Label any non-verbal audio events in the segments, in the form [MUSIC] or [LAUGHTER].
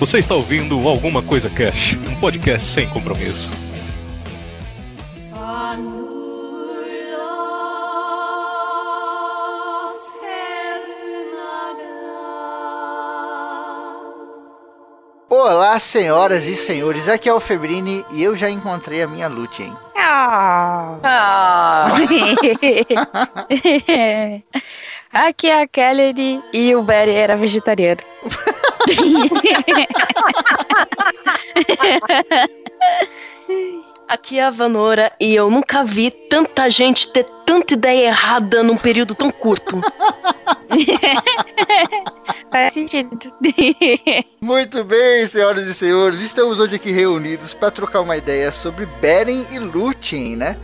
Você está ouvindo Alguma Coisa Cash, um podcast sem compromisso. Olá, senhoras e senhores, aqui é o Febrini e eu já encontrei a minha Lute, hein? Ah. Ah. [LAUGHS] [LAUGHS] Aqui é a Kelly e o Barry era vegetariano. [LAUGHS] [LAUGHS] Aqui é a Vanora e eu nunca vi tanta gente ter tanta ideia errada num período tão curto. [LAUGHS] Faz sentido. [LAUGHS] Muito bem, senhoras e senhores, estamos hoje aqui reunidos para trocar uma ideia sobre Beren e Lúthien, né?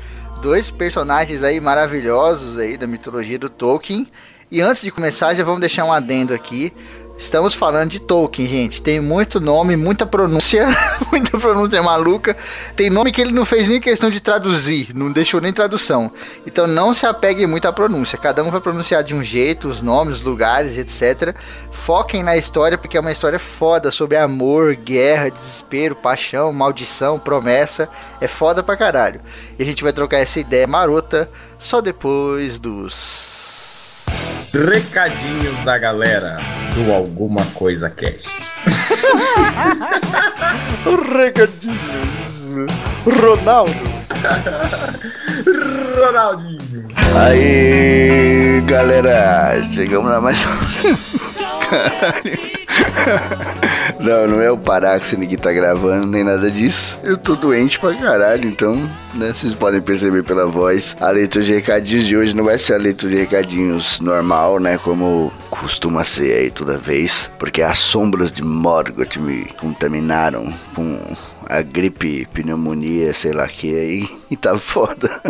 Dois personagens aí maravilhosos aí da mitologia do Tolkien. E antes de começar, já vamos deixar um adendo aqui. Estamos falando de Tolkien, gente. Tem muito nome, muita pronúncia, [LAUGHS] muita pronúncia maluca. Tem nome que ele não fez nem questão de traduzir, não deixou nem tradução. Então não se apegue muito à pronúncia. Cada um vai pronunciar de um jeito, os nomes, os lugares, etc. Foquem na história, porque é uma história foda sobre amor, guerra, desespero, paixão, maldição, promessa. É foda pra caralho. E a gente vai trocar essa ideia marota só depois dos. Recadinhos da galera do Alguma Coisa Cash. [LAUGHS] Recadinhos. Ronaldo. [LAUGHS] Ronaldinho. Aí, galera, chegamos a mais [LAUGHS] Caralho. [LAUGHS] Não, não é o Paráxene que tá gravando, nem nada disso. Eu tô doente pra caralho, então, né, vocês podem perceber pela voz. A leitura de recadinhos de hoje não vai ser a leitura de recadinhos normal, né, como costuma ser aí toda vez. Porque as sombras de Morgoth me contaminaram com a gripe, pneumonia, sei lá que aí, e [LAUGHS] tá foda.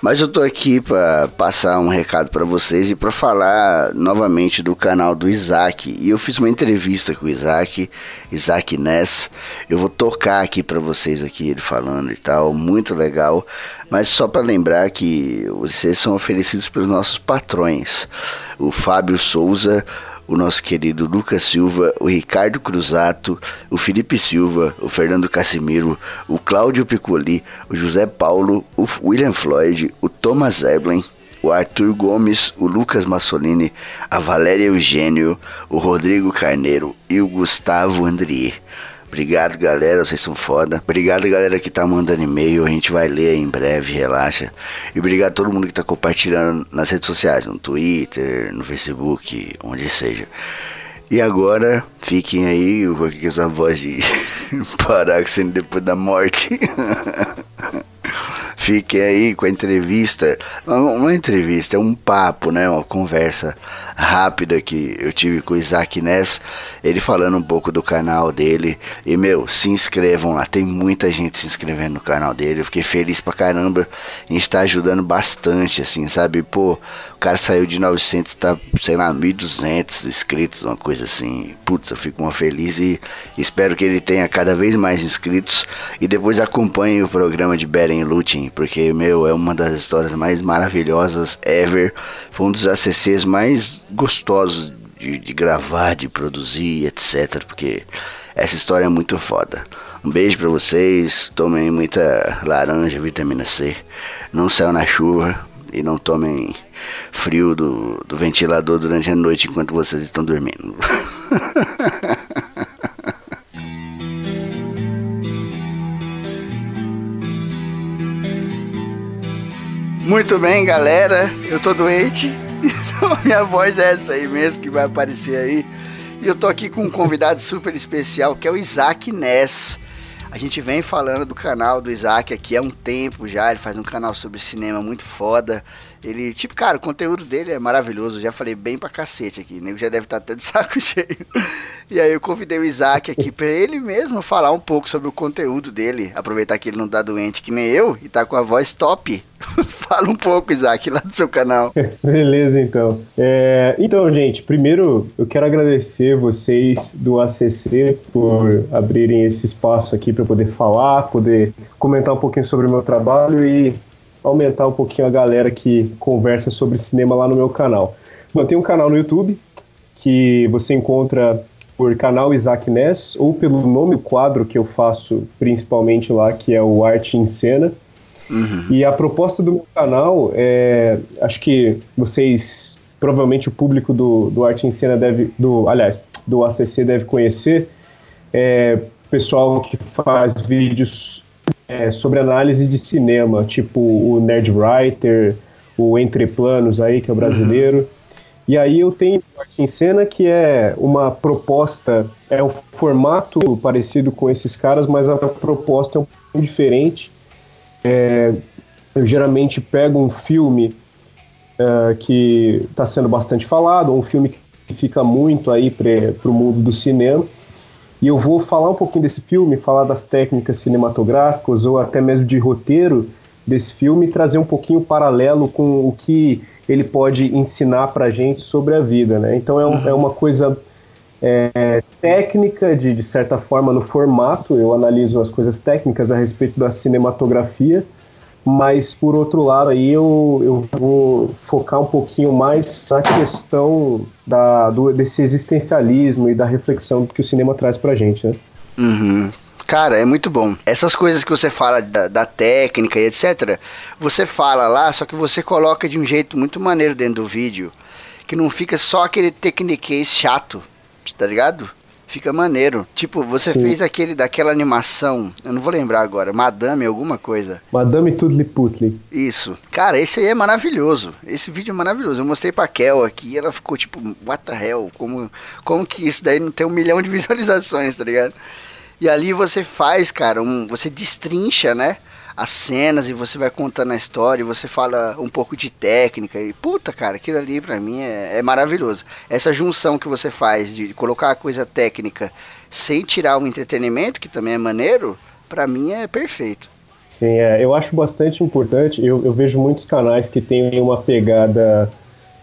Mas eu tô aqui para passar um recado para vocês e para falar novamente do canal do Isaac. E eu fiz uma entrevista com o Isaac, Isaac Ness. Eu vou tocar aqui para vocês aqui ele falando e tal, muito legal. Mas só para lembrar que vocês são oferecidos pelos nossos patrões. O Fábio Souza, o nosso querido Lucas Silva, o Ricardo Cruzato, o Felipe Silva, o Fernando Casimiro, o Cláudio Piccoli, o José Paulo, o William Floyd, o Thomas Eblin, o Arthur Gomes, o Lucas Massolini, a Valéria Eugênio, o Rodrigo Carneiro e o Gustavo Andrier. Obrigado, galera. Vocês são foda. Obrigado, galera, que tá mandando e-mail. A gente vai ler em breve, relaxa. E obrigado a todo mundo que tá compartilhando nas redes sociais, no Twitter, no Facebook, onde seja. E agora, fiquem aí com essa voz de [LAUGHS] Paráxene depois da morte. [LAUGHS] Fiquem aí com a entrevista. Uma entrevista, é um papo, né? Uma conversa rápida que eu tive com o Isaac Ness. Ele falando um pouco do canal dele. E, meu, se inscrevam lá. Tem muita gente se inscrevendo no canal dele. Eu fiquei feliz pra caramba. A gente tá ajudando bastante, assim, sabe? Pô, o cara saiu de 900, tá, sei lá, 1.200 inscritos, uma coisa assim. Putz, eu fico uma feliz e espero que ele tenha cada vez mais inscritos. E depois acompanhe o programa de Beren Looting, porque, meu, é uma das histórias mais maravilhosas ever. Foi um dos ACCs mais gostosos de, de gravar, de produzir, etc. Porque essa história é muito foda. Um beijo pra vocês, tomem muita laranja, vitamina C. Não saiam na chuva e não tomem frio do, do ventilador durante a noite enquanto vocês estão dormindo. [LAUGHS] Muito bem, galera. Eu tô doente. [LAUGHS] Então minha voz é essa aí mesmo que vai aparecer aí. E eu tô aqui com um convidado super especial que é o Isaac Ness. A gente vem falando do canal do Isaac aqui há um tempo já. Ele faz um canal sobre cinema muito foda. Ele, tipo, cara, o conteúdo dele é maravilhoso. Já falei bem pra cacete aqui. O nego já deve estar até de saco [LAUGHS] cheio. E aí eu convidei o Isaac aqui pra ele mesmo falar um pouco sobre o conteúdo dele. Aproveitar que ele não tá doente que nem eu e tá com a voz top. [LAUGHS] Fala um pouco, Isaac, lá do seu canal. [LAUGHS] Beleza, então. É, então, gente, primeiro eu quero agradecer vocês do ACC por abrirem esse espaço aqui para poder falar, poder comentar um pouquinho sobre o meu trabalho e aumentar um pouquinho a galera que conversa sobre cinema lá no meu canal. Bom, tem um canal no YouTube que você encontra por canal Isaac Ness ou pelo nome do quadro que eu faço principalmente lá, que é o Arte em Cena. Uhum. E a proposta do meu canal é, acho que vocês, provavelmente o público do, do Arte em Cena deve, do, aliás, do ACC deve conhecer, é pessoal que faz vídeos é, sobre análise de cinema, tipo o Nerd Writer, o Entre Planos aí, que é o brasileiro. E aí eu tenho Arte em Cena, que é uma proposta, é um formato parecido com esses caras, mas a proposta é um pouco diferente. É, eu geralmente pego um filme é, que está sendo bastante falado, um filme que fica muito aí para o mundo do cinema, e eu vou falar um pouquinho desse filme, falar das técnicas cinematográficas ou até mesmo de roteiro desse filme e trazer um pouquinho paralelo com o que ele pode ensinar para gente sobre a vida, né? Então é, um, é uma coisa é, técnica, de, de certa forma, no formato, eu analiso as coisas técnicas a respeito da cinematografia, mas por outro lado aí eu, eu vou focar um pouquinho mais na questão da, do, desse existencialismo e da reflexão que o cinema traz pra gente, né? Uhum. Cara, é muito bom. Essas coisas que você fala da, da, técnica e etc., você fala lá, só que você coloca de um jeito muito maneiro dentro do vídeo, que não fica só aquele tecniquez chato, tá ligado? Fica maneiro. Tipo, você Sim. fez aquele daquela animação, eu não vou lembrar agora, Madame alguma coisa. Madame Tudli Putli. Isso. Cara, esse aí é maravilhoso. Esse vídeo é maravilhoso. Eu mostrei pra Kel aqui e ela ficou tipo, what the hell? Como, como que isso daí não tem um milhão de [LAUGHS] visualizações, tá ligado? E ali você faz, cara, um, você destrincha, né? As cenas e você vai contando a história e você fala um pouco de técnica. E puta, cara, aquilo ali pra mim é, é maravilhoso. Essa junção que você faz de colocar a coisa técnica sem tirar o entretenimento, que também é maneiro, pra mim é perfeito. Sim, é, eu acho bastante importante. Eu, eu vejo muitos canais que têm uma pegada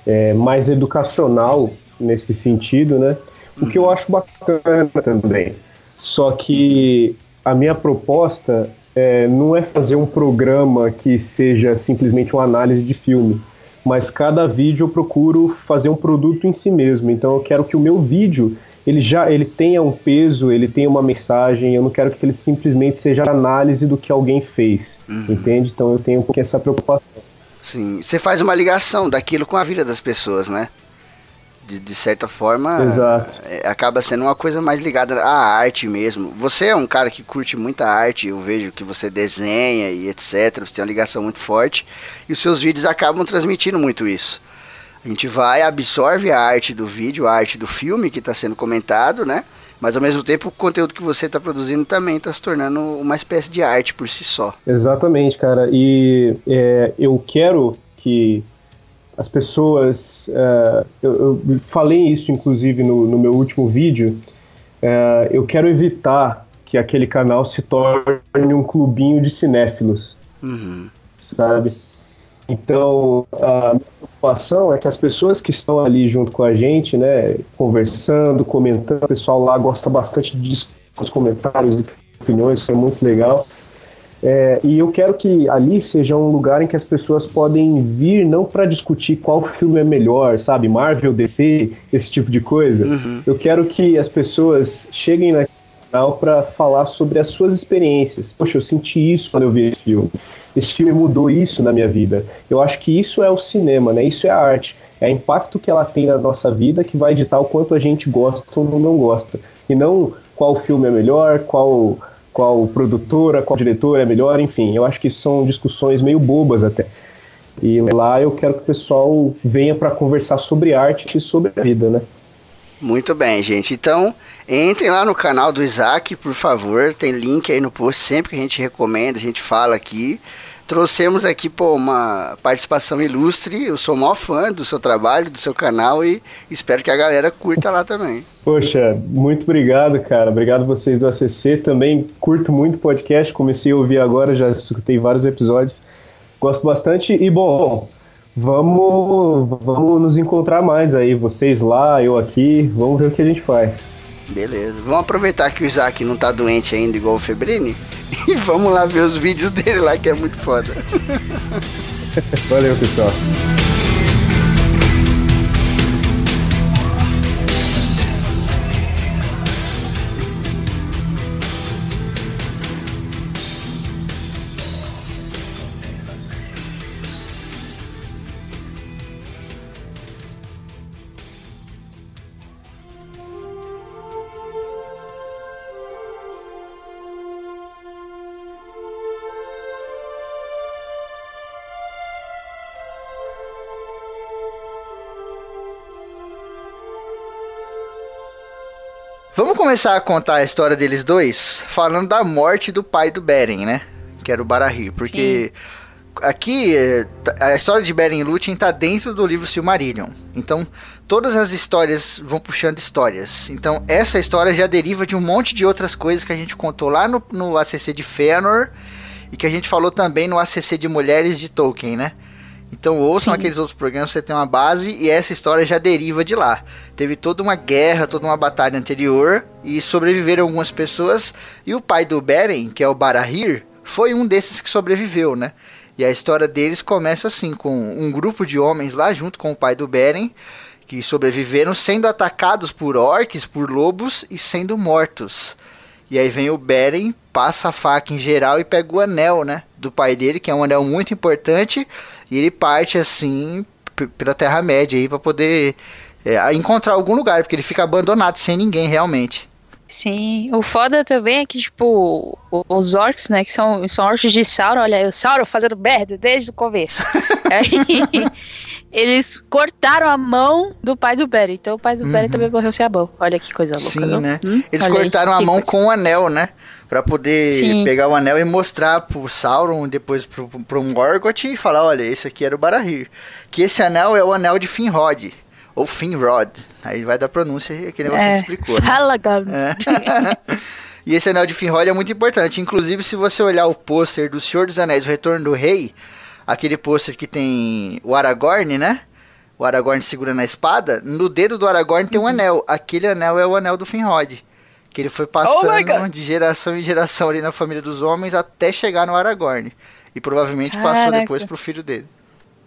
é, mais educacional nesse sentido, né? O que eu acho bacana também. Só que a minha proposta é, não é fazer um programa que seja simplesmente uma análise de filme, mas cada vídeo eu procuro fazer um produto em si mesmo. Então eu quero que o meu vídeo ele já ele tenha um peso, ele tenha uma mensagem. Eu não quero que ele simplesmente seja análise do que alguém fez, uhum. entende? Então eu tenho um pouquinho essa preocupação. Sim, você faz uma ligação daquilo com a vida das pessoas, né? De, de certa forma, é, acaba sendo uma coisa mais ligada à arte mesmo. Você é um cara que curte muita arte, eu vejo que você desenha e etc. Você tem uma ligação muito forte e os seus vídeos acabam transmitindo muito isso. A gente vai, absorve a arte do vídeo, a arte do filme que está sendo comentado, né? Mas ao mesmo tempo o conteúdo que você está produzindo também está se tornando uma espécie de arte por si só. Exatamente, cara. E é, eu quero que as pessoas. Uh, eu, eu, falei isso, inclusive, no, no meu último vídeo. Uh, eu quero evitar que aquele canal se torne um clubinho de cinéfilos, uhum. sabe? Então, a minha preocupação é que as pessoas que estão ali junto com a gente, né, conversando, comentando, o pessoal lá gosta bastante de os comentários e opiniões, isso é muito legal. É, e eu quero que ali seja um lugar em que as pessoas podem vir não para discutir qual [LAUGHS] filme é melhor, sabe? Marvel, DC, esse tipo de coisa. Uhum. Eu quero que as pessoas cheguem na canal para falar sobre as suas experiências. Poxa, eu senti isso quando eu vi esse filme. Esse filme mudou isso na minha vida. Eu acho que isso é o cinema, né? Isso é a arte. É o impacto que ela tem na nossa vida que vai ditar o quanto a gente gosta ou não gosta. E não qual filme é melhor, qual qual produtora, qual diretora é melhor, enfim, eu acho que são discussões meio bobas até. E lá eu quero que o pessoal venha para conversar sobre arte e sobre a vida, né? Muito bem, gente. Então, entrem lá no canal do Isaac, por favor. Tem link aí no post sempre que a gente recomenda, a gente fala aqui trouxemos aqui pô, uma participação ilustre. Eu sou maior fã do seu trabalho, do seu canal e espero que a galera curta lá também. Poxa, muito obrigado, cara. Obrigado vocês do ACC. Também curto muito podcast. Comecei a ouvir agora, já escutei vários episódios. Gosto bastante. E bom, vamos, vamos nos encontrar mais aí. Vocês lá, eu aqui. Vamos ver o que a gente faz. Beleza. Vamos aproveitar que o Isaac não tá doente ainda igual o Febrini [LAUGHS] e vamos lá ver os vídeos dele lá que é muito foda. Valeu, pessoal. Começar a contar a história deles dois falando da morte do pai do Beren, né? Que era o Barahir. Porque aqui eh, tá- a história de Beren e Lúthien tá dentro do livro Silmarillion. Então todas as histórias vão puxando histórias. Então essa história já deriva de um monte de outras coisas que a gente contou lá no, no ACC de Fëanor e que a gente falou também no ACC de Mulheres de Tolkien, né? Então ouçam Sim. aqueles outros programas, você tem uma base e essa história já deriva de lá. Teve toda uma guerra, toda uma batalha anterior e sobreviveram algumas pessoas. E o pai do Beren, que é o Barahir, foi um desses que sobreviveu, né? E a história deles começa assim, com um grupo de homens lá junto com o pai do Beren, que sobreviveram sendo atacados por orcs, por lobos e sendo mortos. E aí vem o Beren, passa a faca em geral e pega o anel, né? Do pai dele, que é um anel muito importante. E ele parte assim pela Terra-média aí pra poder é, encontrar algum lugar, porque ele fica abandonado sem ninguém realmente. Sim, o foda também é que, tipo, os orcs, né, que são, são orcs de Sauron, olha aí, o Sauron fazendo merda desde o começo. [LAUGHS] [LAUGHS] [LAUGHS] aí, eles cortaram a mão do pai do Beren, então o pai do Beren também morreu sem a mão. Olha que coisa louca, Sim, não? né? Hum? Eles Olha aí, cortaram a que mão coisa. com o anel, né? Pra poder Sim. pegar o anel e mostrar pro Sauron, depois pro, pro Morgoth e falar, olha, esse aqui era o Barahir. Que esse anel é o anel de Finrod, ou Finrod. Aí vai dar pronúncia, aquele negócio que a É, gente explicou. né? fala, Gabi. É. [LAUGHS] e esse anel de Finrod é muito importante. Inclusive, se você olhar o pôster do Senhor dos Anéis, o Retorno do Rei, aquele pôster que tem o Aragorn, né? O Aragorn segurando a espada, no dedo do Aragorn tem um anel. Aquele anel é o anel do Finrod. Que ele foi passando de geração em geração ali na família dos homens até chegar no Aragorn. E provavelmente passou Caraca. depois pro filho dele.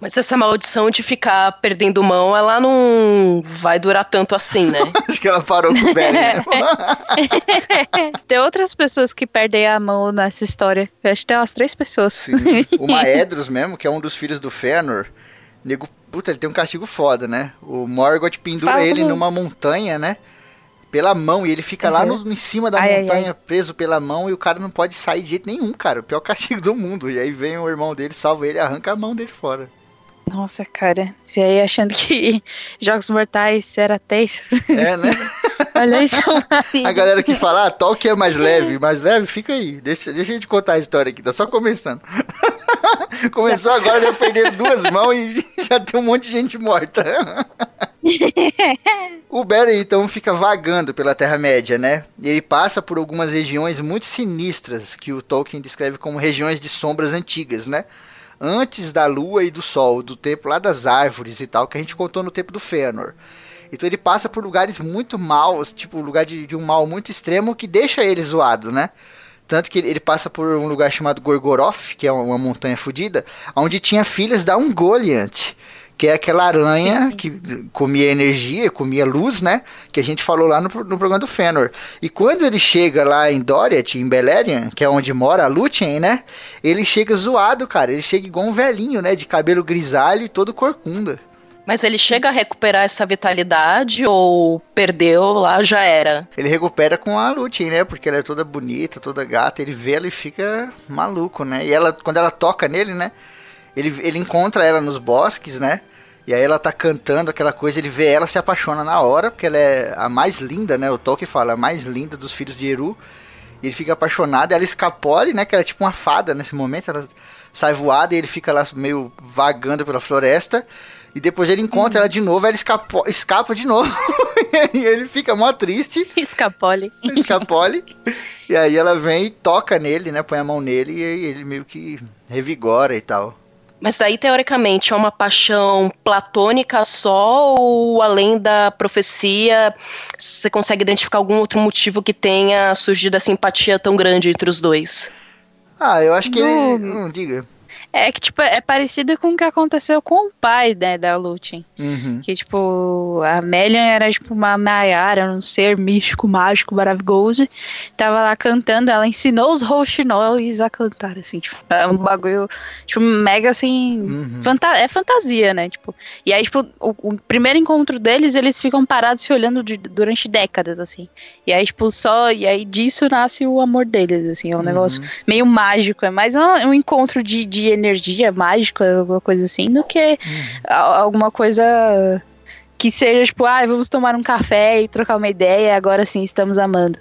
Mas essa maldição de ficar perdendo mão, ela não vai durar tanto assim, né? [LAUGHS] Acho que ela parou com o Beren, né? [LAUGHS] Tem outras pessoas que perdem a mão nessa história. Eu acho que tem umas três pessoas. Sim. O Maedros mesmo, que é um dos filhos do Fëanor, nego, puta, ele tem um castigo foda, né? O Morgoth pendura Fala ele como- numa montanha, né? Pela mão, e ele fica lá Uhum. no, em cima da Ai, ai, montanha, preso pela mão, e o cara não pode sair de jeito nenhum, cara. O pior [LAUGHS] castigo do mundo. E aí vem o irmão dele, salva ele e arranca a mão dele fora. Nossa, cara. Você aí achando que [LAUGHS] Jogos Mortais era tenso. É, né? [LAUGHS] Olha isso. A galera que fala, ah, Tolkien é mais leve, mais leve, fica aí. Deixa, deixa a gente contar a história aqui, tá só começando. [LAUGHS] Começou agora, já perderam duas mãos e já tem um monte de gente morta. o Beren, então, fica vagando pela Terra-média, né? E ele passa por algumas regiões muito sinistras, que o Tolkien descreve como regiões de sombras antigas, né? Antes da lua e do sol, do tempo lá das árvores e tal, que a gente contou no tempo do Fëanor. Então ele passa por lugares muito maus, tipo, lugar de, de um mal muito extremo que deixa ele zoado, né? Tanto que ele, passa por um lugar chamado Gorgoroth, que é uma, uma montanha fodida, onde tinha filhas da Ungoliant, que é aquela aranha que comia energia, comia luz, né? Que a gente falou lá no, no programa do Fëanor. E quando ele chega lá em Doriath, em Beleriand, que é onde mora a Lúthien, né? Ele chega zoado, cara. Ele chega igual um velhinho, né? De cabelo grisalho e todo corcunda. Mas ele chega a recuperar essa vitalidade ou perdeu lá, já era? Ele recupera com a Lúthien, né? Porque ela é toda bonita, toda gata. Ele vê ela e fica maluco, né? E ela, quando ela toca nele, né? Ele, ele encontra ela nos bosques, né? E aí ela tá cantando aquela coisa, ele vê ela, se apaixona na hora, porque ela é a mais linda, né? O Tolkien fala, a mais linda dos filhos de Eru. E ele fica apaixonado, e ela escapole, né? Que ela é tipo uma fada nesse momento, ela sai voada e ele fica lá meio vagando pela floresta. E depois ele encontra ela de novo, ela escapa, escapa de novo. [LAUGHS] e ele fica mó triste. Escapole. Escapole. e aí ela vem e toca nele, né? Põe a mão nele e ele meio que revigora e tal. Mas aí, teoricamente, é uma paixão platônica só ou além da profecia, você consegue identificar algum outro motivo que tenha surgido essa simpatia tão grande entre os dois? Ah, eu acho que ele. Não, diga. É que, tipo, é parecido com o que aconteceu com o pai, né, da Lúthien. Uhum. Que, tipo, a Melian era, tipo, uma Maiara, um ser místico, mágico, maravilhoso. Tava lá cantando, ela ensinou os rouxinóis a cantar, assim, tipo, é um bagulho, tipo, mega, assim, Uhum. fanta- é fantasia, né, tipo. E aí, tipo, o, o primeiro encontro deles, eles ficam parados se olhando de- durante décadas, assim. E aí, tipo, só, e aí disso nasce o amor deles, assim, é um negócio Uhum. meio mágico, é mais um, um encontro de, de energia mágica, alguma coisa assim, do que alguma coisa que seja tipo, ah, vamos tomar um café e trocar uma ideia, agora sim estamos amando.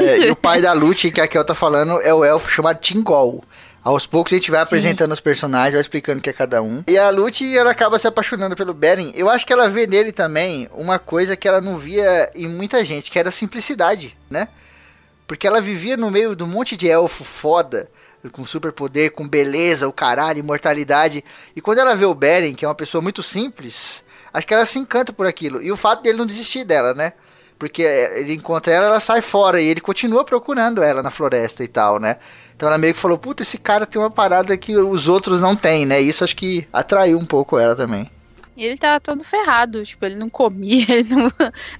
É, e o pai da Lute, que a Kel tá falando, é o elfo chamado Tingol. Aos poucos a gente vai apresentando os personagens, vai explicando o que é cada um. E a Lute, ela acaba se apaixonando pelo Beren. Eu acho que ela vê nele também uma coisa que ela não via em muita gente, que era a simplicidade, né? Porque ela vivia no meio de um monte de elfo foda, com superpoder, com beleza, o caralho, imortalidade. E quando ela vê o Beren, que é uma pessoa muito simples, acho que ela se encanta por aquilo. E o fato dele não desistir dela, né? Porque ele encontra ela, ela sai fora e ele continua procurando ela na floresta e tal, né? Então ela meio que falou, puta, esse cara tem uma parada que os outros não têm, né? Isso acho que atraiu um pouco ela também. E ele tava todo ferrado, tipo, ele não comia, [LAUGHS] ele não,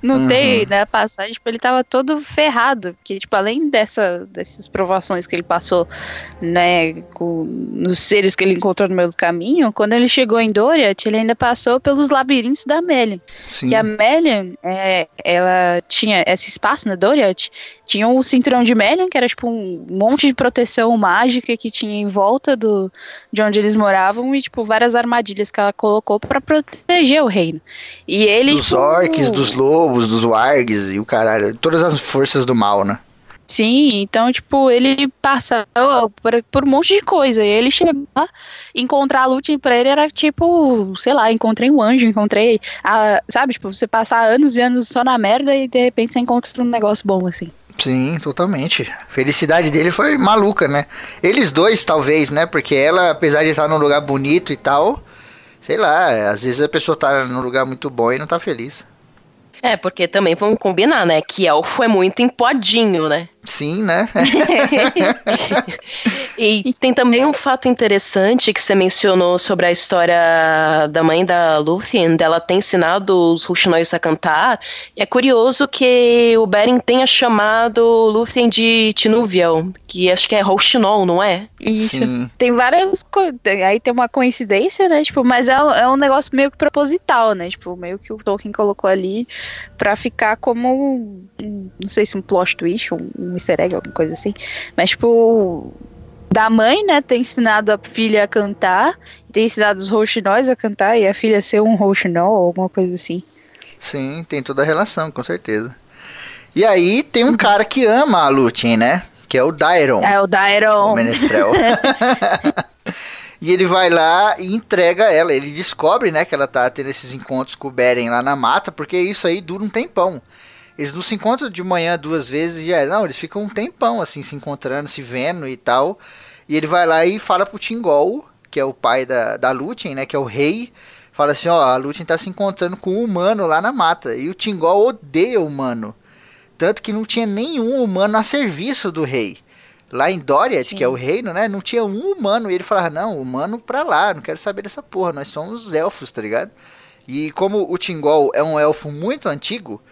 não Uhum. tem, né, passagem, tipo, ele tava todo ferrado, porque, tipo, além dessa, dessas provações que ele passou, né, com, nos seres que ele encontrou no meio do caminho, quando ele chegou em Doriath, ele ainda passou pelos labirintos da Melian, Sim. que a Melian, é, ela tinha esse espaço na Doriath, tinha o cinturão de Melian, que era, tipo, um monte de proteção mágica que tinha em volta do, de onde eles moravam, e, tipo, várias armadilhas que ela colocou pra proteger o reino. E ele, Dos tipo, orcs, dos lobos, dos wargs e o caralho. Todas as forças do mal, né? Sim, então, tipo, ele passou por, por um monte de coisa. E ele chegou lá, encontrar a Lúthien pra ele era tipo, sei lá, encontrei um anjo, encontrei. A, sabe, tipo, você passar anos e anos só na merda e de repente você encontra um negócio bom, assim. Sim, totalmente. A felicidade dele foi maluca, né? Eles dois, talvez, né? Porque ela, apesar de estar num lugar bonito e tal, sei lá, às vezes a pessoa tá num lugar muito bom e não tá feliz. É, porque também vamos combinar, né? Que elfo é muito empodinho, né? Sim, né? [LAUGHS] E tem também um fato interessante que você mencionou sobre a história da mãe da Lúthien, dela ter ensinado os Ruxinóis a cantar. E é curioso que o Beren tenha chamado Lúthien de Tinuviel, que acho que é Rouxinol, não é? Isso. Sim. Tem várias coisas. Aí tem uma coincidência, né? Tipo, mas é, é um negócio meio que proposital, né? Tipo, meio que o Tolkien colocou ali pra ficar como. um- Não sei se um plot twist, um, um easter egg, alguma coisa assim. Mas, tipo. Da mãe, né, ter ensinado a filha a cantar, ter ensinado os rouxinóis a cantar e a filha ser um rouxinol ou alguma coisa assim. Sim, tem toda a relação, com certeza. E aí tem um cara que ama a Lúthien, né? Que é o Dairon. É o O Dairon. Menestrel. [LAUGHS] [LAUGHS] e ele vai lá e entrega ela. Ele descobre, né, que ela tá tendo esses encontros com o Beren lá na mata, porque isso aí dura um tempão. Eles não se encontram de manhã duas vezes e já. Não, eles ficam um tempão assim, se encontrando, se vendo e tal. E ele vai lá e fala pro Tingol, que é o pai da, da Lúthien, né, que é o rei. Fala assim, ó, a Lúthien tá se encontrando com um humano lá na mata. E o Tingol odeia o humano. Tanto que não tinha nenhum humano a serviço do rei. Lá em Doriath, que é o reino, né? Não tinha um humano. E ele falava, não, humano pra lá, não quero saber dessa porra. Nós somos elfos, tá ligado? E como o Tingol é um elfo muito antigo,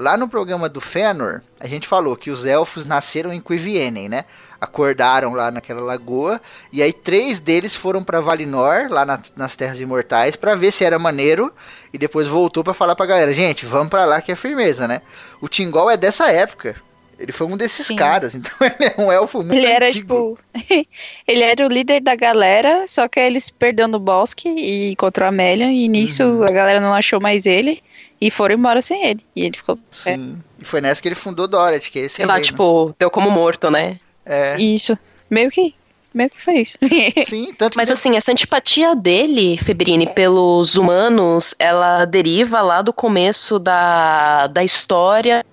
lá no programa do Fëanor, a gente falou que os elfos nasceram em Cuivienen, né? Acordaram lá naquela lagoa. E aí três deles foram pra Valinor, lá na- nas Terras Imortais, pra ver se era maneiro. E depois voltou pra falar pra galera, gente, vamos pra lá que é firmeza, né? O Tingol é dessa época. Ele foi um desses Sim. caras, [LAUGHS] então ele é um elfo muito Ele era, antigo. tipo. [LAUGHS] ele era o líder da galera, só que aí ele se perdeu no bosque e encontrou a Amélia, e nisso Uhum. a galera não achou mais ele e foram embora sem ele. E ele ficou. É, Sim. E foi nessa que ele fundou Doriath, que é esse Sei lá, reino. tipo, deu como morto, né? É. Isso. Meio que. Meio que foi isso. [LAUGHS] Sim, tanto que Mas assim, essa antipatia dele, Febrini, pelos humanos, ela deriva lá do começo da, da história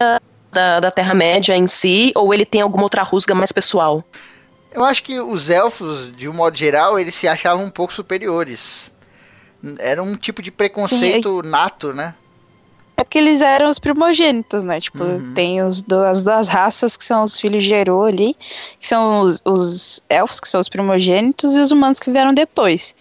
da, da Terra-média em si, ou ele tem alguma outra rusga mais pessoal? Eu acho que os elfos, de um modo geral, eles se achavam um pouco superiores. Era um tipo de preconceito nato, né? É porque eles eram os primogênitos, né? Tipo, Uhum. tem os do- as duas raças que são os filhos de Eru ali, que são os, os elfos, que são os primogênitos, e os humanos que vieram depois.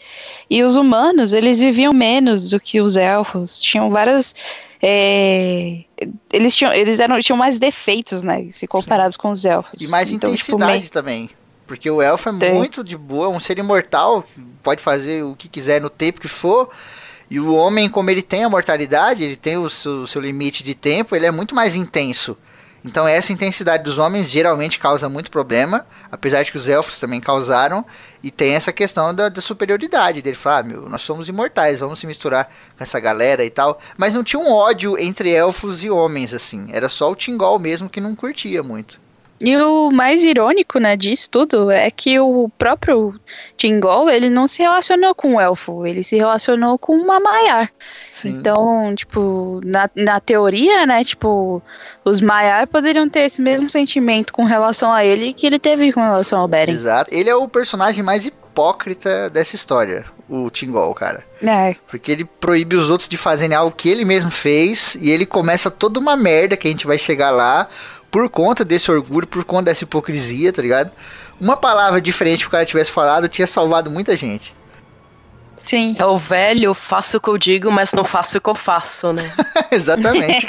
E os humanos, eles viviam menos do que os elfos, tinham várias. é, eles tinham, eles eram, tinham mais defeitos, né? Se comparados com os elfos. E mais Então, tipo, intensidade meio- também. Porque o elfo é Tem. muito de boa, um ser imortal, pode fazer o que quiser no tempo que for. E o homem, como ele tem a mortalidade, ele tem o seu, seu limite de tempo, ele é muito mais intenso. Então essa intensidade dos homens geralmente causa muito problema, apesar de que os elfos também causaram, e tem essa questão da, da superioridade dele falar, ah, meu, nós somos imortais, vamos se misturar com essa galera e tal. Mas não tinha um ódio entre elfos e homens, assim. Era só o Tingol mesmo que não curtia muito. E o mais irônico, né, disso tudo é que o próprio Tingol, ele não se relacionou com o elfo, ele se relacionou com uma Maiar. Sim. Então, tipo, na, na teoria, né, tipo, os Maiar poderiam ter esse mesmo sentimento com relação a ele que ele teve com relação ao Beren. Exato. Ele é o personagem mais hipócrita dessa história, o Tingol, cara. É, Porque ele proíbe os outros de fazerem algo que ele mesmo fez e ele começa toda uma merda que a gente vai chegar lá por conta desse orgulho, por conta dessa hipocrisia, tá ligado? Uma palavra diferente que o cara tivesse falado tinha salvado muita gente. sim. É o velho, faço o que eu digo, mas não faço o que eu faço, né? [LAUGHS] Exatamente.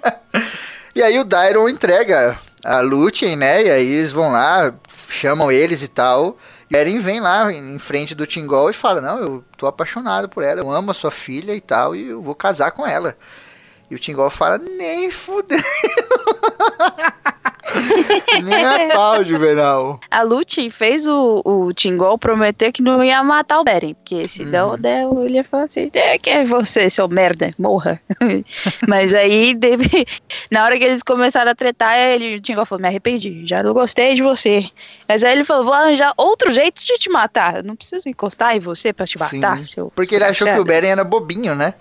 [LAUGHS] e aí o Dairon entrega a Lúthien, né? E aí eles vão lá, chamam eles e tal. E Eren vem lá em frente do Tingol e fala: Não, eu tô apaixonado por ela, eu amo a sua filha e tal, e eu vou casar com ela. E o Tingol fala: Nem fudendo. [LAUGHS] Nem a pau, Juvenal. A Lúthien fez o, o Tingol prometer que não ia matar o Beren, porque se não der, ele ia falar assim, é que é você, seu merda, morra. [LAUGHS] Mas aí, deve, na hora que eles começaram a tretar, ele, o Tingol falou, me arrependi, já não gostei de você. Mas aí ele falou, vou arranjar outro jeito de te matar, não preciso encostar em você pra te Sim, matar, seu Porque ele achou que o machado." Beren era bobinho, né?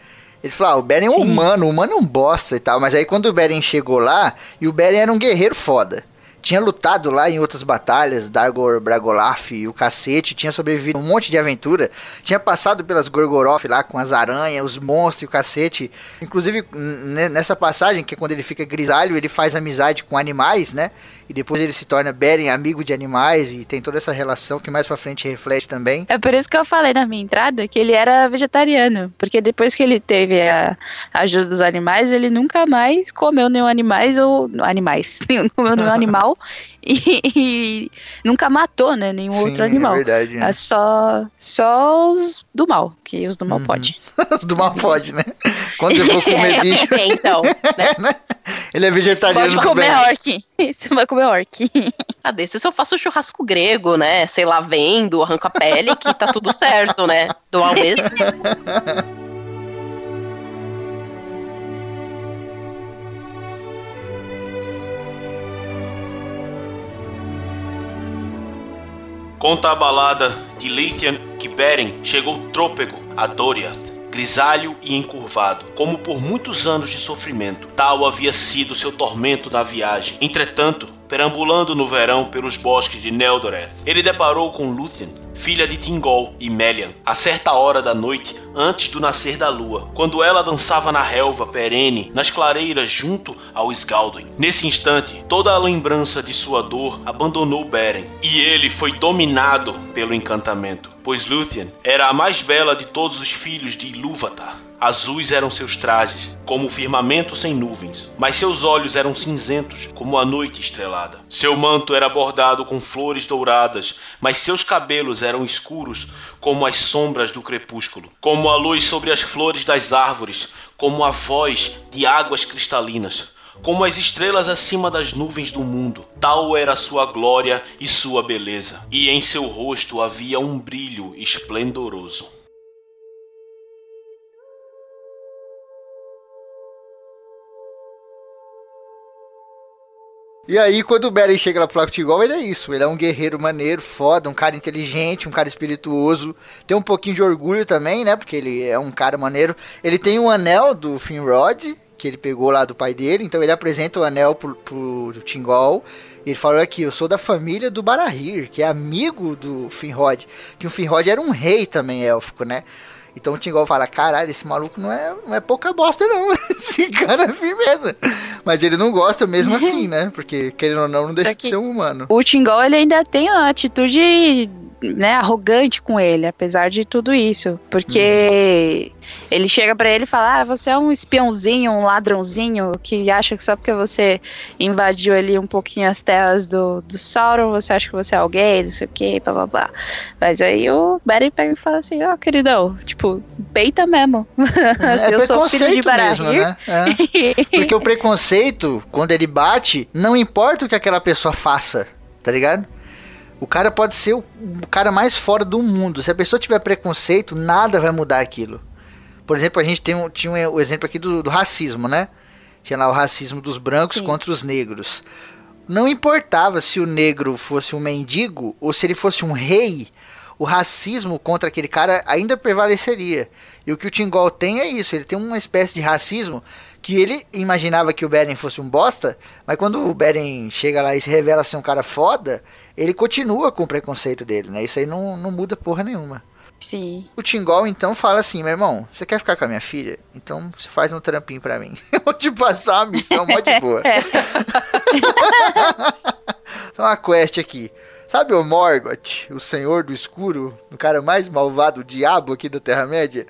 Ele falou, ah, o Beren é um Sim. humano, o humano é um bosta e tal. Mas aí quando o Beren chegou lá, e o Beren era um guerreiro foda. Tinha lutado lá em outras batalhas, Dargor, Bragolaf e o cacete, tinha sobrevivido a um monte de aventura. Tinha passado pelas Gorgoroth lá com as aranhas, os monstros e o cacete. Inclusive, nessa passagem, que é quando ele fica grisalho, ele faz amizade com animais, né? E depois ele se torna Beren amigo de animais e tem toda essa relação que mais pra frente reflete também. É por isso que eu falei na minha entrada que ele era vegetariano. Porque depois que ele teve a ajuda dos animais, ele nunca mais comeu nenhum animais ou. Animais. [LAUGHS] Não comeu nenhum animal [LAUGHS] e, e nunca matou, né? Nenhum outro animal. É verdade. né? É só, só os do mal, que os do mal Uhum. pode. [LAUGHS] Os do mal [LAUGHS] pode, né? Quando você for comer bicho, É, então, né? ele é vegetariano. Pode comer também. orc. Você vai comer orc. Ah, desses eu faço churrasco grego, né? Sei lá, vendo, arranco a pele, que tá tudo certo, né? Do ao mesmo. Conta a balada de Leithian que Beren chegou trôpego a Doriath, grisalho e encurvado, como por muitos anos de sofrimento. Tal havia sido seu tormento na viagem. Entretanto, perambulando no verão pelos bosques de Neldoreth, ele deparou com Lúthien, filha de Tingol e Melian, a certa hora da noite antes do nascer da lua, quando ela dançava na relva perene, nas clareiras junto ao Sgalduin. Nesse instante, toda a lembrança de sua dor abandonou Beren, e ele foi dominado pelo encantamento, pois Lúthien era a mais bela de todos os filhos de Ilúvatar. Azuis eram seus trajes, como o firmamento sem nuvens, mas seus olhos eram cinzentos, como a noite estrelada. Seu manto era bordado com flores douradas, mas seus cabelos eram escuros, como as sombras do crepúsculo, como a luz sobre as flores das árvores, como a voz de águas cristalinas. Como as estrelas acima das nuvens do mundo, tal era sua glória e sua beleza, e em seu rosto havia um brilho esplendoroso. E aí, quando o Beren chega lá pro Flaco Tigol, ele é isso. Ele é um guerreiro maneiro, foda, um cara inteligente, um cara espirituoso. Tem um pouquinho de orgulho também, né? Porque ele é um cara maneiro. Ele tem um anel do Finrod, que ele pegou lá do pai dele. Então ele apresenta o anel pro, pro Tingol. E ele falou aqui, eu sou da família do Barahir, que é amigo do Finrod. Que o Finrod era um rei também élfico, né? Então o Tingol fala, caralho, esse maluco não é, não é pouca bosta não, [LAUGHS] esse cara é firmeza. Mas ele não gosta mesmo assim, né? Porque, querendo ou não, não deixa de ser um humano. O Tingol, ele ainda tem a atitude né, arrogante com ele, apesar de tudo isso. Porque ele chega pra ele e fala: Ah, você é um espiãozinho, um ladrãozinho que acha que só porque você invadiu ali um pouquinho as terras do, do Sauron, você acha que você é alguém, não sei o que, blá blá blá. Mas aí o Beren pega e fala assim: Ó, queridão, tipo, peita mesmo. [LAUGHS] É eu sou filho de preconceito mesmo, Barahir. né? É. [LAUGHS] Porque o preconceito, quando ele bate, não importa o que aquela pessoa faça, tá ligado? O cara pode ser o o cara mais fora do mundo. Se a pessoa tiver preconceito, nada vai mudar aquilo. Por exemplo, a gente tem um, tinha um, o exemplo aqui do, do racismo, né? Tinha lá o racismo dos brancos Sim. contra os negros. Não importava se o negro fosse um mendigo ou se ele fosse um rei, o racismo contra aquele cara ainda prevaleceria. E o que o Tingol tem é isso, ele tem uma espécie de racismo que ele imaginava que o Beren fosse um bosta, mas quando o Beren chega lá e se revela ser um cara foda, ele continua com o preconceito dele, né? Isso aí não, não muda porra nenhuma. Sim. O Tingol então fala assim, meu irmão, você quer ficar com a minha filha? Então você faz um trampinho pra mim. [LAUGHS] Eu vou te passar uma missão mó de boa. [LAUGHS] então uma quest aqui. Sabe o Morgoth, o senhor do escuro, o cara mais malvado, o diabo aqui da Terra-média?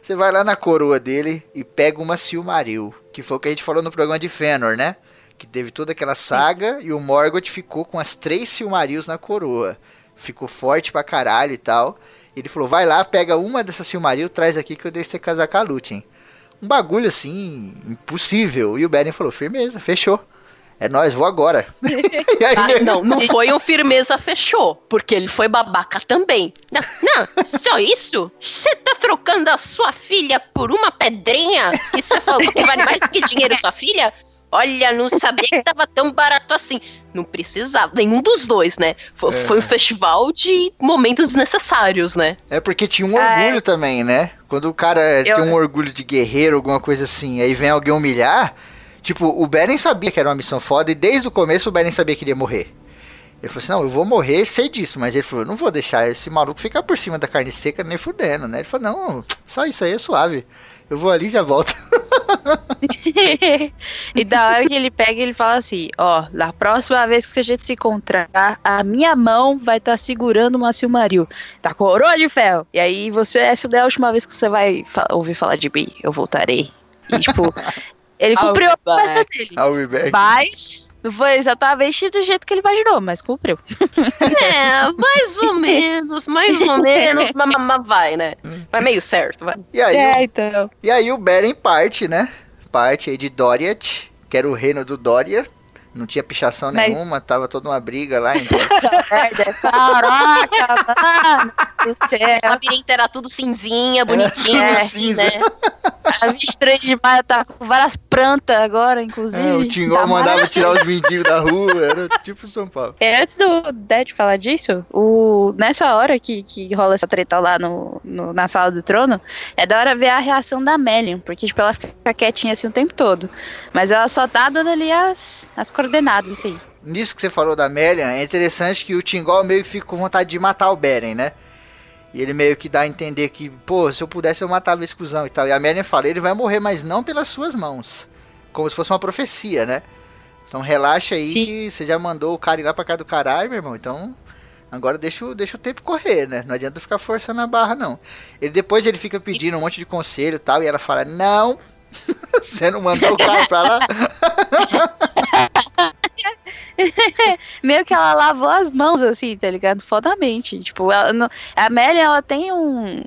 Você vai lá na coroa dele e pega uma Silmaril, que foi o que a gente falou no programa de Fëanor, né? Que teve toda aquela saga e o Morgoth ficou com as três Silmarils na coroa. Ficou forte pra caralho e tal. Ele falou, vai lá, pega uma dessas Silmaril, traz aqui que eu deixo você casar com a Lúthien. Um bagulho assim, impossível. E o Beren falou, firmeza, fechou. É nóis, vou agora. [LAUGHS] aí, Ah, não, não foi um firmeza fechou, porque ele foi babaca também. Não, não, só isso? Você tá trocando a sua filha por uma pedrinha? Que você falou que vale mais que dinheiro sua filha? Olha, não sabia que tava tão barato assim. Não precisava, nenhum dos dois, né? Foi, É. foi um festival de momentos desnecessários, né? É porque tinha um Ah, orgulho também, né? Quando o cara Eu- tem um orgulho de guerreiro, alguma coisa assim, aí vem alguém humilhar. Tipo, o Beren sabia que era uma missão foda e desde o começo o Beren sabia que ele ia morrer. Ele falou assim: não, eu vou morrer, sei disso. Mas ele falou: não vou deixar esse maluco ficar por cima da carne seca nem fudendo, né? Ele falou: não, só isso aí é suave. Eu vou ali e já volto. [LAUGHS] e da hora que ele pega, ele fala assim: Ó, na próxima vez que a gente se encontrar, a minha mão vai estar segurando uma Silmaril da coroa de ferro. E aí, você, essa é a última vez que você vai fa- ouvir falar de mim. Eu voltarei. E, tipo, [LAUGHS] ele I'll cumpriu a be back. promessa dele. I'll be back. Mas não foi exatamente do jeito que ele imaginou, mas cumpriu. É, mais ou [LAUGHS] menos, mais ou menos, mas, [LAUGHS] mas- mas vai, né? Vai meio certo, vai. E aí, é, o, então. e aí o Beren parte, né? Parte aí de Doriath, que era o reino do Doria. Não tinha pichação Mas- nenhuma, tava toda uma briga lá. Então... [LAUGHS] Caraca, mano O céu. labirinto era tudo cinzinha, bonitinho, tudo assim, cinza. né? [LAUGHS] A 23 de maio tá com várias plantas agora, inclusive. É, o Tingol Tá mandava tirar os mendigos da rua, era tipo São Paulo. É, antes do Dead falar disso, o, nessa hora que, que rola essa treta lá no, no- na sala do trono, é da hora ver a reação da Melian, porque tipo, ela fica quietinha assim o tempo todo. Mas ela só tá dando ali as, as coordenadas, assim. Nisso que você falou da Melian, é interessante que o Tingol meio que fica com vontade de matar o Beren, né? E ele meio que dá a entender que, pô, se eu pudesse eu matava esse cuzão e tal. E a Melian fala, ele vai morrer, mas não pelas suas mãos. Como se fosse uma profecia, né? Então relaxa aí Sim. que você já mandou o cara ir lá pra cá do caralho, meu irmão. Então agora deixa, o- deixa o tempo correr, né? Não adianta ficar forçando a barra, não. Ele Depois ele fica pedindo um monte de conselho e tal. E ela fala, não, [LAUGHS] você não mandou o cara pra lá. [LAUGHS] Meio que ela lavou as mãos, assim, tá ligado? Fodamente. Tipo, ela, a Amélia, ela tem um.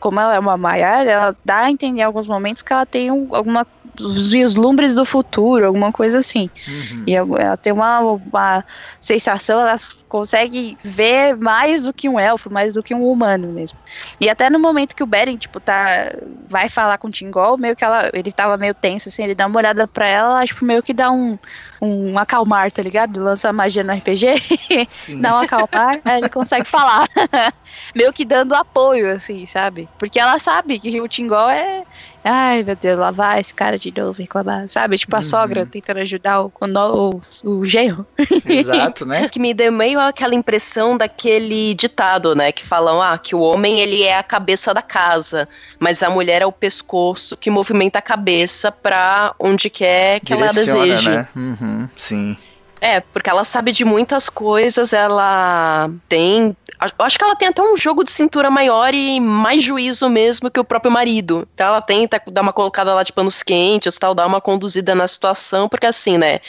Como ela é uma Maiara, ela dá a entender em alguns momentos que ela tem um, alguma os vislumbres do futuro, alguma coisa assim. Uhum. E ela tem uma, uma sensação, ela consegue ver mais do que um elfo, mais do que um humano mesmo. E até no momento que o Beren, tipo, tá. Vai falar com o Tingol, meio que ela. Ele tava meio tenso, assim, ele dá uma olhada pra ela, ela, tipo, meio que dá um. Um acalmar, tá ligado? Lança a magia no RPG, Sim. [LAUGHS] dá um acalmar, aí ele consegue falar. [LAUGHS] meio que dando apoio, assim, sabe? Porque ela sabe que o Tingol é. Ai, meu Deus, lá vai esse cara de novo reclamar, sabe? Tipo a Uhum. sogra tentando ajudar o, o, o, o genro. [LAUGHS] Exato, né? Que me deu meio aquela impressão daquele ditado, né? Que falam, ah, que o homem ele é a cabeça da casa, mas a mulher é o pescoço que movimenta a cabeça pra onde quer que ela Direciona, deseje. né? Uhum, sim. É, porque ela sabe de muitas coisas, ela tem. Eu acho que ela tem até um jogo de cintura maior e mais juízo mesmo que o próprio marido. Então ela tenta dar uma colocada lá de panos quentes, tal, dar uma conduzida na situação, porque assim, né?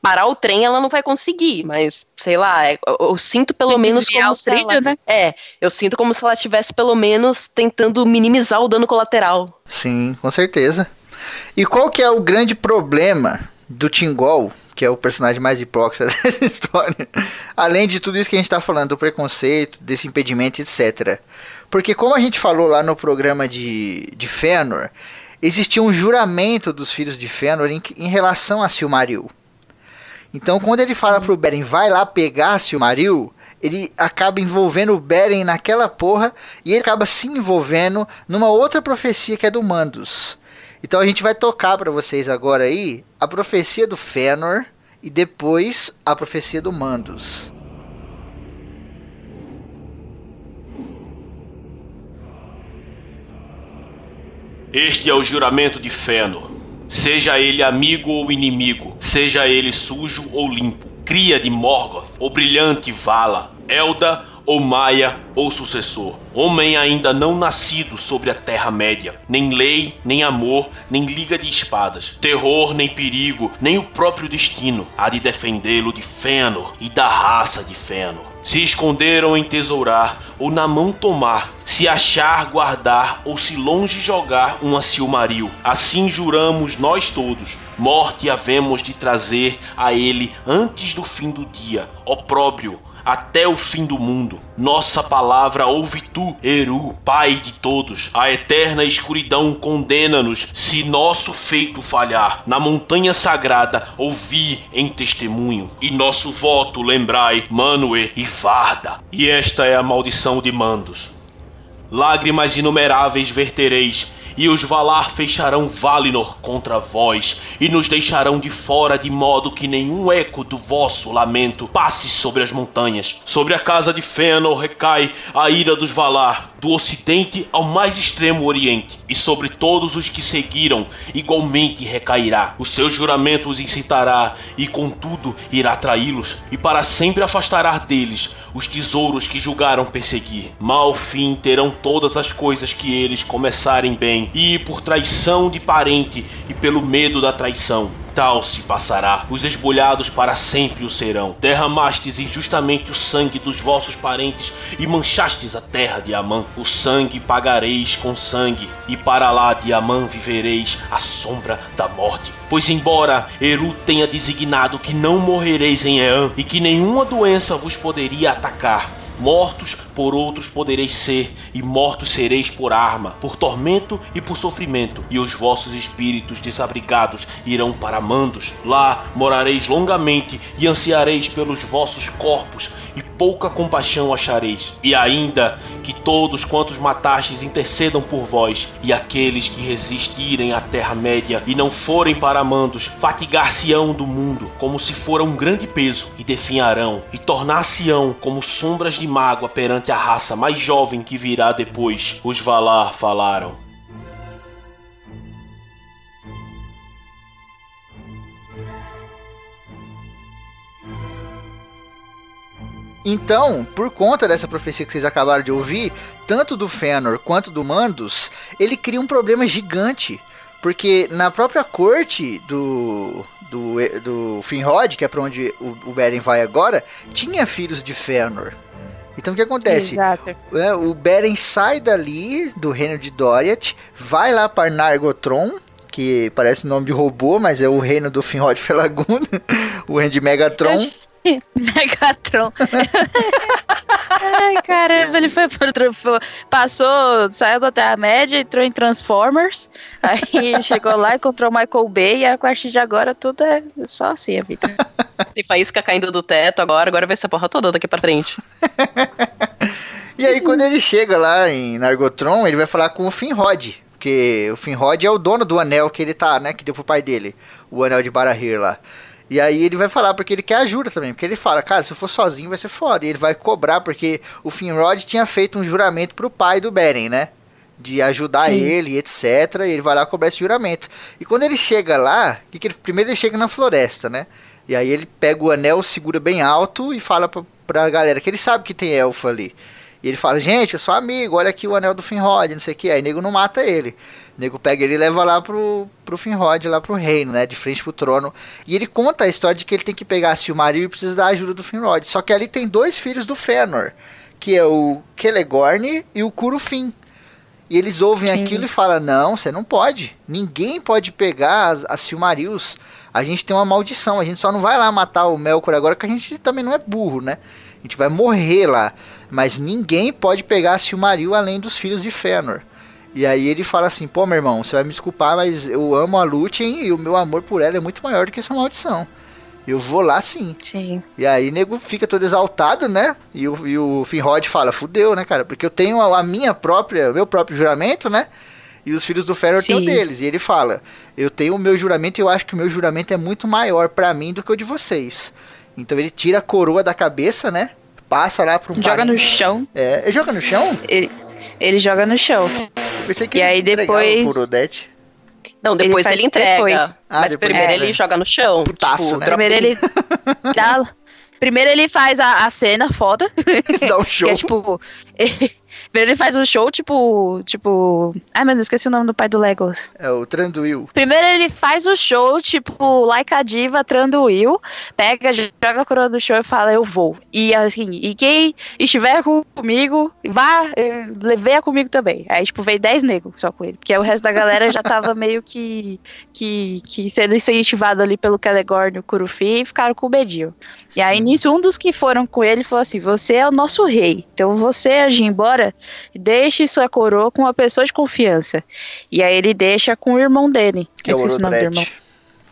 Parar o trem ela não vai conseguir, mas sei lá, é, eu, eu sinto pelo Tem menos como se trilho, ela, né? É, eu sinto como se ela estivesse pelo menos tentando minimizar o dano colateral. Sim, com certeza. E qual que é o grande problema do Tingol, que é o personagem mais hipócrita [LAUGHS] dessa história? Além de tudo isso que a gente tá falando, do preconceito, desse impedimento, etc. Porque como a gente falou lá no programa de, de Fëanor, existia um juramento dos filhos de Fëanor em, em relação a Silmaril. Então quando ele fala pro Beren, vai lá pegar Silmaril, ele acaba envolvendo o Beren naquela porra e ele acaba se envolvendo numa outra profecia que é do Mandos. Então a gente vai tocar pra vocês agora aí a profecia do Fëanor e depois a profecia do Mandos. Este é o juramento de Fëanor. Seja ele amigo ou inimigo, seja ele sujo ou limpo, cria de Morgoth ou brilhante Vala, Elda ou Maia ou sucessor, homem ainda não nascido sobre a Terra-média, nem lei, nem amor, nem liga de espadas, terror, nem perigo, nem o próprio destino, há de defendê-lo de Fëanor e da raça de Fëanor. Se esconderam em tesourar, ou na mão tomar, se achar, guardar, ou se longe jogar uma Silmaril. Assim juramos nós todos. Morte havemos de trazer a ele antes do fim do dia, opróbrio, até o fim do mundo. Nossa palavra ouve tu, Eru, Pai de todos. A eterna escuridão condena-nos se nosso feito falhar. Na montanha sagrada ouvi em testemunho. E nosso voto lembrai, Manue e Varda. E esta é a maldição de Mandos. Lágrimas inumeráveis vertereis, e os Valar fecharão Valinor contra vós, e nos deixarão de fora de modo que nenhum eco do vosso lamento passe sobre as montanhas. Sobre a casa de Fëanor recai a ira dos Valar, do ocidente ao mais extremo oriente, e sobre todos os que seguiram igualmente recairá. O seu juramento os incitará, e contudo irá traí-los, e para sempre afastará deles os tesouros que julgaram perseguir. Mal fim terão todas as coisas que eles começarem bem, e por traição de parente e pelo medo da traição. Tal se passará. Os esbolhados para sempre o serão. Derramastes injustamente o sangue dos vossos parentes e manchastes a terra de Amã. O sangue pagareis com sangue, e para lá de Amã vivereis à sombra da morte. Pois embora Eru tenha designado que não morrereis em Eã e que nenhuma doença vos poderia atacar, Mortos por outros podereis ser, e mortos sereis por arma, por tormento e por sofrimento, e os vossos espíritos desabrigados irão para mandos. Lá morareis longamente e ansiareis pelos vossos corpos, e pouca compaixão achareis. E ainda que todos quantos matastes intercedam por vós, e aqueles que resistirem à Terra-média e não forem para mandos, fatigar-se-ão do mundo, como se fora um grande peso, e definharão, e tornar-se-ão como sombras de mágoa perante a raça mais jovem que virá depois. Os Valar falaram. Então, por conta dessa profecia que vocês acabaram de ouvir, tanto do Fëanor quanto do Mandos, ele cria um problema gigante. Porque na própria corte do, do, do Finrod, que é pra onde o, o Beren vai agora, tinha filhos de Fëanor. Então o que acontece? Exato. É, o Beren sai dali do reino de Doriath, vai lá para Nargothrond, que parece nome de robô, mas é o reino do Finrod Felagund, [LAUGHS] o reino de Megatron. [LAUGHS] Megatron. [LAUGHS] Ai, caramba, ele foi, pro- passou, saiu da Terra-média, entrou em Transformers, aí chegou lá, encontrou o Michael Bay, e a partir de agora tudo é só assim a vida. Tem faísca caindo do teto agora, agora vai ser a porra toda daqui pra frente. [LAUGHS] E aí quando ele chega lá em Nargothrond, ele vai falar com o Finrod, porque o Finrod é o dono do anel que ele tá, né, que deu pro pai dele, o anel de Barahir lá. E aí ele vai falar porque ele quer ajuda também, porque ele fala, cara, se eu for sozinho vai ser foda. E ele vai cobrar porque o Finrod tinha feito um juramento pro pai do Beren, né? De ajudar Sim. ele, etc. E ele vai lá cobrar esse juramento. E quando ele chega lá, que que ele, primeiro ele chega na floresta, né? E aí ele pega o anel, segura bem alto e fala pra, pra galera que ele sabe que tem elfo ali. E ele fala, gente, eu sou amigo, olha aqui o anel do Finrod, não sei o que. Aí o nego não mata ele. O nego pega ele e leva lá pro, pro Finrod, lá pro reino, né? De frente pro trono. E ele conta a história de que ele tem que pegar a Silmaril e precisa da ajuda do Finrod. Só que ali tem dois filhos do Fëanor, que é o Celegorn e o Curufin. E eles ouvem Sim. aquilo e falam, não, você não pode. Ninguém pode pegar as, as Silmarils. A gente tem uma maldição, a gente só não vai lá matar o Melkor agora, que a gente também não é burro, né? A gente vai morrer lá. Mas ninguém pode pegar a Silmaril além dos filhos de Fëanor. E aí ele fala assim, pô, meu irmão, você vai me desculpar, mas eu amo a Lúthien e o meu amor por ela é muito maior do que essa maldição. Eu vou lá sim. Sim. E aí nego fica todo exaltado, né? E o, e o Finrod fala, fudeu, né, cara? Porque eu tenho a, a minha própria, o meu próprio juramento, né? E os filhos do Fëanor têm o deles. E ele fala, eu tenho o meu juramento e eu acho que o meu juramento é muito maior pra mim do que o de vocês. Então ele tira a coroa da cabeça, né? Passa lá pro Joga no chão. É, ele joga no chão? Ele, ele joga no chão. Eu pensei que E ele aí depois- pro Odete. Não, Ele depois faz ele, entrega. depois. Ah, mas depois primeiro entrega. ele joga no chão. Putaço, tipo, né? Primeiro ele [LAUGHS] dá. Primeiro ele faz a, a cena foda. Dá um [LAUGHS] Que show. é tipo. [LAUGHS] Primeiro ele faz o show, tipo. Tipo. Ai, meu Deus, esqueci o nome do pai do Legolas. É o Tranduil. Primeiro ele faz o show, tipo, like a diva, Tranduil, pega, joga a coroa do show e fala, eu vou. E assim, e quem estiver com- comigo, vá, eh, venha comigo também. Aí, tipo, veio 10 negros só com ele. Porque o resto da galera já tava meio que, que, que sendo incentivado ali pelo Celegorn e o Curufi e ficaram com medinho. E aí, nisso, um dos que foram com ele falou assim: Você é o nosso rei. Então você, agir embora, deixe sua coroa com uma pessoa de confiança. E aí ele deixa com o irmão dele. Que é o nome do irmão.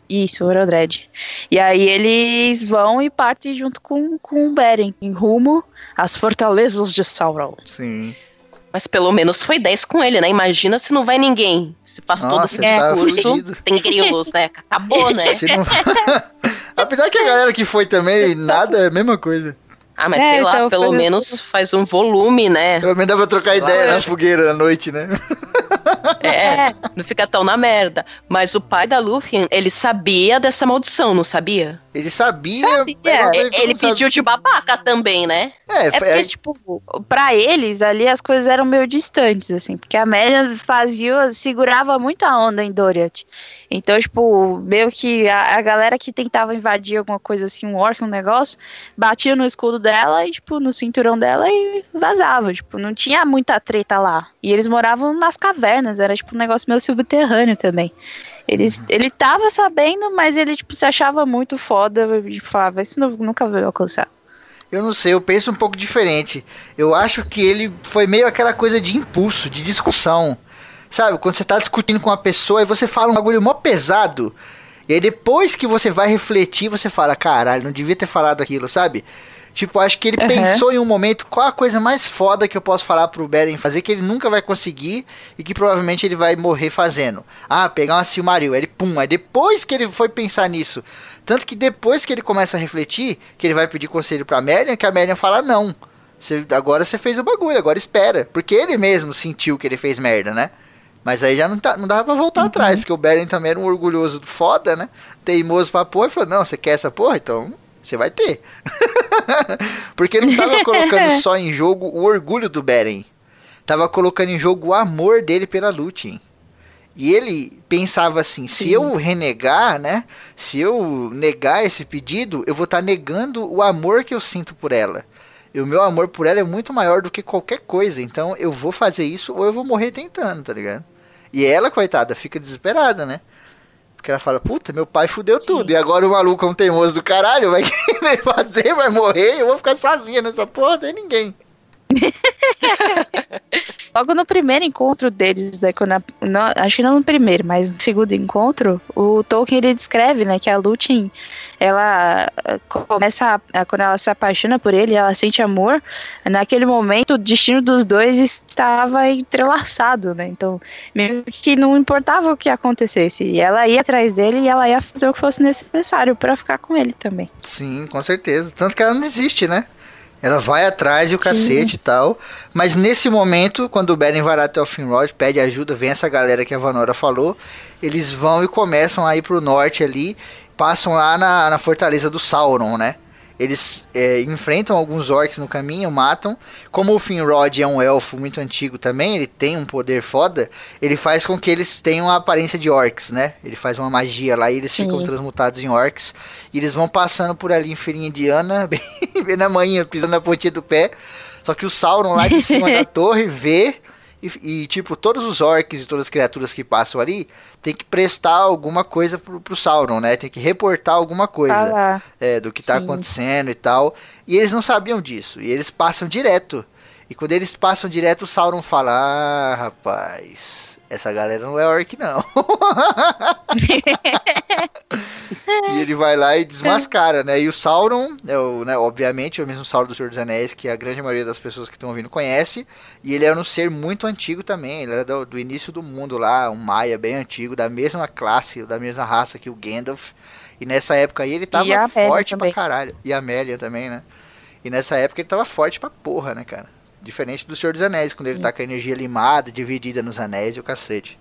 Isso, o Orodred. E aí eles vão e partem junto com, com o Beren, em rumo às fortalezas de Sauron. Sim. Mas pelo menos foi 10 com ele, né? Imagina se não vai ninguém. Se faz todo esse fudido. tem grilos, né? Acabou, [LAUGHS] né? Não- [LAUGHS] Apesar que a galera que foi também, nada é a mesma coisa. Ah, mas É, sei lá, então, pelo foi- menos faz um volume, né? Pelo menos dá pra trocar Sei lá, ideia eu na fogueira à noite, né? [LAUGHS] É, não fica tão na merda. Mas o pai da Lúthien, ele sabia dessa maldição, não sabia? Ele sabia. Sabia. não tem Ele, pediu de babaca também, né? É, É porque, tipo, pra eles ali as coisas eram meio distantes, assim, porque a Amélia fazia, segurava muito a onda em Doriath. Então, tipo, meio que a, a galera que tentava invadir alguma coisa assim, um orc, um negócio, batia no escudo dela e, tipo, no cinturão dela e vazava. Tipo, não tinha muita treta lá. E eles moravam nas cavernas, era tipo um negócio meio subterrâneo também. Eles, ele tava sabendo, mas ele, tipo, se achava muito foda e falava, isso nu- nunca vai alcançar. Eu não sei, eu penso um pouco diferente. Eu acho que ele foi meio aquela coisa de impulso, de discussão. Sabe, quando você tá discutindo com uma pessoa e você fala um bagulho mó pesado. E aí depois que você vai refletir, você fala, caralho, não devia ter falado aquilo, sabe? Tipo, acho que ele Uhum. pensou em um momento qual a coisa mais foda que eu posso falar pro Beren fazer que ele nunca vai conseguir e que provavelmente ele vai morrer fazendo. Ah, pegar uma Silmaril. Aí ele, pum. Depois que ele foi pensar nisso. Tanto que depois que ele começa a refletir, que ele vai pedir conselho pra Merian, que a Merian fala não. Você, agora você fez o bagulho, agora espera. Porque ele mesmo sentiu que ele fez merda, né? Mas aí já não, tá, não dava pra voltar atrás, porque o Beren também era um orgulhoso foda, né? Teimoso pra porra, e falou, não, você quer essa porra? Então você vai ter. [LAUGHS] porque não tava colocando [LAUGHS] só em jogo o orgulho do Beren. Tava colocando em jogo o amor dele pela Lúthien. E ele pensava assim, se eu renegar, né? Se eu negar esse pedido, eu vou estar negando o amor que eu sinto por ela. E o meu amor por ela é muito maior do que qualquer coisa. Então eu vou fazer isso ou eu vou morrer tentando, tá ligado? E ela, coitada, fica desesperada, né? Porque ela fala, puta, meu pai fudeu tudo. E agora o maluco é um teimoso do caralho, vai [LAUGHS] querer fazer, vai morrer, eu vou ficar sozinha nessa porra, tem ninguém. [LAUGHS] Logo no primeiro encontro deles, né, quando a- acho que não no primeiro, mas no segundo encontro, o Tolkien ele descreve, né, que a Lúthien, ela eh, começa, a, quando ela se apaixona por ele, ela sente amor, naquele momento o destino dos dois estava entrelaçado, né, então meio que não importava o que acontecesse, e ela ia atrás dele e ela ia fazer o que fosse necessário pra ficar com ele também. Sim, com certeza. Tanto que ela não desiste, né? Ela vai atrás e o cacete e tal. Mas nesse momento, quando o Beren vai lá até o Finrod, pede ajuda, vem essa galera que a Vanora falou. Eles vão e começam a ir pro norte ali. passam lá na, na fortaleza do Sauron, né? Eles é, enfrentam alguns orcs no caminho, matam. Como o Finrod é um elfo muito antigo também, ele tem um poder foda, ele faz com que eles tenham a aparência de orcs, né? Ele faz uma magia lá e eles Sim. ficam transmutados em orcs. E eles vão passando por ali em Feirinha Indiana, [LAUGHS] bem, bem na manhã, pisando na pontinha do pé. Só que o Sauron lá de cima [LAUGHS] da torre vê e, e, tipo, todos os orcs e todas as criaturas que passam ali tem que prestar alguma coisa pro, pro Sauron, né? Tem que reportar alguma coisa lá. é, do que tá Sim. acontecendo e tal. E eles não sabiam disso. E eles passam direto. E quando eles passam direto, o Sauron fala: Ah, rapaz, essa galera não é orc, não. [LAUGHS] e ele vai lá e desmascara, né? E o Sauron, é o, né, obviamente, é o mesmo Sauron do Senhor dos Anéis, que a grande maioria das pessoas que estão ouvindo conhece. E ele era um ser muito antigo também. Ele era do, do início do mundo lá, um Maia bem antigo, da mesma classe, da mesma raça que o Gandalf. E nessa época aí ele tava forte também. pra caralho. E a Amélia também, né? E nessa época ele tava forte pra porra, né, cara? Diferente do Senhor dos Anéis, quando ele tá com a energia limada, dividida nos anéis e o cacete.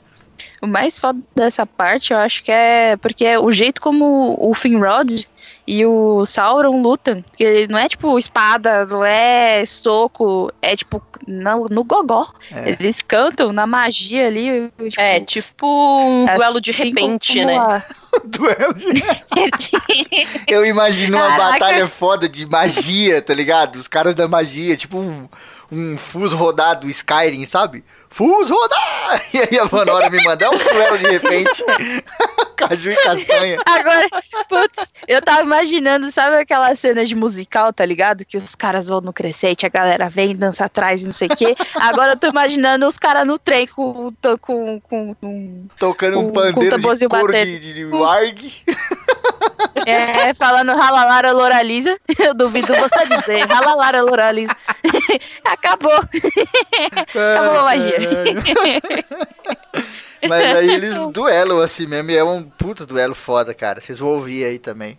O mais foda dessa parte, eu acho que é porque é o jeito como o Finrod e o Sauron lutam. Porque não é tipo espada, não é soco, é tipo no, no gogó. É. Eles cantam na magia ali. Tipo, É, tipo um duelo de assim repente, né? a- [LAUGHS] [LAUGHS] Duelo de... [LAUGHS] Eu imagino uma Caraca. batalha foda de magia, tá ligado? Os caras da magia, tipo um, um fuso rodado Skyrim, sabe? Fuso rodar! [LAUGHS] E aí a Vanora me mandar um duelo de repente. [LAUGHS] Caju e castanha. Agora, putz, eu tava imaginando, sabe aquela cena de musical, tá ligado? Que os caras vão no crescente, a galera vem, dança atrás e não sei o quê. Agora eu tô imaginando os caras no trem com, com, com, com Tocando um Com- com pandeiro de couro de, de, de warg. É, falando ralalara loraliza. [LAUGHS] Eu duvido você dizer. Ralalara loraliza. [LAUGHS] Acabou. Acabou a magia. [LAUGHS] Mas aí eles duelam assim mesmo, e é um puta duelo foda, cara. Vocês vão ouvir aí também.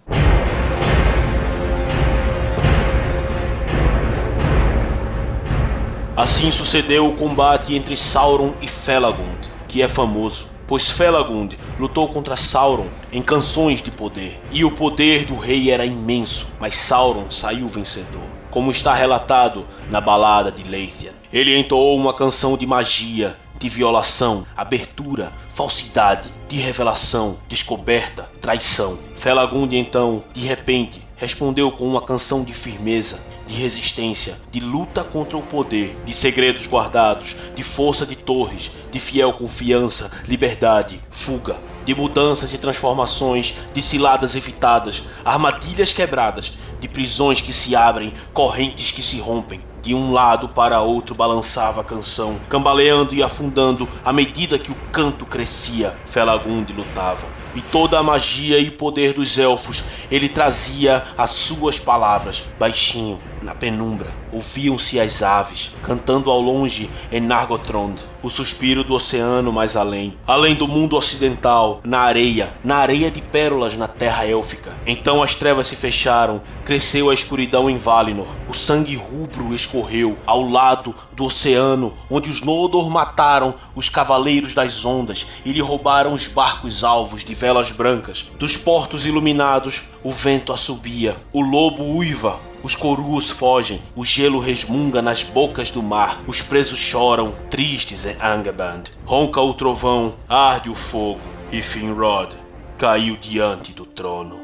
Assim sucedeu o combate entre Sauron e Felagund, que é famoso, pois Felagund lutou contra Sauron em canções de poder, e o poder do rei era imenso, mas Sauron saiu vencedor, como está relatado na balada de Leithian. Ele entoou uma canção de magia, de violação, abertura, falsidade, de revelação, descoberta, traição. Felagund então, de repente, respondeu com uma canção de firmeza, de resistência, de luta contra o poder, de segredos guardados, de força de torres, de fiel confiança, liberdade, fuga, de mudanças e transformações, de ciladas evitadas, armadilhas quebradas, de prisões que se abrem, correntes que se rompem. De um lado para outro balançava a canção, cambaleando e afundando à medida que o canto crescia. Felagund lutava. E toda a magia e poder dos elfos ele trazia as suas palavras, baixinho, na penumbra. Ouviam-se as aves, cantando ao longe em Nargothrond, o suspiro do oceano mais além, além do mundo ocidental, na areia, na areia de pérolas na terra élfica. Então as trevas se fecharam, cresceu a escuridão em Valinor, o sangue rubro escorreu ao lado do oceano, onde os Noldor mataram os cavaleiros das ondas e lhe roubaram os barcos alvos de velas brancas. Dos portos iluminados, o vento assobia, o lobo uiva, os coruos fogem, o gelo resmunga nas bocas do mar, os presos choram, tristes em Angband. Ronca o trovão, arde o fogo, e Finrod caiu diante do trono.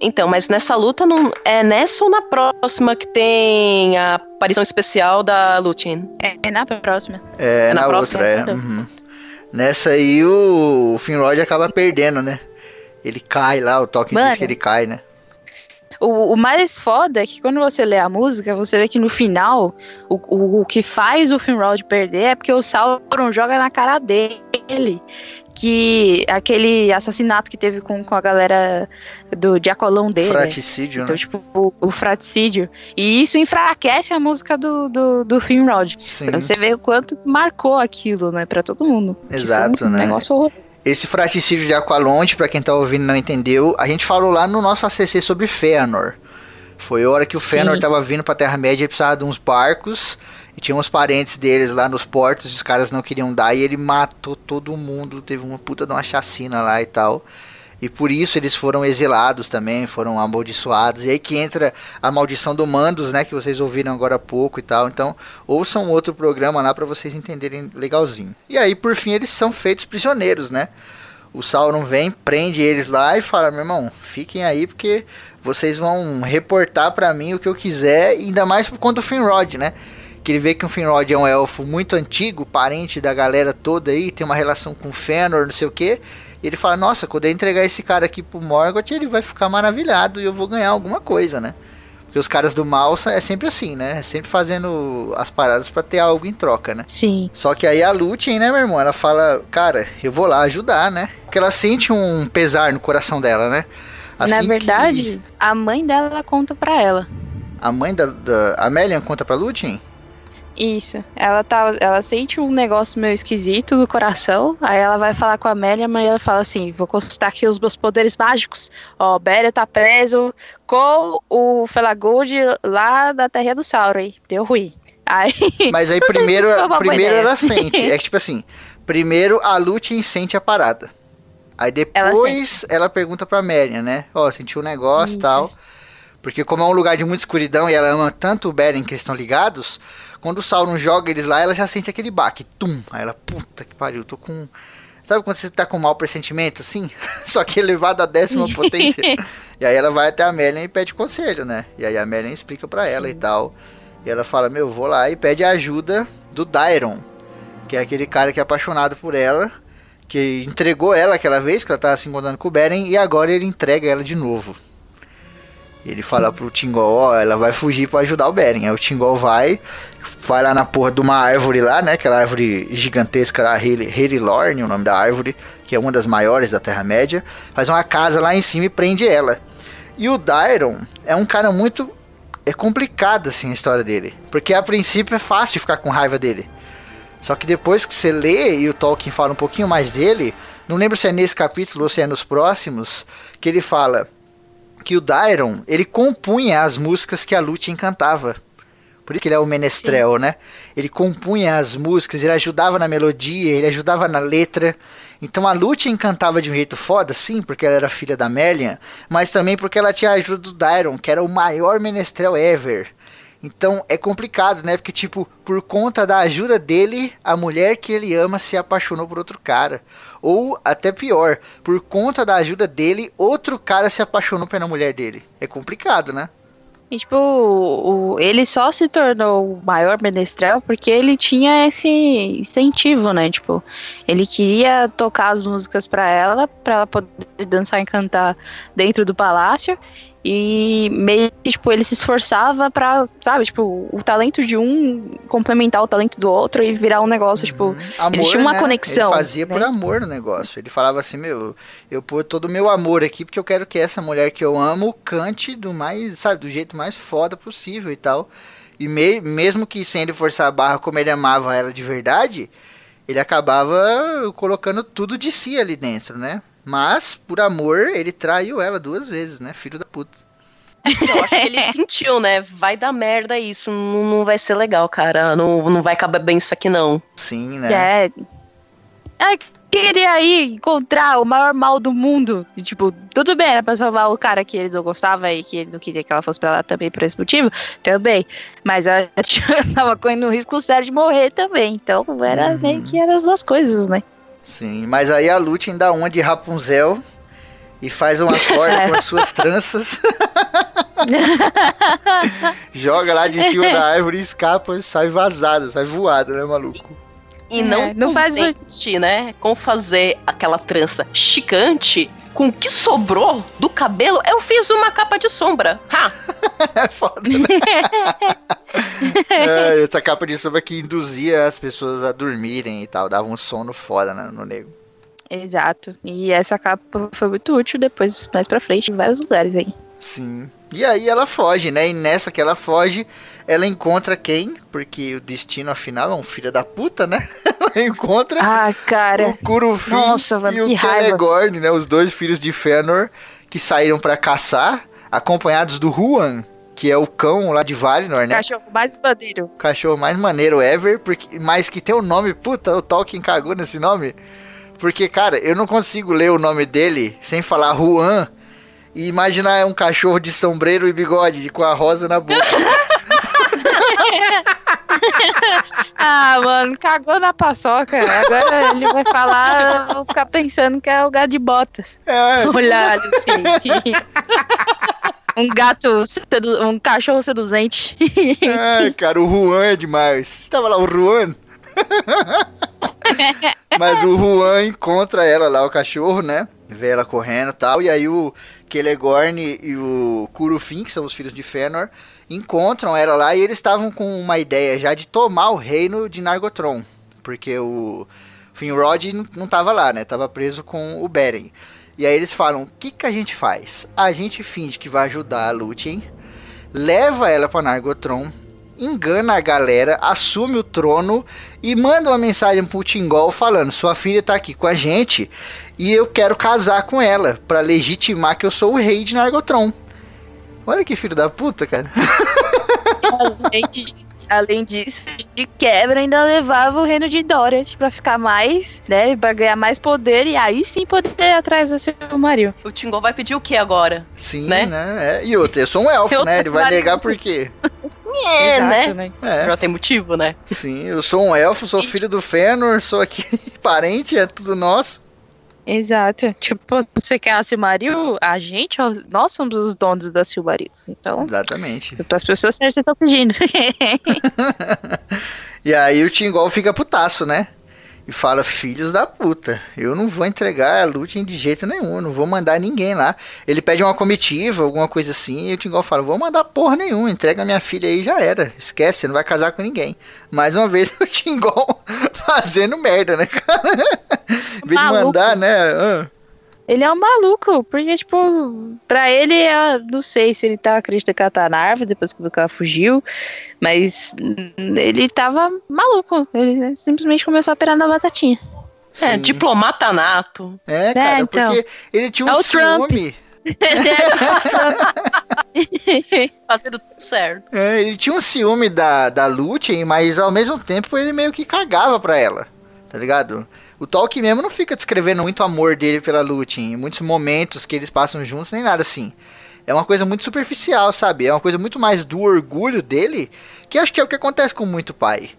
Então, mas nessa luta não é nessa ou na próxima que tem a aparição especial da Lúthien? É na próxima. É, É na na, próxima, outra, é. uhum. Nessa aí o, o Finrod acaba perdendo, né? Ele cai lá, o Tolkien diz Mano. que ele cai, né? O, o mais foda é que quando você lê a música, você vê que no final, o, o, o que faz o Finrod perder é porque o Sauron joga na cara dele. Que aquele assassinato que teve com, com a galera do Diacolão dele. Fraticídio, Então, né? tipo, o, o fraticídio. E isso enfraquece a música do, do, do Finrod. Sim. Pra você ver o quanto marcou aquilo, né, pra todo mundo. Foi Exato, um né? negócio horroroso. Esse fraticídio de Aqualonde, pra quem tá ouvindo e não entendeu, a gente falou lá no nosso ACC sobre Fëanor. Foi a hora que o Fëanor Sim. tava vindo pra Terra-média, ele precisava de uns barcos, E tinha uns parentes deles lá nos portos, os caras não queriam dar e ele matou todo mundo. Teve uma puta de uma chacina lá e tal. E por isso eles foram exilados também, foram amaldiçoados. E aí que entra a maldição do Mandos, né? Que vocês ouviram agora há pouco e tal. Então, ouçam outro programa lá para vocês entenderem legalzinho. E aí, por fim, eles são feitos prisioneiros, né? O Sauron vem, prende eles lá e fala: meu irmão, fiquem aí porque vocês vão reportar para mim o que eu quiser, ainda mais por conta do Finrod, né? Que ele vê que o Finrod é um elfo muito antigo, parente da galera toda aí, tem uma relação com Fëanor, não sei o que. E ele fala: Nossa, quando eu entregar esse cara aqui pro Morgoth, ele vai ficar maravilhado e eu vou ganhar alguma coisa, né? Porque os caras do mal é sempre assim, né? É sempre fazendo as paradas para ter algo em troca, né? Sim. Só que aí a Lúthien, né, meu irmão? Ela fala: Cara, eu vou lá ajudar, né? Porque ela sente um pesar no coração dela, né? Na Assim verdade, que a mãe dela conta pra ela. a mãe da, da Amélia conta pra Lúthien? Isso. Ela tá, ela sente um negócio meio esquisito no coração. Aí ela vai falar com a Amélia, mas ela fala assim: vou consultar aqui os meus poderes mágicos. Ó, Béria tá preso com o Felagund lá da Terra do Sauron. Deu ruim. Aí, [LAUGHS] Mas aí sei se primeiro, primeiro ela sente. [LAUGHS] É que tipo assim, primeiro a Lúthien sente a parada. Aí depois ela, pergunta pra Merian, né? Ó, sentiu um negócio e tal. Porque como é um lugar de muita escuridão e ela ama tanto o Beren que eles estão ligados, quando o Sauron joga eles lá, ela já sente aquele baque. Tum! Aí ela, puta que pariu, tô com... Sabe quando você tá com mau pressentimento, assim? [LAUGHS] Só que elevado à décima [LAUGHS] potência. E aí ela vai até a Melian e pede conselho, né? E aí a Melian explica pra ela e tal. E ela fala, meu, vou lá e pede a ajuda do Dairon. Que é aquele cara que é apaixonado por ela. Que entregou ela aquela vez que ela tava se encontrando com o Beren. E agora ele entrega ela de novo. Ele fala pro Tingol, ó, ela vai fugir pra ajudar o Beren. Aí o Tingol vai, vai lá na porra de uma árvore lá, né? Aquela árvore gigantesca lá, Herilorn, o nome da árvore, que é uma das maiores da Terra-média. Faz uma casa lá em cima e prende ela. E o Dairon é um cara muito. É complicado assim a história dele. Porque a princípio é fácil ficar com raiva dele. Só que depois que você lê e o Tolkien fala um pouquinho mais dele, não lembro se é nesse capítulo ou se é nos próximos, que ele fala que o Dairon, ele compunha as músicas que a Lúthien cantava. Por isso que ele é o menestrel, né? Ele compunha as músicas, ele ajudava na melodia, ele ajudava na letra. Então a Lúthien cantava de um jeito foda, sim, porque ela era filha da Melian, mas também porque ela tinha a ajuda do Dairon, que era o maior menestrel ever. Então é complicado, né? Porque, tipo, por conta da ajuda dele, a mulher que ele ama se apaixonou por outro cara. Ou, até pior, por conta da ajuda dele, outro cara se apaixonou pela mulher dele. É complicado, né? E, tipo, o- ele só se tornou o maior menestrel porque ele tinha esse incentivo, né? Tipo, ele queria tocar as músicas pra ela, pra ela poder dançar e cantar dentro do palácio. E meio que, tipo, ele se esforçava pra, sabe, tipo, o talento de um complementar o talento do outro e virar um negócio, tipo, Amor, eles tinham uma né? conexão. Ele fazia por né? amor no negócio. Ele falava assim, meu, eu pôr todo o meu amor aqui porque eu quero que essa mulher que eu amo cante do mais, sabe, do jeito mais foda possível e tal. E me- mesmo que sem ele forçar a barra como ele amava ela de verdade, ele acabava colocando tudo de si ali dentro, né? Mas, por amor, ele traiu ela duas vezes, né? Filho da puta. Eu acho que ele [LAUGHS] sentiu, né? Vai dar merda isso, não, não vai ser legal, cara. Não, não vai acabar bem isso aqui, não. Sim, né? É. Ela queria ir encontrar o maior mal do mundo. E, tipo, tudo bem, era pra salvar o cara que ele não gostava e que ele não queria que ela fosse pra lá também por esse motivo. Também. Mas ela [LAUGHS] tava correndo o risco sério de morrer também. Então era Uhum. meio que eram as duas coisas, né? Sim, mas aí a Lúthien dá uma de Rapunzel e faz uma corda com as suas tranças. [LAUGHS] Joga lá de cima da árvore e escapa e sai vazada, sai voada, né, maluco? E É, não, não faz contente, né? Com fazer aquela trança chicante, com o que sobrou do cabelo, eu fiz uma capa de sombra. Ha! [LAUGHS] É foda, né? [LAUGHS] [LAUGHS] É, [LAUGHS] essa capa de sombra que induzia as pessoas a dormirem e tal, dava um sono foda né, no nego. Exato. E essa capa foi muito útil depois, mais pra frente, em vários lugares aí. Sim. E aí ela foge, né? E nessa que ela foge, ela encontra quem? Porque o destino, afinal, é um filho da puta, né? [LAUGHS] Ela encontra Ah, cara. o Curufim Nossa, mano, e o. Telegorn, né? Os dois filhos de Fëanor que saíram pra caçar, acompanhados do Huan, que é o cão lá de Valinor, né? Cachorro mais maneiro. Cachorro mais maneiro ever, porque, mas que tem o um nome, puta, o Tolkien cagou nesse nome. Porque, cara, eu não consigo ler o nome dele sem falar Juan e imaginar um cachorro de sombreiro e bigode com a rosa na boca. [LAUGHS] ah, mano, cagou na paçoca. Agora ele vai falar, eu vou ficar pensando que é o gato de botas. É, Olha, gente. Um gato, sedu... um cachorro seduzente. [LAUGHS] é, cara, o Juan é demais. Tava lá o Juan. [LAUGHS] Mas o Juan encontra ela lá, o cachorro, né? Vê ela correndo e tal. E aí o Kelegorn e o Curufin, que são os filhos de Fëanor, encontram ela lá e eles estavam com uma ideia já de tomar o reino de Nargothrond. Porque o Finrod não tava lá, né? Tava preso com o Beren. E aí eles falam: o que, que a gente faz? A gente finge que vai ajudar a Lúthien, leva ela para Nargothrond, engana a galera, assume o trono e manda uma mensagem pro Tingol falando: sua filha tá aqui com a gente e eu quero casar com ela para legitimar que eu sou o rei de Nargothrond. Olha que filho da puta, cara. Além, disso, de quebra, ainda levava o reino de Doriath pra ficar mais, né? Pra ganhar mais poder e aí sim poder ir atrás do seu marido. O Tingol vai pedir o que agora? Sim, Né? né? É, E outra, eu sou um elfo, Eu né? Ele vai negar por quê? É, Exato, né? É, Já tem motivo, né? sim, eu sou um elfo, sou filho do Fëanor, sou aqui [LAUGHS] parente, é tudo nosso. Exato. Tipo, você quer a Silmaril? A gente, nós somos os donos da Silmaril. Então, Exatamente. as pessoas certas estão pedindo. [LAUGHS] [LAUGHS] E aí o Tingol fica putaço, né? E fala, filhos da puta, eu não vou entregar a Lúthien de jeito nenhum, não vou mandar ninguém lá. Ele pede uma comitiva, alguma coisa assim, e o Tingol fala, vou mandar porra nenhuma, entrega minha filha aí e já era. Esquece, não vai casar com ninguém. Mais uma vez [LAUGHS] o Tingol [LAUGHS] fazendo merda, né, cara? [LAUGHS] Em vez de Maluco. mandar, né? ah, ele é um maluco, porque, tipo, pra ele, eu não sei se ele tá acreditando que ela tá na árvore depois que ela fugiu, mas ele tava maluco. Ele simplesmente começou a operar na batatinha. É, sim. diplomata nato. É, cara, então. porque ele tinha É um o Trump. ciúme. [LAUGHS] Fazendo tudo certo. É, ele tinha um ciúme da, da Lúthien, mas ao mesmo tempo ele meio que cagava pra ela, tá ligado? O Tolkien mesmo não fica descrevendo muito amor dele pela Lúthien, em muitos momentos que eles passam juntos, nem nada assim. É uma coisa muito superficial, sabe? É uma coisa muito mais do orgulho dele, que acho que é o que acontece com muito pai.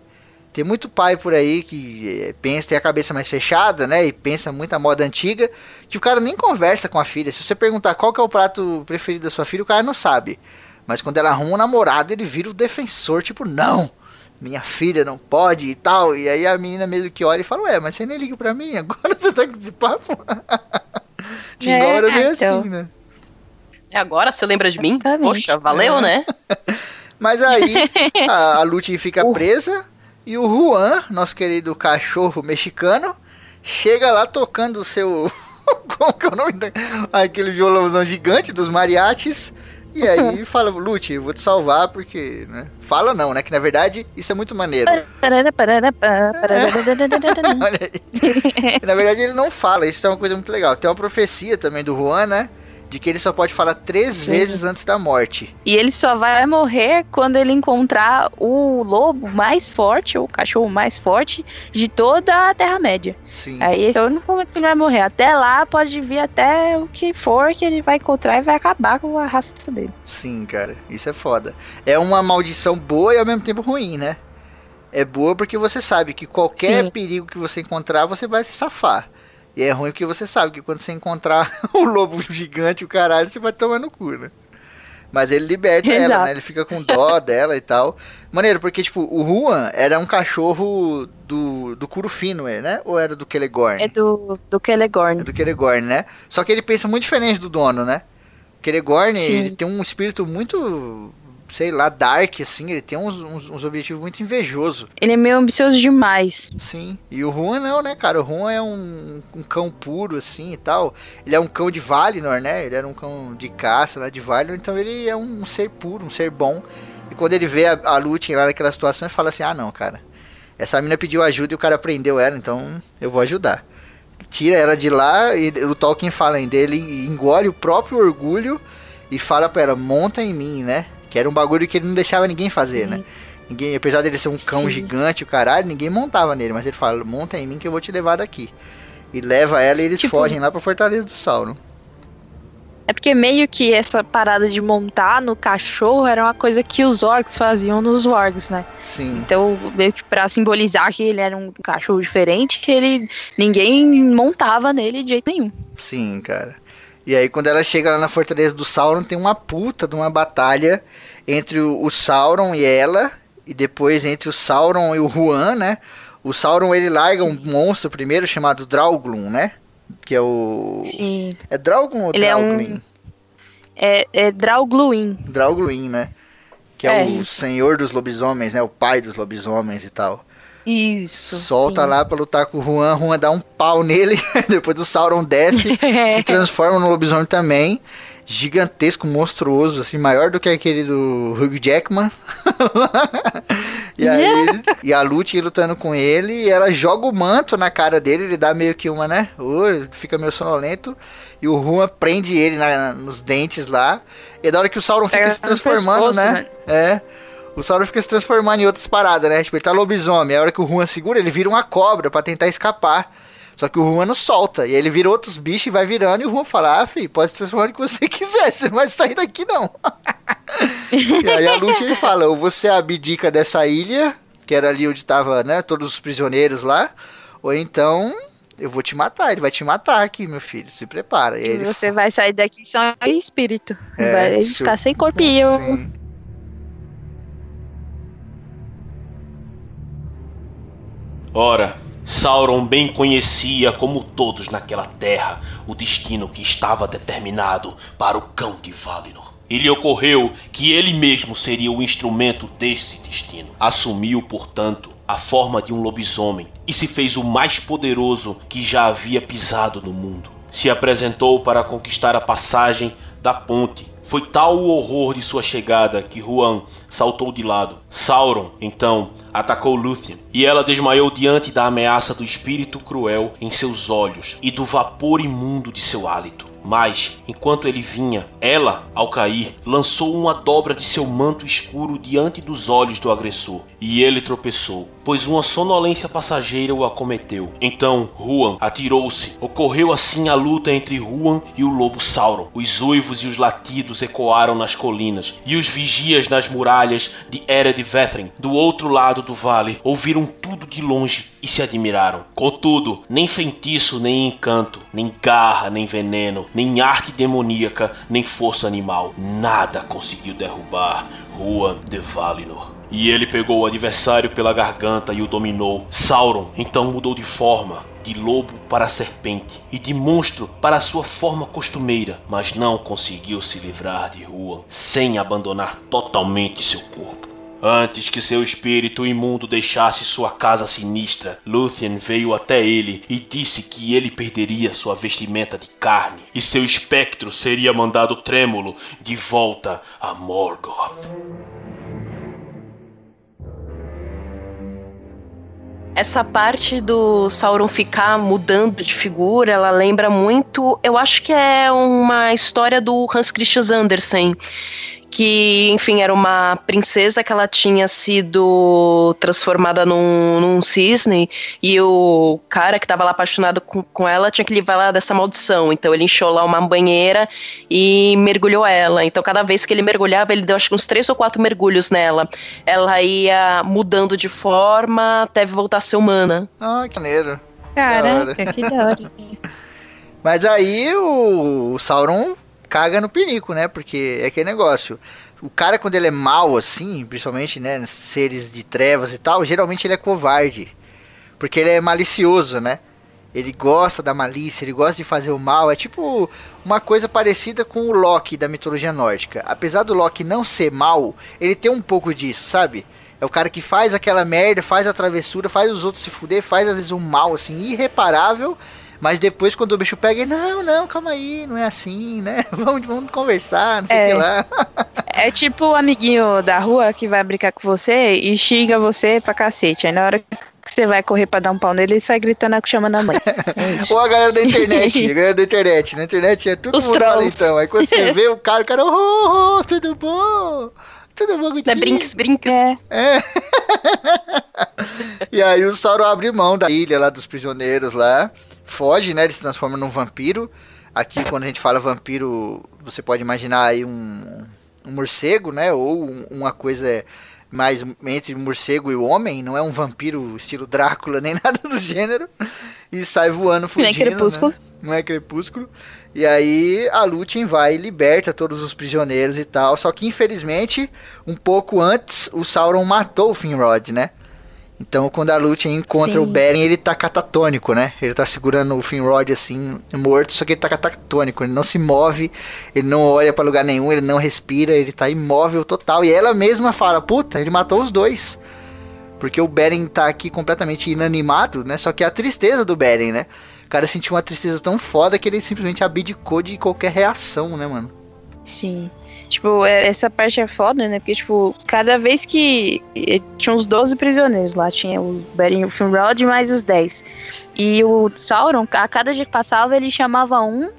Tem muito pai por aí que eh, pensa, tem a cabeça mais fechada, né? E pensa muito a moda antiga, que o cara nem conversa com a filha. Se você perguntar qual que é o prato preferido da sua filha, o cara não sabe. Mas quando ela arruma um namorado, ele vira o defensor, tipo, não, minha filha não pode e tal. E aí a menina mesmo que olha e fala, ué, mas você nem liga pra mim, [LAUGHS] agora você tá com esse papo. Tingol É, meio então. assim, né? E agora você lembra de mim? Exatamente. Poxa, valeu, É. né? [LAUGHS] Mas aí a, a Lúthien fica [LAUGHS] presa e o Juan, nosso querido cachorro mexicano, chega lá tocando o seu. Como que é o nome? Aquele violãozão gigante dos mariachis. E aí fala, Lúthien, eu vou te salvar porque. Né? Fala não, né? Que na verdade isso é muito maneiro. Olha aí. Na verdade, ele não fala, isso é uma coisa muito legal. Tem uma profecia também do Juan, né? De que ele só pode falar três Sim. vezes antes da morte. E ele só vai morrer quando ele encontrar o lobo mais forte, ou o cachorro mais forte de toda a Terra-média. Sim. Aí esse é o único momento que ele vai morrer. Até lá pode vir até o que for que ele vai encontrar e vai acabar com a raça dele. Sim, cara, isso é foda. É uma maldição boa e ao mesmo tempo ruim, né? É boa porque você sabe que qualquer Sim. perigo que você encontrar, você vai se safar. E é ruim porque você sabe que quando você encontrar [LAUGHS] o lobo gigante, o caralho, você vai tomar no cu, né? Mas ele liberta ela, Exato. né? Ele fica com dó [LAUGHS] dela e tal. Maneiro, porque, tipo, o Juan era um cachorro do, do Curufino, né? Ou era do Kelegorn? É do, do É Kelegorn. do Kelegorn, né? Só que ele pensa muito diferente do dono, né? Kelegorn, Sim. ele tem um espírito muito, sei lá, dark, assim. Ele tem uns, uns, uns objetivos muito invejoso. Ele é meio ambicioso demais. Sim. E o Juan não, né, cara? O Juan é um, um cão puro, assim, e tal. Ele é um cão de Valinor, né? Ele era um cão de caça lá de Valinor. Então ele é um ser puro, um ser bom. E quando ele vê a, a Lúthien lá naquela situação, ele fala assim, ah, não, cara. Essa mina pediu ajuda e o cara prendeu ela, então eu vou ajudar. Tira ela de lá e o Tolkien fala ainda, ele engole o próprio orgulho e fala pra ela, monta em mim, né? Que era um bagulho que ele não deixava ninguém fazer, né? Ninguém, apesar dele ser um cão Sim. gigante, o caralho, ninguém montava nele, mas ele fala, monta em mim que eu vou te levar daqui. E leva ela e eles Tipo- fogem lá pra Fortaleza do Sauron. É porque meio que essa parada de montar no cachorro era uma coisa que os orcs faziam nos wargs, né? Sim. Então, meio que pra simbolizar que ele era um cachorro diferente, que ele ninguém montava nele de jeito nenhum. Sim, cara. E aí quando ela chega lá na Fortaleza do Sauron, tem uma puta de uma batalha entre o, o Sauron e ela, e depois entre o Sauron e o Huan, né? O Sauron ele larga um monstro primeiro chamado Drauglun, né? Que é o Sim. É Draugun ou Ele é um-? É, é Draugluin. Drauglin, né? Que é, É, o senhor dos lobisomens, né? O pai dos lobisomens e tal. Isso. Solta sim. lá pra lutar com o Juan, Juan dá um pau [LAUGHS] nele, depois o Sauron desce, [LAUGHS] se transforma no lobisomem também. Gigantesco, monstruoso, assim, maior do que aquele do Hugh Jackman. [LAUGHS] e aí, ele- e a Lute lutando com ele, e ela joga o manto na cara dele, ele dá meio que uma, né? Oi, fica meio sonolento. E o Juan prende ele na- nos dentes lá. E é da hora que o Sauron fica Pega se transformando, pescoço, né? né? É. O Sauron fica se transformando em outras paradas, né? Tipo, ele tá lobisomem. A hora que o Juan segura, ele vira uma cobra pra tentar escapar. Só que o Juan não solta. E aí ele vira outros bichos e vai virando. E o Juan fala: Ah, filho, pode se transformar no que você [LAUGHS] quiser. Você não vai sair daqui, não. [LAUGHS] e aí a Lute ele fala: Ou você abdica dessa ilha, que era ali onde tava, né? Todos os prisioneiros lá. Ou então. Eu vou te matar, ele vai te matar aqui, meu filho. Se prepara. E E ele você vai sair daqui só em espírito. É, vai ficar sem corpinho. Sim. Ora, Sauron bem conhecia, como todos naquela terra, o destino que estava determinado para o cão de Valinor. E lhe ocorreu que ele mesmo seria o instrumento desse destino. Assumiu, portanto, a forma de um lobisomem e se fez o mais poderoso que já havia pisado no mundo. Se apresentou para conquistar a passagem da ponte foi tal o horror de sua chegada que Huan saltou de lado. Sauron, então, atacou Lúthien, e ela desmaiou diante da ameaça do espírito cruel em seus olhos e do vapor imundo de seu hálito. Mas, enquanto ele vinha, ela, ao cair, lançou uma dobra de seu manto escuro diante dos olhos do agressor, e ele tropeçou, pois uma sonolência passageira o acometeu. Então, Huan atirou-se. Ocorreu assim a luta entre Huan e o lobo Sauron. Os uivos e os latidos ecoaram nas colinas, e os vigias nas muralhas de Ered Vethrin, do outro lado do vale, ouviram tudo de longe e se admiraram. Contudo, nem feitiço, nem encanto, nem garra, nem veneno, nem arte demoníaca, nem força animal, nada conseguiu derrubar Juan de Valinor. E ele pegou o adversário pela garganta e o dominou. Sauron então mudou de forma, de lobo para serpente, e de monstro para sua forma costumeira, mas não conseguiu se livrar de Juan sem abandonar totalmente seu corpo. Antes que seu espírito imundo deixasse sua casa sinistra, Lúthien veio até ele e disse que ele perderia sua vestimenta de carne e seu espectro seria mandado trêmulo de volta a Morgoth. Essa parte do Sauron ficar mudando de figura, ela lembra muito. Eu acho que é uma história do Hans Christian Andersen. Que, enfim, era uma princesa que ela tinha sido transformada num, num cisne. E o cara que tava lá apaixonado com, com ela tinha que livrar ela dessa maldição. Então ele encheu lá uma banheira e mergulhou ela. Então cada vez que ele mergulhava, ele deu acho que uns três ou quatro mergulhos nela. Ela ia mudando de forma até voltar a ser humana. Ah, que maneiro. Caraca, que da hora. [LAUGHS] Mas aí o, o Sauron caga no pinico, né? Porque é aquele negócio. O cara, quando ele é mal assim, principalmente, né? Seres de trevas e tal, geralmente ele é covarde. Porque ele é malicioso, né? Ele gosta da malícia, ele gosta de fazer o mal. É tipo uma coisa parecida com o Loki da mitologia nórdica. Apesar do Loki não ser mal, ele tem um pouco disso, sabe? É o cara que faz aquela merda, faz a travessura, faz os outros se fuder, faz às vezes um mal assim irreparável. Mas depois, quando o bicho pega, ele, não, não, calma aí, não é assim, né? [LAUGHS] Vamos, vamos conversar, não sei o É. que lá. É tipo o amiguinho da rua que vai brincar com você e xinga você pra cacete. Aí na hora que você vai correr pra dar um pau nele, ele sai gritando chamando a mãe. É. [LAUGHS] Ou a galera da internet, [LAUGHS] a galera da internet. Na internet é tudo Os mundo valentão. Aí quando você vê o cara, o cara, oh, oh, tudo bom? Tudo bom É brinks, brinks. É. É. e aí o Sauron abre mão da ilha lá dos prisioneiros lá, foge, né? Ele se transforma num vampiro. Aqui, quando a gente fala vampiro, você pode imaginar aí um, um morcego, né? Ou um- uma coisa mais entre morcego e homem, não é um vampiro estilo Drácula [LAUGHS] nem nada do gênero. E sai voando fugindo, Crepúsculo. né? Não é crepúsculo. E aí a Lúthien vai e liberta todos os prisioneiros e tal. Só que infelizmente, um pouco antes, o Sauron matou o Finrod, né? Então quando a Lúthien encontra Sim. o Beren, ele tá catatônico, né? Ele tá segurando o Finrod assim, morto, só que ele tá catatônico, ele não se move, ele não olha pra lugar nenhum, ele não respira, ele tá imóvel total. E ela mesma fala: "Puta, ele matou os dois". Porque o Beren tá aqui completamente inanimado, né? Só que é a tristeza do Beren, né? O cara sentiu uma tristeza tão foda que ele simplesmente abdicou de qualquer reação, né, mano? Sim. Tipo, é- essa parte é foda, né? Porque, tipo, cada vez que. eh, Tinha uns 12 prisioneiros lá. Tinha o Beren e o Finrod mais os 10. E o Sauron, a cada dia que passava, ele chamava um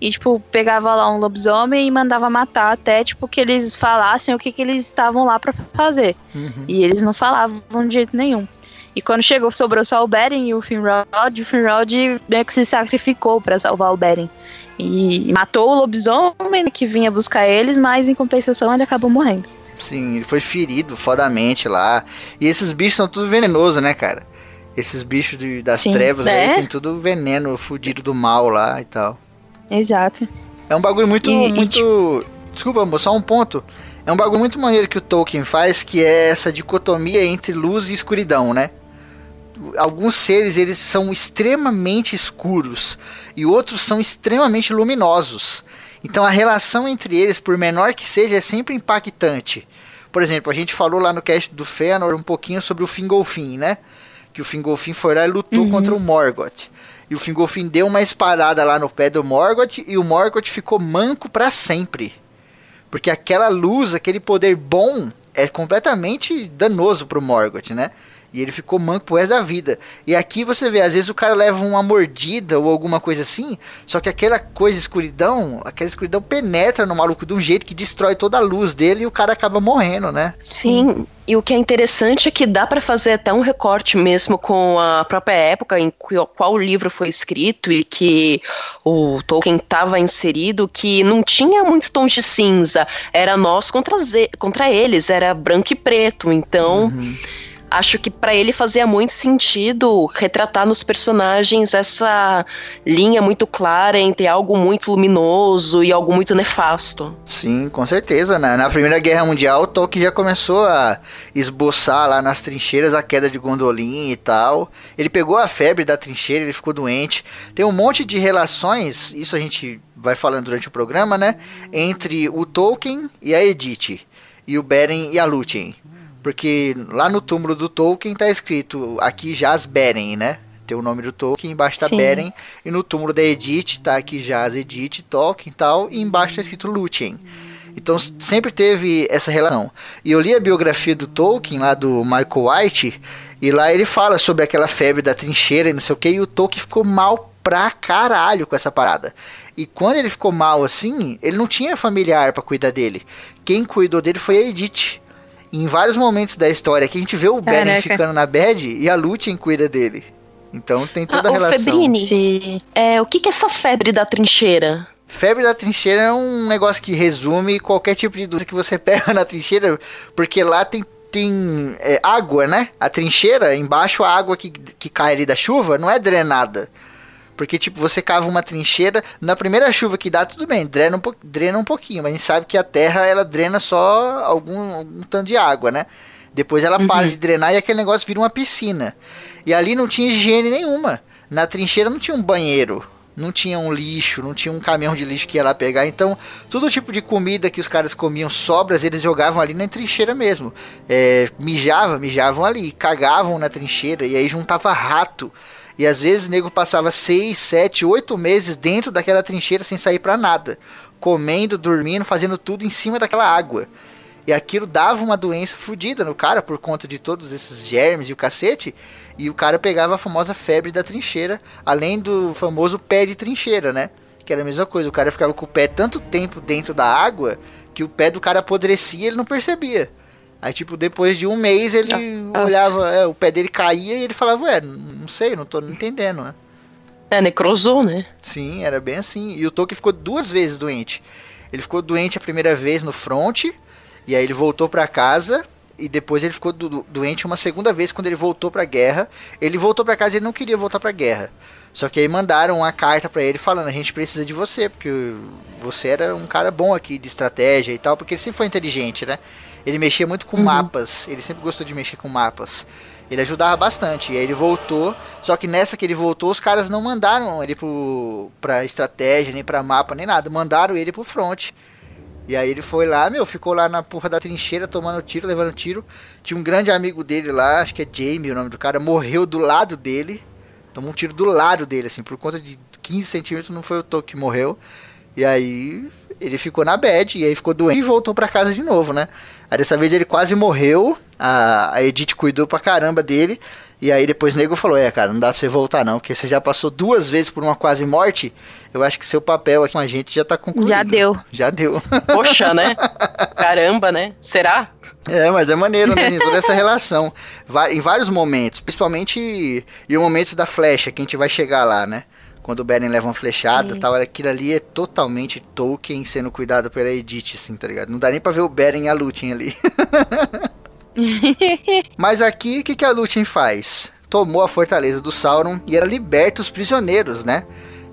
e, tipo, pegava lá um lobisomem e mandava matar até, tipo, que eles falassem o que, que eles estavam lá pra fazer. Uhum. E eles não falavam de jeito nenhum. E quando chegou, sobrou só o Beren e o Finrod, o Finrod meio que se sacrificou pra salvar o Beren. E matou o lobisomem que vinha buscar eles, mas em compensação ele acabou morrendo. Sim, ele foi ferido fodamente lá. E esses bichos são tudo venenoso, né, cara? Esses bichos de- das Sim. trevas É. aí tem tudo veneno fudido do mal lá e tal. Exato. É um bagulho muito, E- e, muito. Desculpa, amor, só um ponto. É um bagulho muito maneiro que o Tolkien faz, que é essa dicotomia entre luz e escuridão, né? Alguns seres eles são extremamente escuros e outros são extremamente luminosos. Então a relação entre eles, por menor que seja, é sempre impactante. Por exemplo, a gente falou lá no cast do Fëanor um pouquinho sobre o Fingolfin, né? Que o Fingolfin foi lá e lutou Uhum. contra o Morgoth. E o Fingolfin deu uma espadada lá no pé do Morgoth e o Morgoth ficou manco pra sempre. Porque aquela luz, aquele poder bom é completamente danoso pro Morgoth, né? E ele ficou manco pro resto da vida. E aqui você vê, às vezes o cara leva uma mordida ou alguma coisa assim, só que aquela coisa escuridão, aquela escuridão penetra no maluco de um jeito que destrói toda a luz dele e o cara acaba morrendo, né? Sim, e o que é interessante é que dá para fazer até um recorte mesmo com a própria época em que- qual livro foi escrito e que o Tolkien estava inserido, que não tinha muitos tons de cinza, era nós contra, contra eles, era branco e preto, então Uhum. Acho que para ele fazia muito sentido retratar nos personagens essa linha muito clara entre algo muito luminoso e algo muito nefasto. Sim, com certeza. Na, na Primeira Guerra Mundial, Tolkien já começou a esboçar lá nas trincheiras a queda de Gondolin e tal. Ele pegou a febre da trincheira, ele ficou doente. Tem um monte de relações, isso a gente vai falando durante o programa, né? Entre o Tolkien e a Edith. E o Beren e a Lúthien. Porque lá no túmulo do Tolkien tá escrito aqui jaz Beren, né? Tem o nome do Tolkien, embaixo tá Sim. Beren. E no túmulo da Edith tá aqui jaz Edith, Tolkien e tal. E embaixo tá escrito Lúthien. Então sempre teve essa relação. E eu li a biografia do Tolkien, lá do Michael White, e lá ele fala sobre aquela febre da trincheira e não sei o que, e o Tolkien ficou mal pra caralho com essa parada. E quando ele ficou mal assim, ele não tinha familiar pra cuidar dele. Quem cuidou dele foi a Edith. E em vários momentos da história que a gente vê o Beren Caraca. ficando na bad e a Lúthien cuida dele. Então tem toda Ah, a relação. Febrini. Sim. É, o que, que é essa febre da trincheira? Febre da trincheira é um negócio que resume qualquer tipo de doença que você [LAUGHS] pega na trincheira, porque lá tem, tem é, água, né? A trincheira, embaixo a água que, que cai ali da chuva não é drenada. Porque, tipo, você cava uma trincheira, na primeira chuva que dá, tudo bem, drena um, po- drena um pouquinho, mas a gente sabe que a terra, ela drena só algum, algum tanto de água, né? Depois ela para de drenar e aquele negócio vira uma piscina. E ali não tinha higiene nenhuma. Na trincheira não tinha um banheiro, não tinha um lixo, não tinha um caminhão de lixo que ia lá pegar. Então, todo tipo de comida que os caras comiam sobras, eles jogavam ali na trincheira mesmo. É, mijava, mijavam ali, cagavam na trincheira e aí juntava rato. E às vezes o nego passava 6, 7, 8 meses dentro daquela trincheira sem sair pra nada. Comendo, dormindo, fazendo tudo em cima daquela água. E aquilo dava uma doença fodida no cara por conta de todos esses germes e o cacete. E o cara pegava a famosa febre da trincheira, além do famoso pé de trincheira, né? Que era a mesma coisa, o cara ficava com o pé tanto tempo dentro da água que o pé do cara apodrecia e ele não percebia. Aí, tipo, depois de um mês ele Nossa. olhava, é, o pé dele caía e ele falava, ué, não sei, não tô entendendo, né? É, necrosou, né? Sim, era bem assim. E o Tolkien ficou duas vezes doente. Ele ficou doente a primeira vez no front, e aí ele voltou pra casa, e depois ele ficou do- do- doente uma segunda vez quando ele voltou pra guerra. Ele voltou pra casa e ele não queria voltar pra guerra. Só que aí mandaram uma carta pra ele falando: a gente precisa de você, porque você era um cara bom aqui de estratégia e tal, porque ele sempre foi inteligente, né? Ele mexia muito com mapas, ele sempre gostou de mexer com mapas. Ele ajudava bastante. E aí ele voltou. Só que nessa que ele voltou, os caras não mandaram ele pro, pra estratégia, nem pra mapa, nem nada. Mandaram ele pro front. E aí ele foi lá, meu, ficou lá na porra da trincheira tomando tiro, levando tiro. Tinha um grande amigo dele lá, acho que é Jamie o nome do cara, morreu do lado dele. Tomou um tiro do lado dele, assim, por conta de 15 centímetros, não foi o Toque que morreu. E aí ele ficou na bed, e aí ficou doente e voltou pra casa de novo, né? Aí dessa vez ele quase morreu, a, a Edith cuidou pra caramba dele. E aí depois o nego falou, é cara, não dá pra você voltar não, porque você já passou duas vezes por uma quase morte. Eu acho que seu papel aqui com a gente já tá concluído. Já deu. Já deu. [LAUGHS] Poxa, né? Caramba, né? Será? É, mas é maneiro, né? Toda essa relação. Em vários momentos, principalmente em momentos da flecha, que a gente vai chegar lá, né? Quando o Beren leva uma flechada e tal, aquilo ali é totalmente Tolkien sendo cuidado pela Edith, assim, tá ligado? Não dá nem pra ver o Beren e a Lúthien ali. [LAUGHS] Mas aqui, o que, que a Lúthien faz? Tomou a fortaleza do Sauron e ela liberta os prisioneiros, né?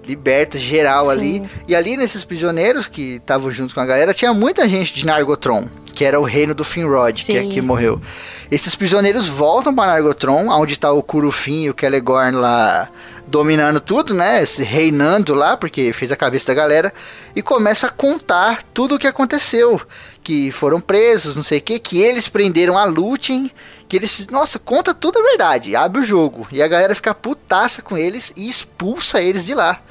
Liberta geral ali. E ali nesses prisioneiros que estavam junto com a galera, tinha muita gente de Nargothrond, que era o reino do Finrod, que, Sim. que morreu. Esses prisioneiros voltam para Nargothrond, onde tá o Curufin e o Celegorn lá dominando tudo, né? se Reinando lá, porque fez a cabeça da galera. E começa a contar tudo o que aconteceu. Que foram presos, não sei o que, que eles prenderam a Lúthien. Que eles. Nossa, conta tudo a verdade. Abre o jogo. E a galera fica putaça com eles e expulsa eles de lá.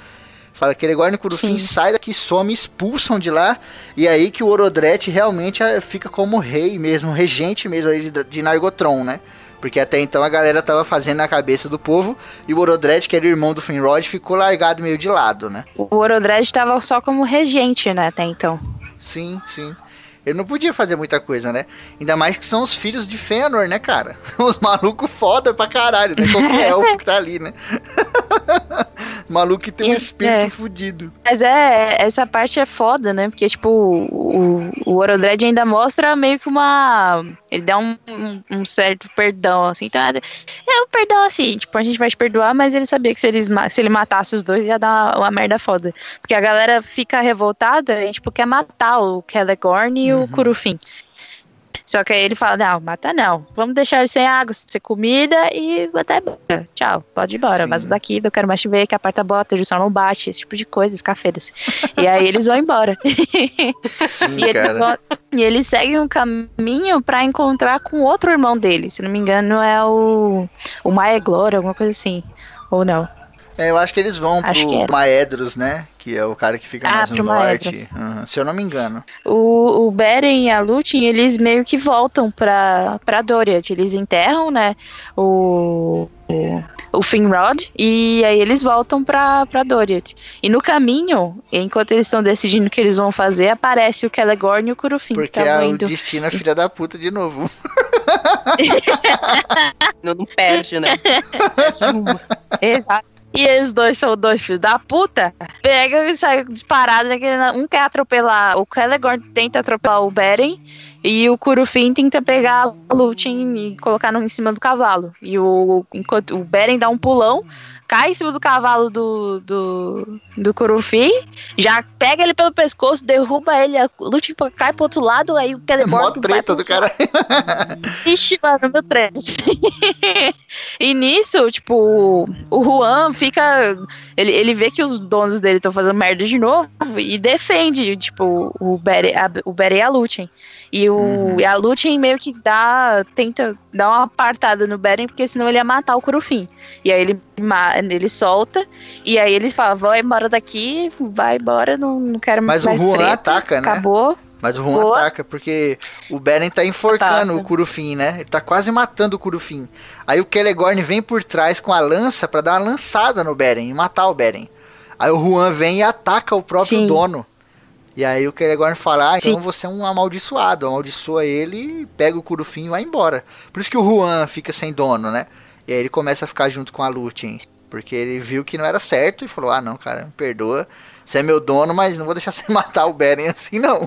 Fala que Celegorn e Curufin Sim. sai daqui, some, expulsam de lá. E aí que o Orodrete realmente ah, fica como rei mesmo, regente mesmo aí de, de Nargothrond, né? Porque até então a galera tava fazendo na cabeça do povo e o Orodrete, que era o irmão do Finrod, ficou largado meio de lado, né? O Orodred estava só como regente, né, até então. Sim, sim. Ele não podia fazer muita coisa, né? Ainda mais que são os filhos de Fëanor, né, cara? [LAUGHS] Os malucos foda pra caralho, né? Qualquer [LAUGHS] elfo que tá ali, né? [LAUGHS] Maluco que tem um espírito é. fudido. Mas é, essa parte é foda, né? Porque, tipo, o, o Orodred ainda mostra meio que uma. Ele dá um, um- um certo perdão, assim. Então, é é um perdão assim, tipo, a gente vai te perdoar, mas ele sabia que se, eles, ma- se ele matasse os dois ia dar uma merda foda. Porque a galera fica revoltada e, tipo, quer matar o Celegorn e o Curufin. Só que aí ele fala, não, mata não. Vamos deixar ele sem água, sem comida e até embora. Tchau, pode ir embora. Sim. Vaza daqui, não quero mais te ver, que aperta a bota, o som não bate, esse tipo de coisa, escafedas. e aí eles vão embora. [LAUGHS] Sim, E eles, vão- e eles seguem um caminho pra encontrar com outro irmão dele. Se não me engano, é o, o Maia Glória, alguma coisa assim. Ou não. É, eu acho que eles vão Acho que pro era. Maedros, né? Que é o cara que fica Ah, mais no norte. Uhum, se eu não me engano. O, o Beren e a Lúthien, eles meio que voltam pra, pra Doriath. Eles enterram, né, o, o, o Finrod, e aí eles voltam pra, pra Doriath. E no caminho, enquanto eles estão decidindo o que eles vão fazer, aparece o Celegorn e o Curufin, que Porque estavam é o indo... destino é filha da puta de novo. [LAUGHS] Não, não perde, né? Perde [LAUGHS] uma. Exato. E eles dois são dois filhos da puta. Pega e sai disparado. Né, um quer atropelar. O Celegorn tenta atropelar o Beren. E o Curufin tenta pegar a Lúthien e colocar no, em cima do cavalo. E o, enquanto o Beren dá um pulão, cai em cima do cavalo do, do, do Curufin, já pega ele pelo pescoço, derruba ele, a Lúthien cai pro outro lado, aí o Celegorn Mó treta do cara. Ixi, mano, meu três. [LAUGHS] e nisso, tipo, o Juan fica. Ele, ele vê que os donos dele estão fazendo merda de novo e defende, tipo, o Bere, a, o Bere e a Lúthien. E, o, Uhum. e a Lúthien meio que dá. tenta dar uma apartada no Beren, porque senão ele ia matar o Curufim. E aí ele, ele solta, e aí ele fala: vai embora daqui, vai embora, não, não quero Mas o mais Juan treta, ataca, né? Acabou. Mas o Juan Boa. ataca, porque o Beren tá enforcando Ataca. o Curufin, né? Ele tá quase matando o Curufin. Aí o Celegorn vem por trás com a lança pra dar uma lançada no Beren e matar o Beren. Aí o Juan vem e ataca o próprio Sim. dono. E aí o Kelegorn fala, ah, então Sim. você é um amaldiçoado, amaldiçoa ele, pega o Curufim e vai embora. Por isso que o Juan fica sem dono, né? E aí ele começa a ficar junto com a Lúthien, porque ele viu que não era certo e falou, ah não, cara, me perdoa, você é meu dono, mas não vou deixar você [LAUGHS] matar o Beren assim não.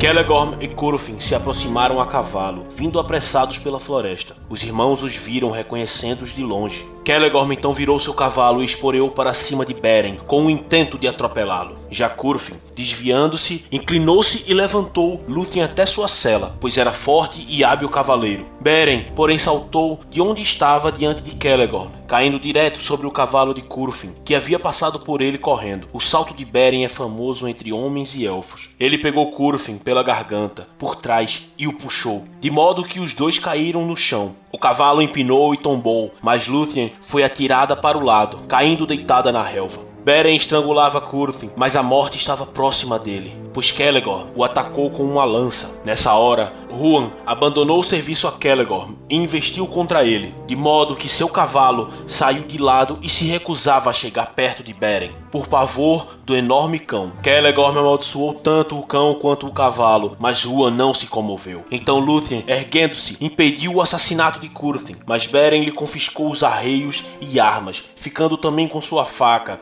Celegorm e Curufin se aproximaram a cavalo, vindo apressados pela floresta. Os irmãos os viram reconhecendo-os de longe. Celegorm então virou seu cavalo e esporeou para cima de Beren, com o intento de atropelá-lo. Já Curufin, desviando-se, inclinou-se e levantou Lúthien até sua cela, pois era forte e hábil cavaleiro. Beren, porém, saltou de onde estava diante de Celegorm, caindo direto sobre o cavalo de Curufin, que havia passado por ele correndo. O salto de Beren é famoso entre homens e elfos. Ele pegou Curufin pela garganta, por trás, e o puxou, de modo que os dois caíram no chão. O cavalo empinou e tombou, mas Lúthien foi atirada para o lado, caindo deitada na relva. Beren estrangulava Curthyn, mas a morte estava próxima dele, pois Celegor o atacou com uma lança. Nessa hora, Huan abandonou o serviço a Celegor e investiu contra ele, de modo que seu cavalo saiu de lado e se recusava a chegar perto de Beren, por pavor do enorme cão. Celegor amaldiçoou tanto o cão quanto o cavalo, mas Huan não se comoveu. Então Lúthien, erguendo-se, impediu o assassinato de Curthyn, mas Beren lhe confiscou os arreios e armas, ficando também com sua faca,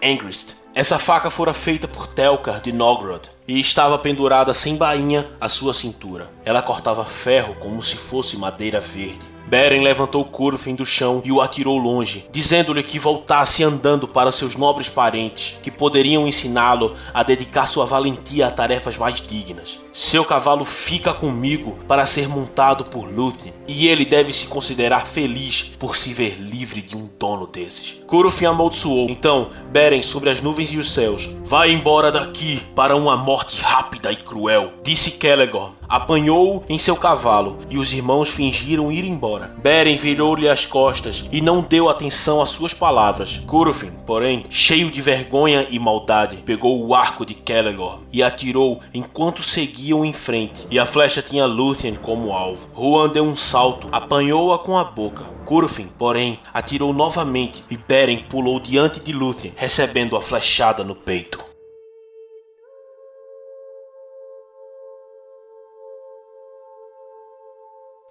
Essa faca fora feita por Telkar de Nogrod e estava pendurada sem bainha à sua cintura. Ela cortava ferro como se fosse madeira verde. Beren levantou Curthyn do chão e o atirou longe, dizendo-lhe que voltasse andando para seus nobres parentes, que poderiam ensiná-lo a dedicar sua valentia a tarefas mais dignas. Seu cavalo fica comigo para ser montado por Lúthien, e ele deve se considerar feliz por se ver livre de um dono desses. Curufin amaldiçoou. Então, Beren, sobre as nuvens e os céus, vai embora daqui para uma morte rápida e cruel, disse Celegorm. Apanhou-o em seu cavalo, e os irmãos fingiram ir embora. Beren virou-lhe as costas e não deu atenção às suas palavras. Curufin, porém, cheio de vergonha e maldade, pegou o arco de Celegorm e atirou enquanto seguiam em frente, e a flecha tinha Lúthien como alvo. Huan deu um salto, apanhou-a com a boca. Curufin, porém, atirou novamente e Beren pulou diante de Lúthien, recebendo a flechada no peito.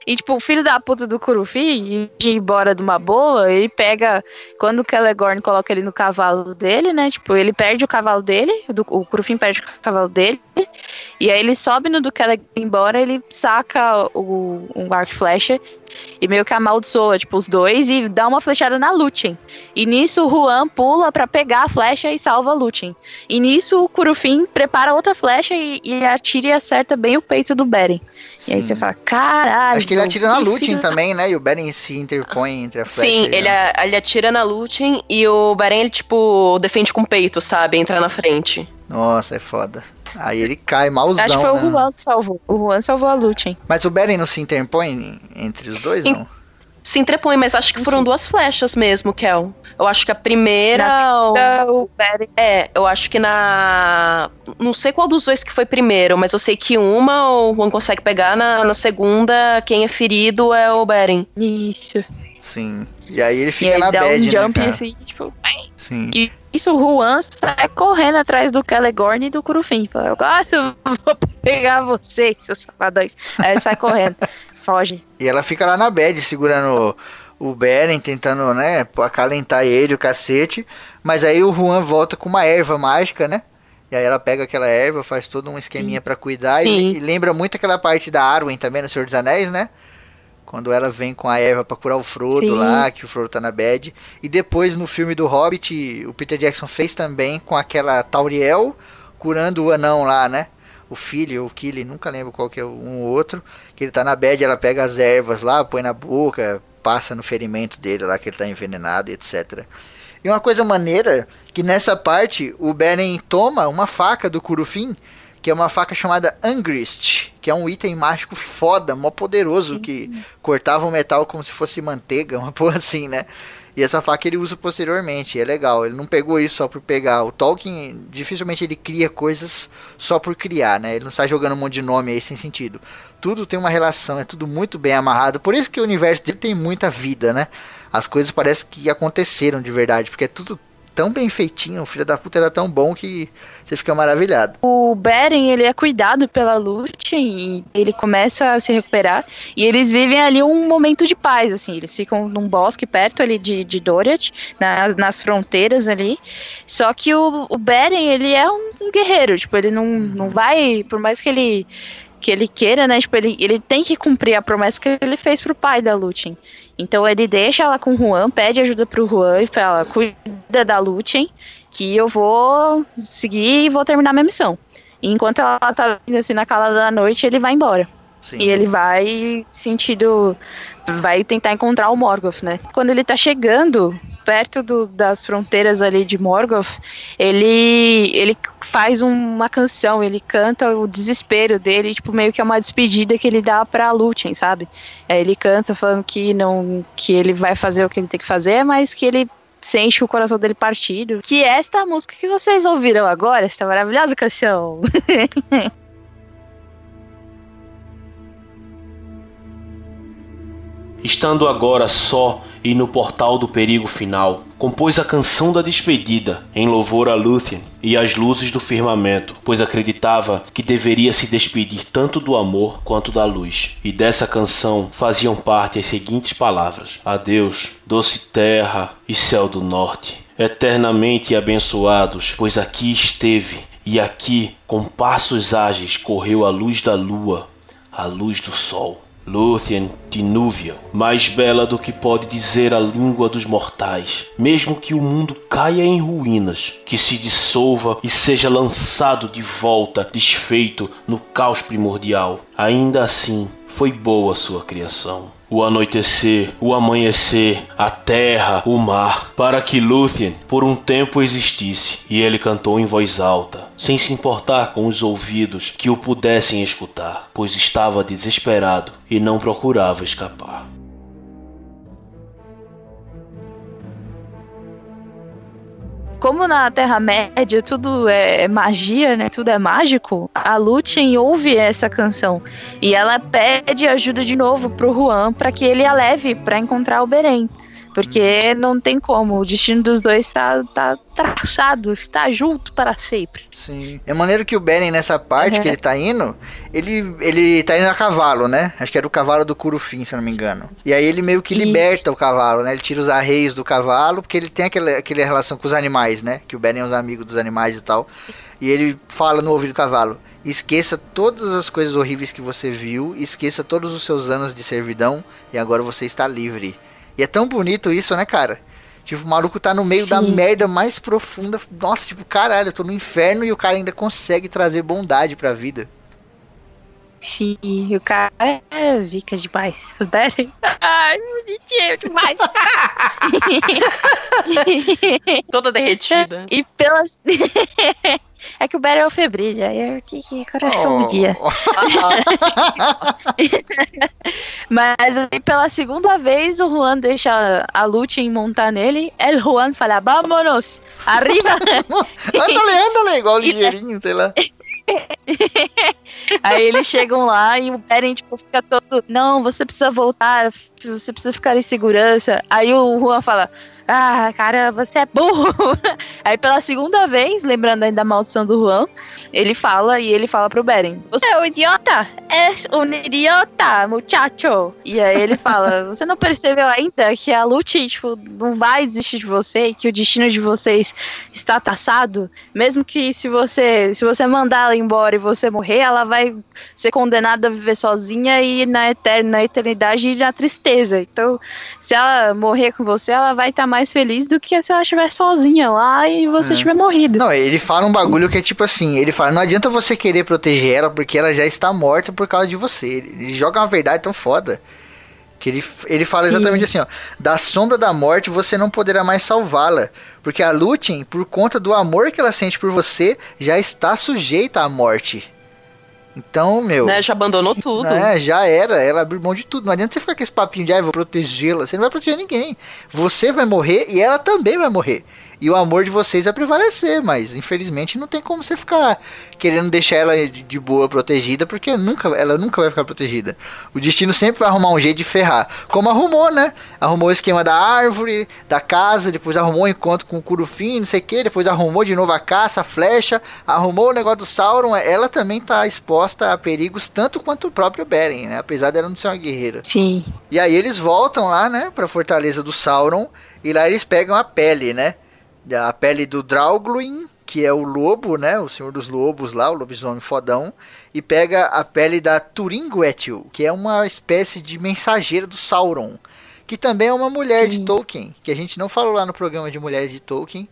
E, tipo, o filho da puta do Curufi, de ir embora de uma boa, ele pega. Quando o Celegorn coloca ele no cavalo dele, né? Tipo, ele perde o cavalo dele, do, o Curufim perde o cavalo dele. E aí ele sobe no do Celegorn embora, ele saca o, um arco e flecha e meio que amaldiçoa, tipo, os dois e dá uma flechada na Lúthien. E nisso o Juan pula pra pegar a flecha e salva a Lúthien. E nisso o Curufim prepara outra flecha e, e atira e acerta bem o peito do Beren. E aí Sim. você fala, caralho. Acho que ele atira na que da- também, né? E o Beren se interpõe entre a flecha Sim, e ele, a- ele atira na Lúthien e o Beren, ele, tipo, defende com o peito, sabe? Entra na frente. Nossa, é foda. Aí ele cai malzão, Acho que foi o né? Juan que salvou. O Juan salvou a Lúthien. Mas o Beren não se interpõe entre os dois, não? Se entrepõe, mas acho que foram duas flechas mesmo, Kel. Eu acho que a primeira. Na segunda, o Beren É, eu acho que na. Não sei qual dos dois que foi primeiro, mas eu sei que uma o Juan consegue pegar, na, na segunda, quem é ferido é o Beren. Isso. Sim. E aí ele E fica aí na dá bad, um né, jump cara? assim, tipo. Sim. E isso o Juan sai correndo atrás do Celegorn e do Curufim. Fala, eu gosto, eu [LAUGHS] vou pegar vocês, seus safadões. Aí sai correndo. [LAUGHS] Foge. E ela fica lá na bad, segurando o Beren, tentando, né, acalentar ele, o cacete. Mas aí o Juan volta com uma erva mágica, né? E aí ela pega aquela erva, faz todo um esqueminha pra cuidar. E, e lembra muito aquela parte da Arwen também, no Senhor dos Anéis, né? Quando ela vem com a erva pra curar o Frodo Sim. lá, que o Frodo tá na bad. E depois no filme do Hobbit, o Peter Jackson fez também com aquela Tauriel curando o anão lá, né? O filho, o Killy, nunca lembro qual que é um ou outro. Que ele tá na bad, ela pega as ervas lá, põe na boca, passa no ferimento dele lá, que ele tá envenenado, etc. E uma coisa maneira, que nessa parte o Beren toma uma faca do Curufim, que é uma faca chamada Angrist, que é um item mágico foda, mó poderoso, que cortava o metal como se fosse manteiga, [LAUGHS] uma porra assim, né? E essa faca ele usa posteriormente, é legal. Ele não pegou isso só por pegar. O Tolkien, dificilmente ele cria coisas só por criar, né? Ele não sai jogando um monte de nome aí sem sentido. Tudo tem uma relação, é tudo muito bem amarrado. Por isso que o universo dele tem muita vida, né? As coisas parecem que aconteceram de verdade, porque é tudo tão bem feitinho, o filho da puta era tão bom que você fica maravilhado. O Beren, ele é cuidado pela Lúthien e ele começa a se recuperar. E eles vivem ali um momento de paz, assim. Eles ficam num bosque perto ali de, de Doriath, na, nas fronteiras ali. Só que o, o Beren, ele é um, um guerreiro. Tipo, ele não, não vai... Por mais que ele que ele queira, né? Tipo, ele, ele tem que cumprir a promessa que ele fez pro pai da Lúthien. Então ele deixa ela com o Juan, pede ajuda pro Juan e fala: cuida da Lúthien, que eu vou seguir e vou terminar minha missão. E enquanto ela tá vindo assim na calada da noite, ele vai embora. Sim. E ele vai sentido. Vai tentar encontrar o Morgoth, né? Quando ele tá chegando perto do- das fronteiras ali de Morgoth, ele, ele faz uma canção, ele canta o desespero dele, tipo, meio que é uma despedida que ele dá pra Lúthien, sabe? Aí ele canta falando que não que ele vai fazer o que ele tem que fazer, mas que ele sente o coração dele partido. Que é esta música que vocês ouviram agora, esta maravilhosa canção. [LAUGHS] Estando agora só e no portal do perigo final, compôs a canção da despedida em louvor a Lúthien e às luzes do firmamento, pois acreditava que deveria se despedir tanto do amor quanto da luz. E dessa canção faziam parte as seguintes palavras: Adeus, doce terra e céu do norte, eternamente abençoados, pois aqui esteve e aqui com passos ágeis correu a luz da lua, a luz do sol. Lúthien de Núvia, mais bela do que pode dizer a língua dos mortais, mesmo que o mundo caia em ruínas, que se dissolva e seja lançado de volta, desfeito no caos primordial, ainda assim foi boa sua criação. O anoitecer, o amanhecer, a terra, o mar, para que Lúthien por um tempo existisse, e ele cantou em voz alta, sem se importar com os ouvidos que o pudessem escutar, pois estava desesperado e não procurava escapar. Como na Terra-média tudo é magia, né? Tudo é mágico, a Lúthien ouve essa canção e ela pede ajuda de novo pro Juan para que ele a leve para encontrar o Beren. Porque não tem como, o destino dos dois está tá traçado, está junto para sempre. Sim. É maneiro que o Beren, nessa parte Uhum. que ele tá indo, ele, ele tá indo a cavalo, né? Acho que era o cavalo do Curufim, se eu não me engano. E aí ele meio que liberta o cavalo, né? Ele tira os arreios do cavalo, porque ele tem aquela, aquela relação com os animais, né? Que o Beren é um amigo dos animais e tal. E ele fala no ouvido do cavalo: Esqueça todas as coisas horríveis que você viu, esqueça todos os seus anos de servidão, e agora você está livre. E é tão bonito isso, né, cara? Tipo, o maluco tá no meio da Sim. merda mais profunda. Nossa, tipo, caralho, eu tô no inferno e o cara ainda consegue trazer bondade pra vida. Sim, o cara é zica demais. [LAUGHS] Ai, bonitinho demais. [LAUGHS] Toda derretida. e pelas. [LAUGHS] é que o Beren é o febril, aí eu que que coração Oh. um dia. [LAUGHS] Mas aí, pela segunda vez, o Juan deixa a Lúthien montar nele. El Juan fala, vámonos, arriba. [LAUGHS] Andale, andale, igual o ligeirinho, sei lá. [LAUGHS] aí eles chegam lá e o Beren, tipo, fica todo, não, você precisa voltar, você precisa ficar em segurança. Aí o Juan fala, ah, cara, você é burro. [LAUGHS] Aí pela segunda vez, lembrando ainda da maldição do Juan, ele fala e ele fala pro Beren, você é um idiota, é um idiota, muchacho. E aí ele fala, [LAUGHS] você não percebeu ainda que a Lute, tipo, não vai desistir de você que o destino de vocês está traçado? Mesmo que se você, se você mandar ela embora e você morrer, ela vai ser condenada a viver sozinha e na eterna na eternidade e na tristeza. Então, se ela morrer com você, ela vai estar mais feliz do que se ela estiver sozinha lá e você É. tiver morrido. Não, ele fala um bagulho que é tipo assim, ele fala, não adianta você querer proteger ela porque ela já está morta por causa de você. Ele, ele joga uma verdade tão foda. Que ele, ele fala Sim. exatamente assim, ó. Da sombra da morte você não poderá mais salvá-la. Porque a Lúthien, por conta do amor que ela sente por você, já está sujeita à morte. Então, meu. Né, já abandonou tudo. É, já era. Ela abriu mão de tudo. Não adianta você ficar com esse papinho de, ah, vou protegê-la. Você não vai proteger ninguém. Você vai morrer e ela também vai morrer. E o amor de vocês vai prevalecer, mas infelizmente não tem como você ficar querendo deixar ela de, boa protegida, porque nunca, ela nunca vai ficar protegida. O destino sempre vai arrumar um jeito de ferrar, como arrumou, né? Arrumou o esquema da árvore, da casa, depois arrumou o encontro com o Curufim, não sei o que, depois arrumou de novo a caça, a flecha, arrumou o negócio do Sauron, ela também tá exposta a perigos tanto quanto o próprio Beren, né? Apesar dela não ser uma guerreira. Sim. E aí eles voltam lá, né, pra fortaleza do Sauron, e lá eles pegam a pele, né? A pele do Draugluin, que é o lobo, né, o senhor dos lobos lá, o lobisomem fodão, e pega a pele da Turinguetil, que é uma espécie de mensageira do Sauron, que também é uma mulher de Sim. Tolkien, que a gente não falou lá no programa de mulheres de Tolkien,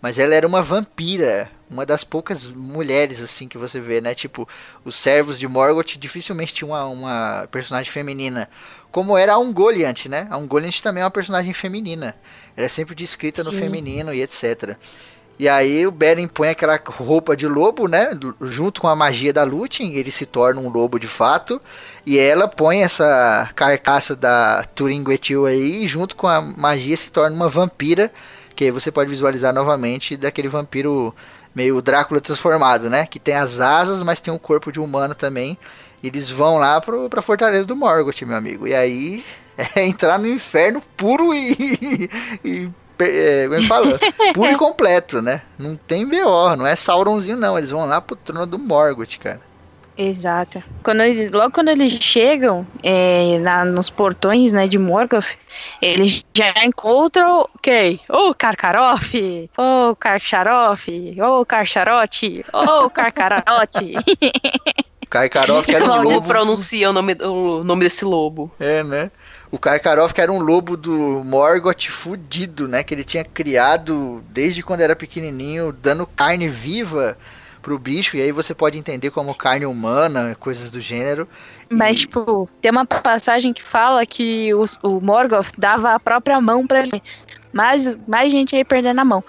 mas ela era uma vampira, uma das poucas mulheres assim que você vê, né? Tipo, os servos de Morgoth dificilmente tinham uma, uma personagem feminina, como era a Ungoliant, né? A Ungoliant também é uma personagem feminina. Ela é sempre descrita no Sim. feminino e etc. E aí o Beren põe aquela roupa de lobo, né? Junto com a magia da Lúthien, ele se torna um lobo de fato. E ela põe essa carcaça da Turinguetil aí, e junto com a magia se torna uma vampira, que aí você pode visualizar novamente daquele vampiro meio Drácula transformado, né? Que tem as asas, mas tem o corpo de humano também. Eles vão lá pro, pra fortaleza do Morgoth, meu amigo. E aí é entrar no inferno puro e. e é, como é fala? [LAUGHS] Puro e completo, né? Não tem BO, não é Sauronzinho, não. Eles vão lá pro trono do Morgoth, cara. Exato. Quando ele- logo quando eles chegam é, na- nos portões né, de Morgoth, eles já encontram quem? O Karkaroff, o Karcharoff, o Karcharote, o Karkarote. [LAUGHS] Karkaroff, que era um Mal Como lobo. pronuncia o nome, o nome desse lobo? É, né? O Karkaroff que era um lobo do Morgoth fudido, né? Que ele tinha criado desde quando era pequenininho, dando carne viva pro bicho. E aí você pode entender como carne humana, coisas do gênero. Mas, E- tipo, tem uma passagem que fala que os- o Morgoth dava a própria mão pra ele. Mais, mais gente aí perdendo a mão.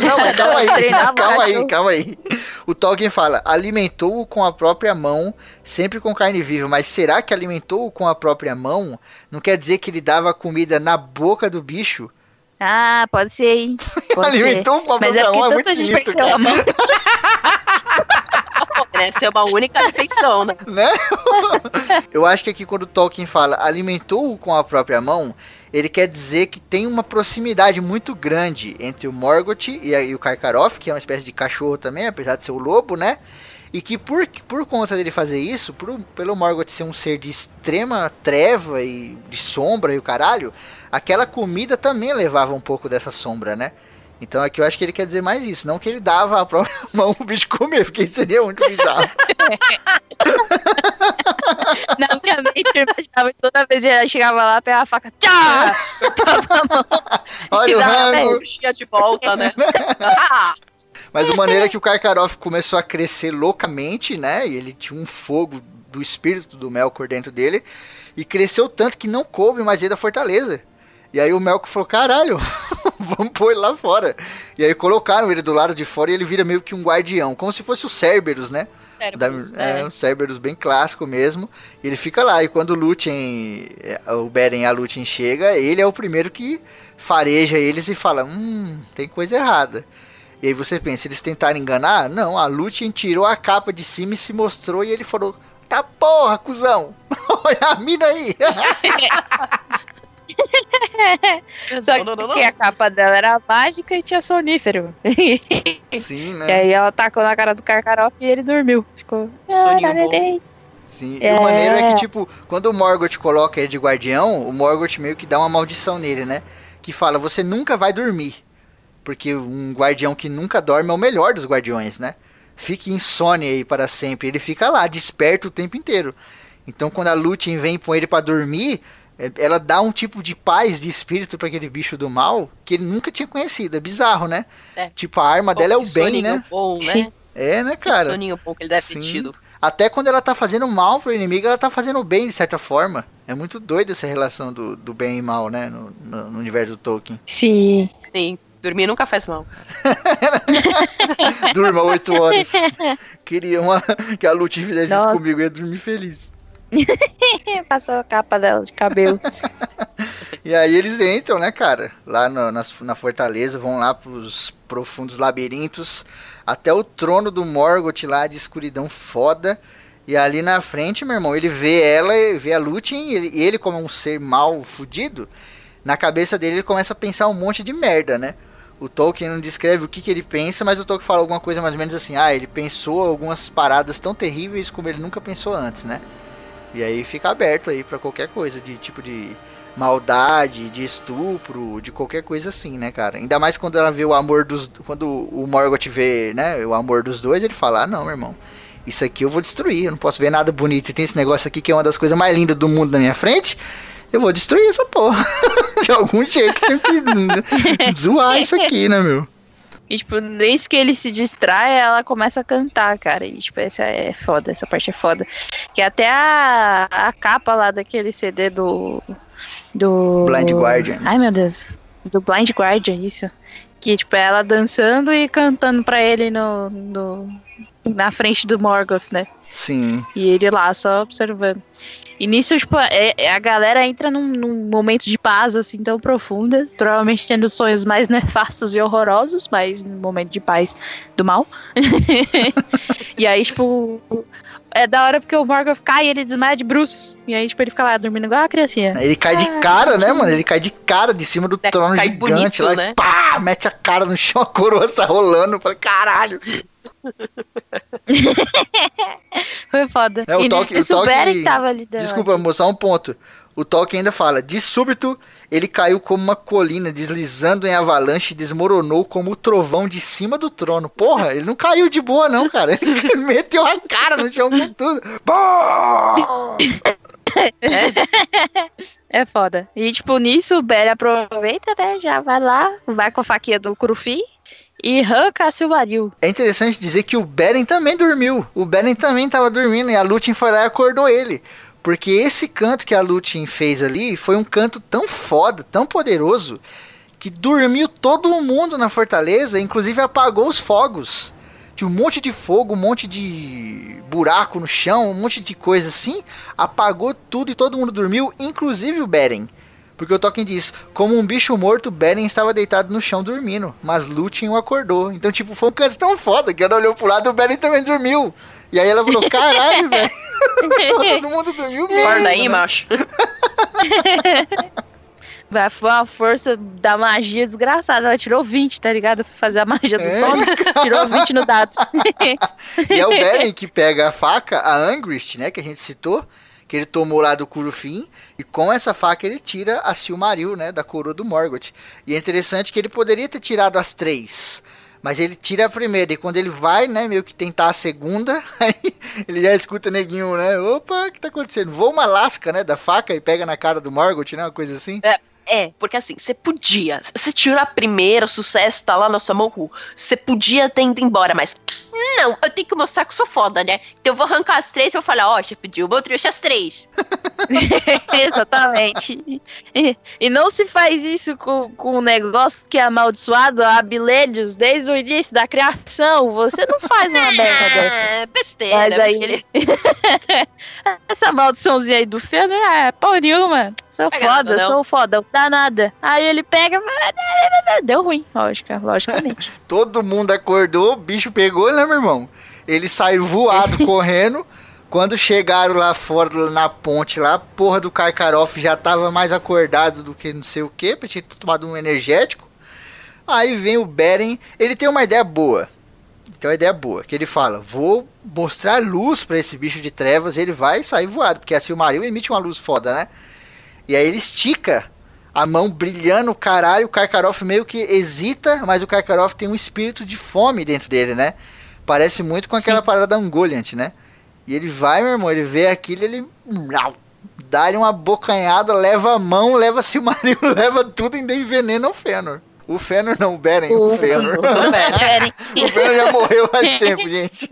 Não, mas [LAUGHS] calma aí, calma aí, calma aí. O Tolkien fala, alimentou-o com a própria mão, sempre com carne viva. Mas será que alimentou-o com a própria mão? Não quer dizer que ele dava comida na boca do bicho? Ah, pode ser, hein? [LAUGHS] Pode ser. alimentou com a Mas é própria mão, é muito sinistro, cara. [LAUGHS] Né? Ser uma única refeição, né? [LAUGHS] né? [LAUGHS] Eu acho que aqui quando o Tolkien fala alimentou-o com a própria mão, ele quer dizer que tem uma proximidade muito grande entre o Morgoth e, e o Karkaroff, que é uma espécie de cachorro também, apesar de ser o lobo, né? E que por, por conta dele fazer isso, por, pelo Morgoth ser um ser de extrema treva e de sombra e o caralho, aquela comida também levava um pouco dessa sombra, né? Então aqui eu acho que ele quer dizer mais isso, não que ele dava a própria [LAUGHS] mão pro bicho comer, porque isso seria muito bizarro. [LAUGHS] Na minha mente eu imaginava que toda vez ela chegava lá, pegava a faca, tchá! Mão. Olha o dava, rango, de volta, né? [LAUGHS] Ah, Mas a maneira que o Karkaroff começou a crescer loucamente, né? E ele tinha um fogo do espírito do Melkor dentro dele. E cresceu tanto que não coube mais ele da fortaleza. E aí o Melkor falou, caralho, [LAUGHS] vamos pôr ele lá fora. E aí colocaram ele do lado de fora e ele vira meio que um guardião. Como se fosse o Cerberus, né? Da, Cerberus, é, é. um Cerberus bem clássico mesmo. E ele fica lá. E quando o Lúthien, é, o Beren e a Lúthien chega, ele é o primeiro que fareja eles e fala: Hum, tem coisa errada. E aí você pensa, eles tentaram enganar? Não, a Lúthien tirou a capa de cima e se mostrou. E ele falou: Tá porra, cuzão! [LAUGHS] Olha a mina aí! [LAUGHS] [LAUGHS] Só Não, não, não, que não. a capa dela era mágica e tinha sonífero. [LAUGHS] Sim, E né? aí ela tacou na cara do Karkaroff e ele dormiu. Ficou. Soninho "Ah. Sim. E É. o maneiro é que, tipo, quando o Morgoth coloca ele de guardião, o Morgoth meio que dá uma maldição nele, né? Que fala: Você nunca vai dormir. Porque um guardião que nunca dorme é o melhor dos guardiões, né? Fique insônia aí para sempre. Ele fica lá, desperto o tempo inteiro. Então, quando a Lúthien vem com ele para dormir, é- ela dá um tipo de paz de espírito para aquele bicho do mal que ele nunca tinha conhecido. É bizarro, né? É. Tipo, a arma dela é o Que bem, né? Bom, né? É, né, Que cara? soninho bom que ele deve Sim. ter tido. Até quando ela tá fazendo mal pro inimigo, ela tá fazendo bem, de certa forma. É muito doido essa relação do, do bem e mal, né? No, no- no universo do Tolkien. Sim. Sim, dormir nunca faz mal. [LAUGHS] Durma oito horas. [LAUGHS] Queria uma, que a Lute fizesse isso Nossa. comigo, eu ia dormir feliz. [LAUGHS] Passou a capa dela de cabelo. [LAUGHS] E aí eles entram, né, cara? Lá no- na, na fortaleza, vão lá pros profundos labirintos, até o trono do Morgoth lá de escuridão foda. E ali na frente, meu irmão, ele vê ela, vê a Lúthien, e ele, ele como um ser mal fudido, na cabeça dele ele começa a pensar um monte de merda, né? O Tolkien não descreve o que, que ele pensa, mas o Tolkien fala alguma coisa mais ou menos assim, ah, ele pensou algumas paradas tão terríveis como ele nunca pensou antes, né? E aí fica aberto aí pra qualquer coisa de tipo de maldade, de estupro, de qualquer coisa assim, né, cara? Ainda mais quando ela vê o amor dos. Quando o Morgoth vê, né, o amor dos dois, ele fala: ah, não, meu irmão, isso aqui eu vou destruir, eu não posso ver nada bonito. E tem esse negócio aqui que é uma das coisas mais lindas do mundo na minha frente. Eu vou destruir essa porra. [LAUGHS] de algum jeito tem que [LAUGHS] zoar isso aqui, né, meu? E, tipo, desde que ele se distrai, ela começa a cantar, cara. E, tipo, essa é foda, essa parte é foda. Que até a, a capa lá daquele CD do. Do. Blind Guardian. Ai, meu Deus. Do Blind Guardian, isso. Que, tipo, é ela dançando e cantando pra ele no, no, na frente do Morgoth, né? Sim. E ele lá só observando. E nisso, tipo, é- é- a galera entra num, num momento de paz, assim, tão profunda. Provavelmente tendo sonhos mais [LAUGHS] nefastos e horrorosos, mas num momento de paz do mal. [LAUGHS] e aí, tipo, é da hora porque o Morgoth cai e ele desmaia de bruços. E aí, tipo, ele fica lá dormindo igual a criancinha. Ele cai de cara, né, mano? Ele cai de cara de cima do É, trono cai gigante bonito, lá. e né? Pá! Mete a cara no chão, [LAUGHS] a coroa sai rolando. Eu falei, caralho. [LAUGHS] Foi foda. É, o e o o Beren Tolkien- tava ali. Desculpa, moço, só um ponto. O Tolkien ainda fala: de súbito ele caiu como uma colina, deslizando em avalanche e desmoronou como o trovão de cima do trono. Porra, ele não caiu de boa, não, cara. Ele [LAUGHS] meteu a cara no chão com tudo. Pô! É foda. E, tipo, nisso o Beren aproveita, né? Já vai lá, vai com a faquinha do Curufi e arranca a Silmaril. É interessante dizer que o Beren também dormiu. O Beren também tava dormindo e a Lúthien foi lá e acordou ele. Porque esse canto que a Lúthien fez ali foi um canto tão foda, tão poderoso, que dormiu todo mundo na fortaleza, inclusive apagou os fogos. Tinha um monte de fogo, um monte de buraco no chão, um monte de coisa assim. Apagou tudo e todo mundo dormiu, inclusive o Beren. Porque o Tolkien diz, como um bicho morto, Beren estava deitado no chão dormindo, mas Lúthien o acordou. Então, tipo, foi um canto tão foda que ela olhou pro lado e o Beren também dormiu. E aí ela falou, caralho, velho. [LAUGHS] todo mundo dormiu mesmo. Acorda aí, né? macho. [LAUGHS] Vai, foi uma força da magia desgraçada. Ela tirou 20, tá ligado? Pra fazer a magia do É, sono. [LAUGHS] Tirou 20 no dado. E é o Beren que pega a faca, a Angrist, né, que a gente citou, que ele tomou lá do Curufim, e com essa faca ele tira a Silmaril, né, da coroa do Morgoth. E é interessante que ele poderia ter tirado as três, mas ele tira a primeira, e quando ele vai, né, meio que tentar a segunda, [LAUGHS] aí ele já escuta o neguinho, né, opa, o que tá acontecendo? Voa uma lasca, né, da faca e pega na cara do Morgoth, né, uma coisa assim. É, porque assim, você podia. Você tirou a primeira, o sucesso tá lá na sua mão. Você podia ter ido embora, mas. Não, eu tenho que mostrar que eu sou foda, né? Então eu vou arrancar as três e eu vou falar, ó, já pediu, vou trouxe as três. [LAUGHS] [LAUGHS] Exatamente. E, e não se faz isso com, com um negócio que é amaldiçoado há bilênios desde o início da criação. Você não faz uma merda dessa. É, besteira. Mas aí- ele- [LAUGHS] Essa maldiçãozinha aí do Fëanor é porra nenhuma. Sou Pega foda, nada, sou foda, não dá nada. Aí ele pega. [LAUGHS] Deu ruim, lógica, logicamente. Todo mundo acordou, o bicho pegou, né, meu irmão? Ele saiu voado, correndo. Quando chegaram lá fora, na ponte lá, a porra do Karkaroff já tava mais acordado do que não sei o que, tinha tomado um energético. Aí vem o Beren, ele tem uma ideia boa. Tem uma ideia boa, que ele fala, vou mostrar luz pra esse bicho de trevas, ele vai sair voado, porque a Silmaril emite uma luz foda, né? E aí ele estica a mão brilhando, o caralho, o Karkaroff meio que hesita, mas o Karkaroff tem um espírito de fome dentro dele, né? Parece muito com aquela Sim. parada da Ungoliant, né? E ele vai, meu irmão, ele vê aquilo, ele dá-lhe uma bocanhada, leva a mão, leva [LAUGHS] Silmaril, leva tudo e envenena o Fëanor. O Fëanor não, o Beren, o, Fëanor. [LAUGHS] Beren. o Fëanor já morreu faz [LAUGHS] tempo, gente.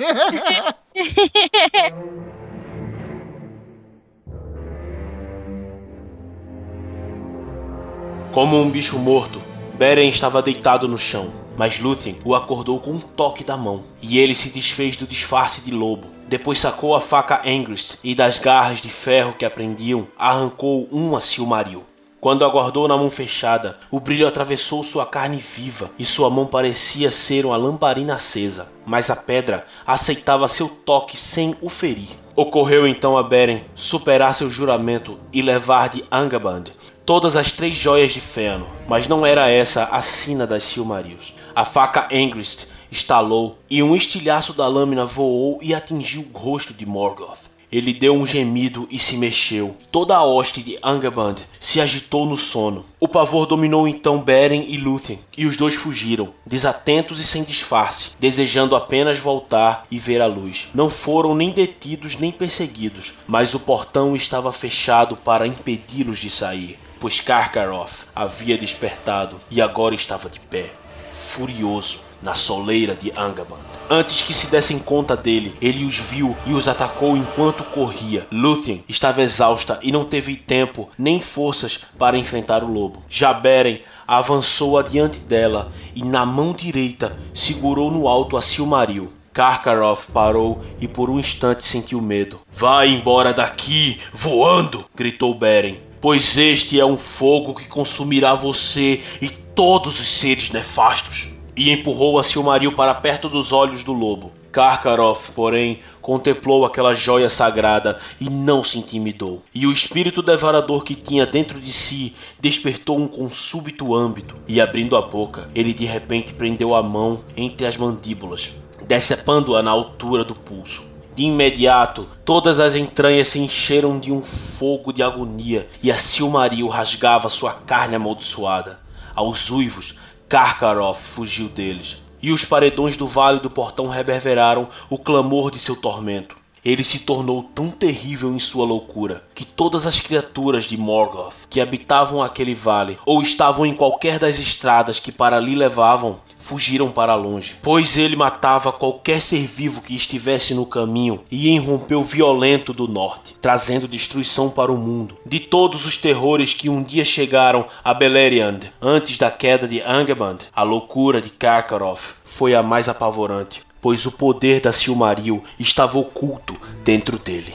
Como um bicho morto, Beren estava deitado no chão, mas Lúthien o acordou com um toque da mão, e ele se desfez do disfarce de lobo. Depois sacou a faca Angrist e das garras de ferro que a prendiam, arrancou uma Silmaril. Quando aguardou na mão fechada, o brilho atravessou sua carne viva e sua mão parecia ser uma lamparina acesa, mas a pedra aceitava seu toque sem o ferir. Ocorreu então a Beren superar seu juramento e levar de Angaband todas as três joias de Fëanor, mas não era essa a sina das Silmarils. A faca Angrist estalou e um estilhaço da lâmina voou e atingiu o rosto de Morgoth. Ele deu um gemido e se mexeu. Toda a hoste de Angaband se agitou no sono. O pavor dominou então Beren e Lúthien, e os dois fugiram, desatentos e sem disfarce, desejando apenas voltar e ver a luz. Não foram nem detidos nem perseguidos, mas o portão estava fechado para impedi-los de sair, pois Karkaroth havia despertado e agora estava de pé, furioso, na soleira de Angaband. Antes que se dessem conta dele, ele os viu e os atacou enquanto corria. Lúthien estava exausta e não teve tempo nem forças para enfrentar o lobo. Já Beren avançou adiante dela e na mão direita segurou no alto a Silmaril. Karkaroth parou e por um instante sentiu medo. Vai embora daqui, voando! gritou Beren. Pois este é um fogo que consumirá você e todos os seres nefastos e empurrou a Silmaril para perto dos olhos do lobo. Karkaroth, porém, contemplou aquela joia sagrada e não se intimidou. E o espírito devorador que tinha dentro de si despertou um com súbito âmbito, e abrindo a boca, ele de repente prendeu a mão entre as mandíbulas, decepando-a na altura do pulso. De imediato, todas as entranhas se encheram de um fogo de agonia, e a Silmaril rasgava sua carne amaldiçoada. Aos uivos, Karkaroth fugiu deles, e os paredões do vale do portão reverberaram o clamor de seu tormento. Ele se tornou tão terrível em sua loucura que todas as criaturas de Morgoth que habitavam aquele vale ou estavam em qualquer das estradas que para ali levavam fugiram para longe, pois ele matava qualquer ser vivo que estivesse no caminho e irrompeu violento do norte, trazendo destruição para o mundo. De todos os terrores que um dia chegaram a Beleriand antes da queda de Angaband, a loucura de Karkaroth foi a mais apavorante, pois o poder da Silmaril estava oculto dentro dele.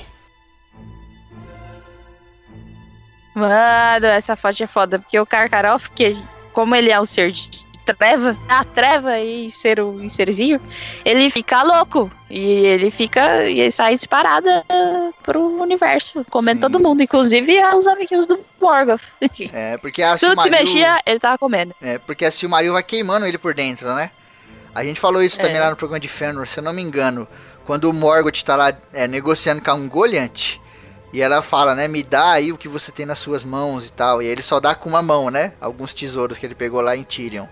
Mano, essa foto é foda, porque o Karkaroff, que como ele é um ser de treva, a treva e ser o serzinho, ele fica louco. E ele fica. E ele sai disparada pro universo, comendo Sim. todo mundo, inclusive os amiguinhos do Morgoth. É, porque a [LAUGHS] Tudo se mexia, ele tava comendo. É, porque a Silmaril vai queimando ele por dentro, né? A gente falou isso também É. lá no programa de Fëanor, se eu não me engano. Quando o Morgoth tá lá é, negociando com a Ungoliant, e ela fala, né, me dá aí o que você tem nas suas mãos e tal. E aí ele só dá com uma mão, né? Alguns tesouros que ele pegou lá em Tyrion.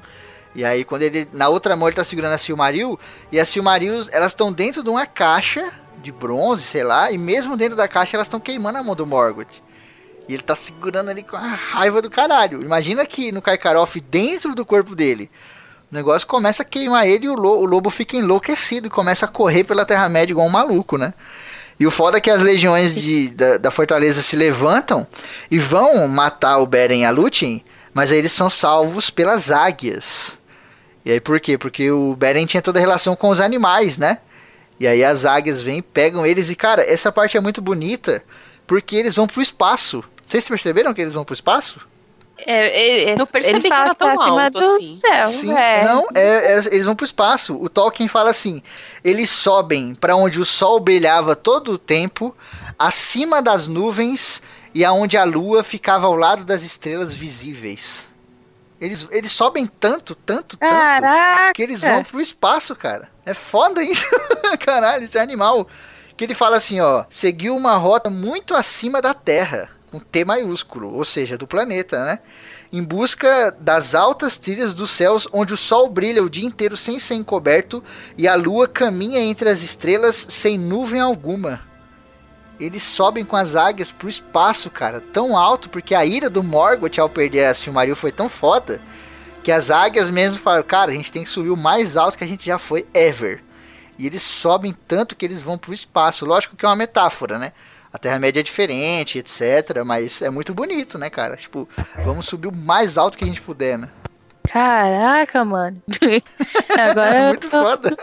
E aí quando ele, na outra mão ele tá segurando a Silmaril, e as Silmarils, elas estão dentro de uma caixa de bronze, sei lá, e mesmo dentro da caixa elas estão queimando a mão do Morgoth. E ele tá segurando ali com a raiva do caralho. Imagina que no Karkaroff, dentro do corpo dele, o negócio começa a queimar ele e o, lo- o lobo fica enlouquecido e começa a correr pela Terra-média igual um maluco, né? E o foda é que as legiões de, da, da fortaleza se levantam e vão matar o Beren e a Lúthien, mas aí eles são salvos pelas águias. E aí por quê? Porque o Beren tinha toda a relação com os animais, né? E aí as águias vêm, pegam eles e, cara, essa parte é muito bonita porque eles vão pro espaço. Vocês perceberam que eles vão pro espaço? É, é, Não percebi ele que fala era tão tá acima alto do assim. céu. Sim, é. não, é- é- eles vão pro espaço. O Tolkien fala assim: eles sobem para onde o sol brilhava todo o tempo, acima das nuvens e aonde a lua ficava ao lado das estrelas visíveis. Eles, eles sobem tanto, tanto, tanto, Caraca! que eles vão pro espaço, cara. É foda isso. [LAUGHS] Caralho, isso é animal. Que ele fala assim, ó, seguiu uma rota muito acima da Terra, com T maiúsculo, ou seja, do planeta, né? Em busca das altas trilhas dos céus, onde o sol brilha o dia inteiro sem ser encoberto e a lua caminha entre as estrelas sem nuvem alguma. Eles sobem com as águias pro espaço, cara, tão alto, porque a ira do Morgoth ao perder a Silmaril foi tão foda que as águias mesmo falaram, cara, a gente tem que subir o mais alto que a gente já foi ever. E eles sobem tanto que eles vão pro espaço. Lógico que é uma metáfora, né? A Terra-média é diferente, etc. Mas é muito bonito, né, cara? Tipo, vamos subir o mais alto que a gente puder, né? Caraca, mano. [LAUGHS] Agora É muito tô- foda.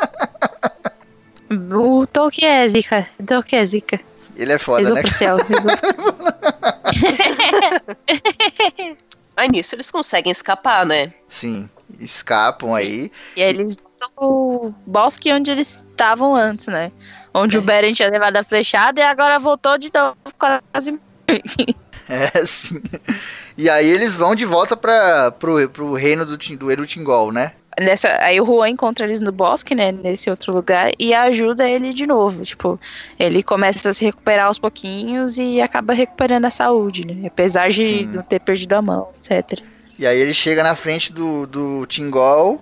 O Tolkien é zica. Tolkien é zica. Ele é foda, Rezou né? pro céu. Aí [LAUGHS] nisso eles conseguem escapar, né? Sim, escapam aí. E aí eles voltam pro bosque onde eles estavam antes, né? Onde o Beren tinha levado a flechada e agora voltou de novo quase. [LAUGHS] É, sim. E aí eles vão de volta para pro, pro reino do, do Erutingol, né? Nessa, aí o Juan encontra eles no bosque, né? Nesse outro lugar, e ajuda ele de novo. Tipo, ele começa a se recuperar aos pouquinhos e acaba recuperando a saúde, né? Apesar de Sim. não ter perdido a mão, etc. E aí ele chega na frente do, do Tingol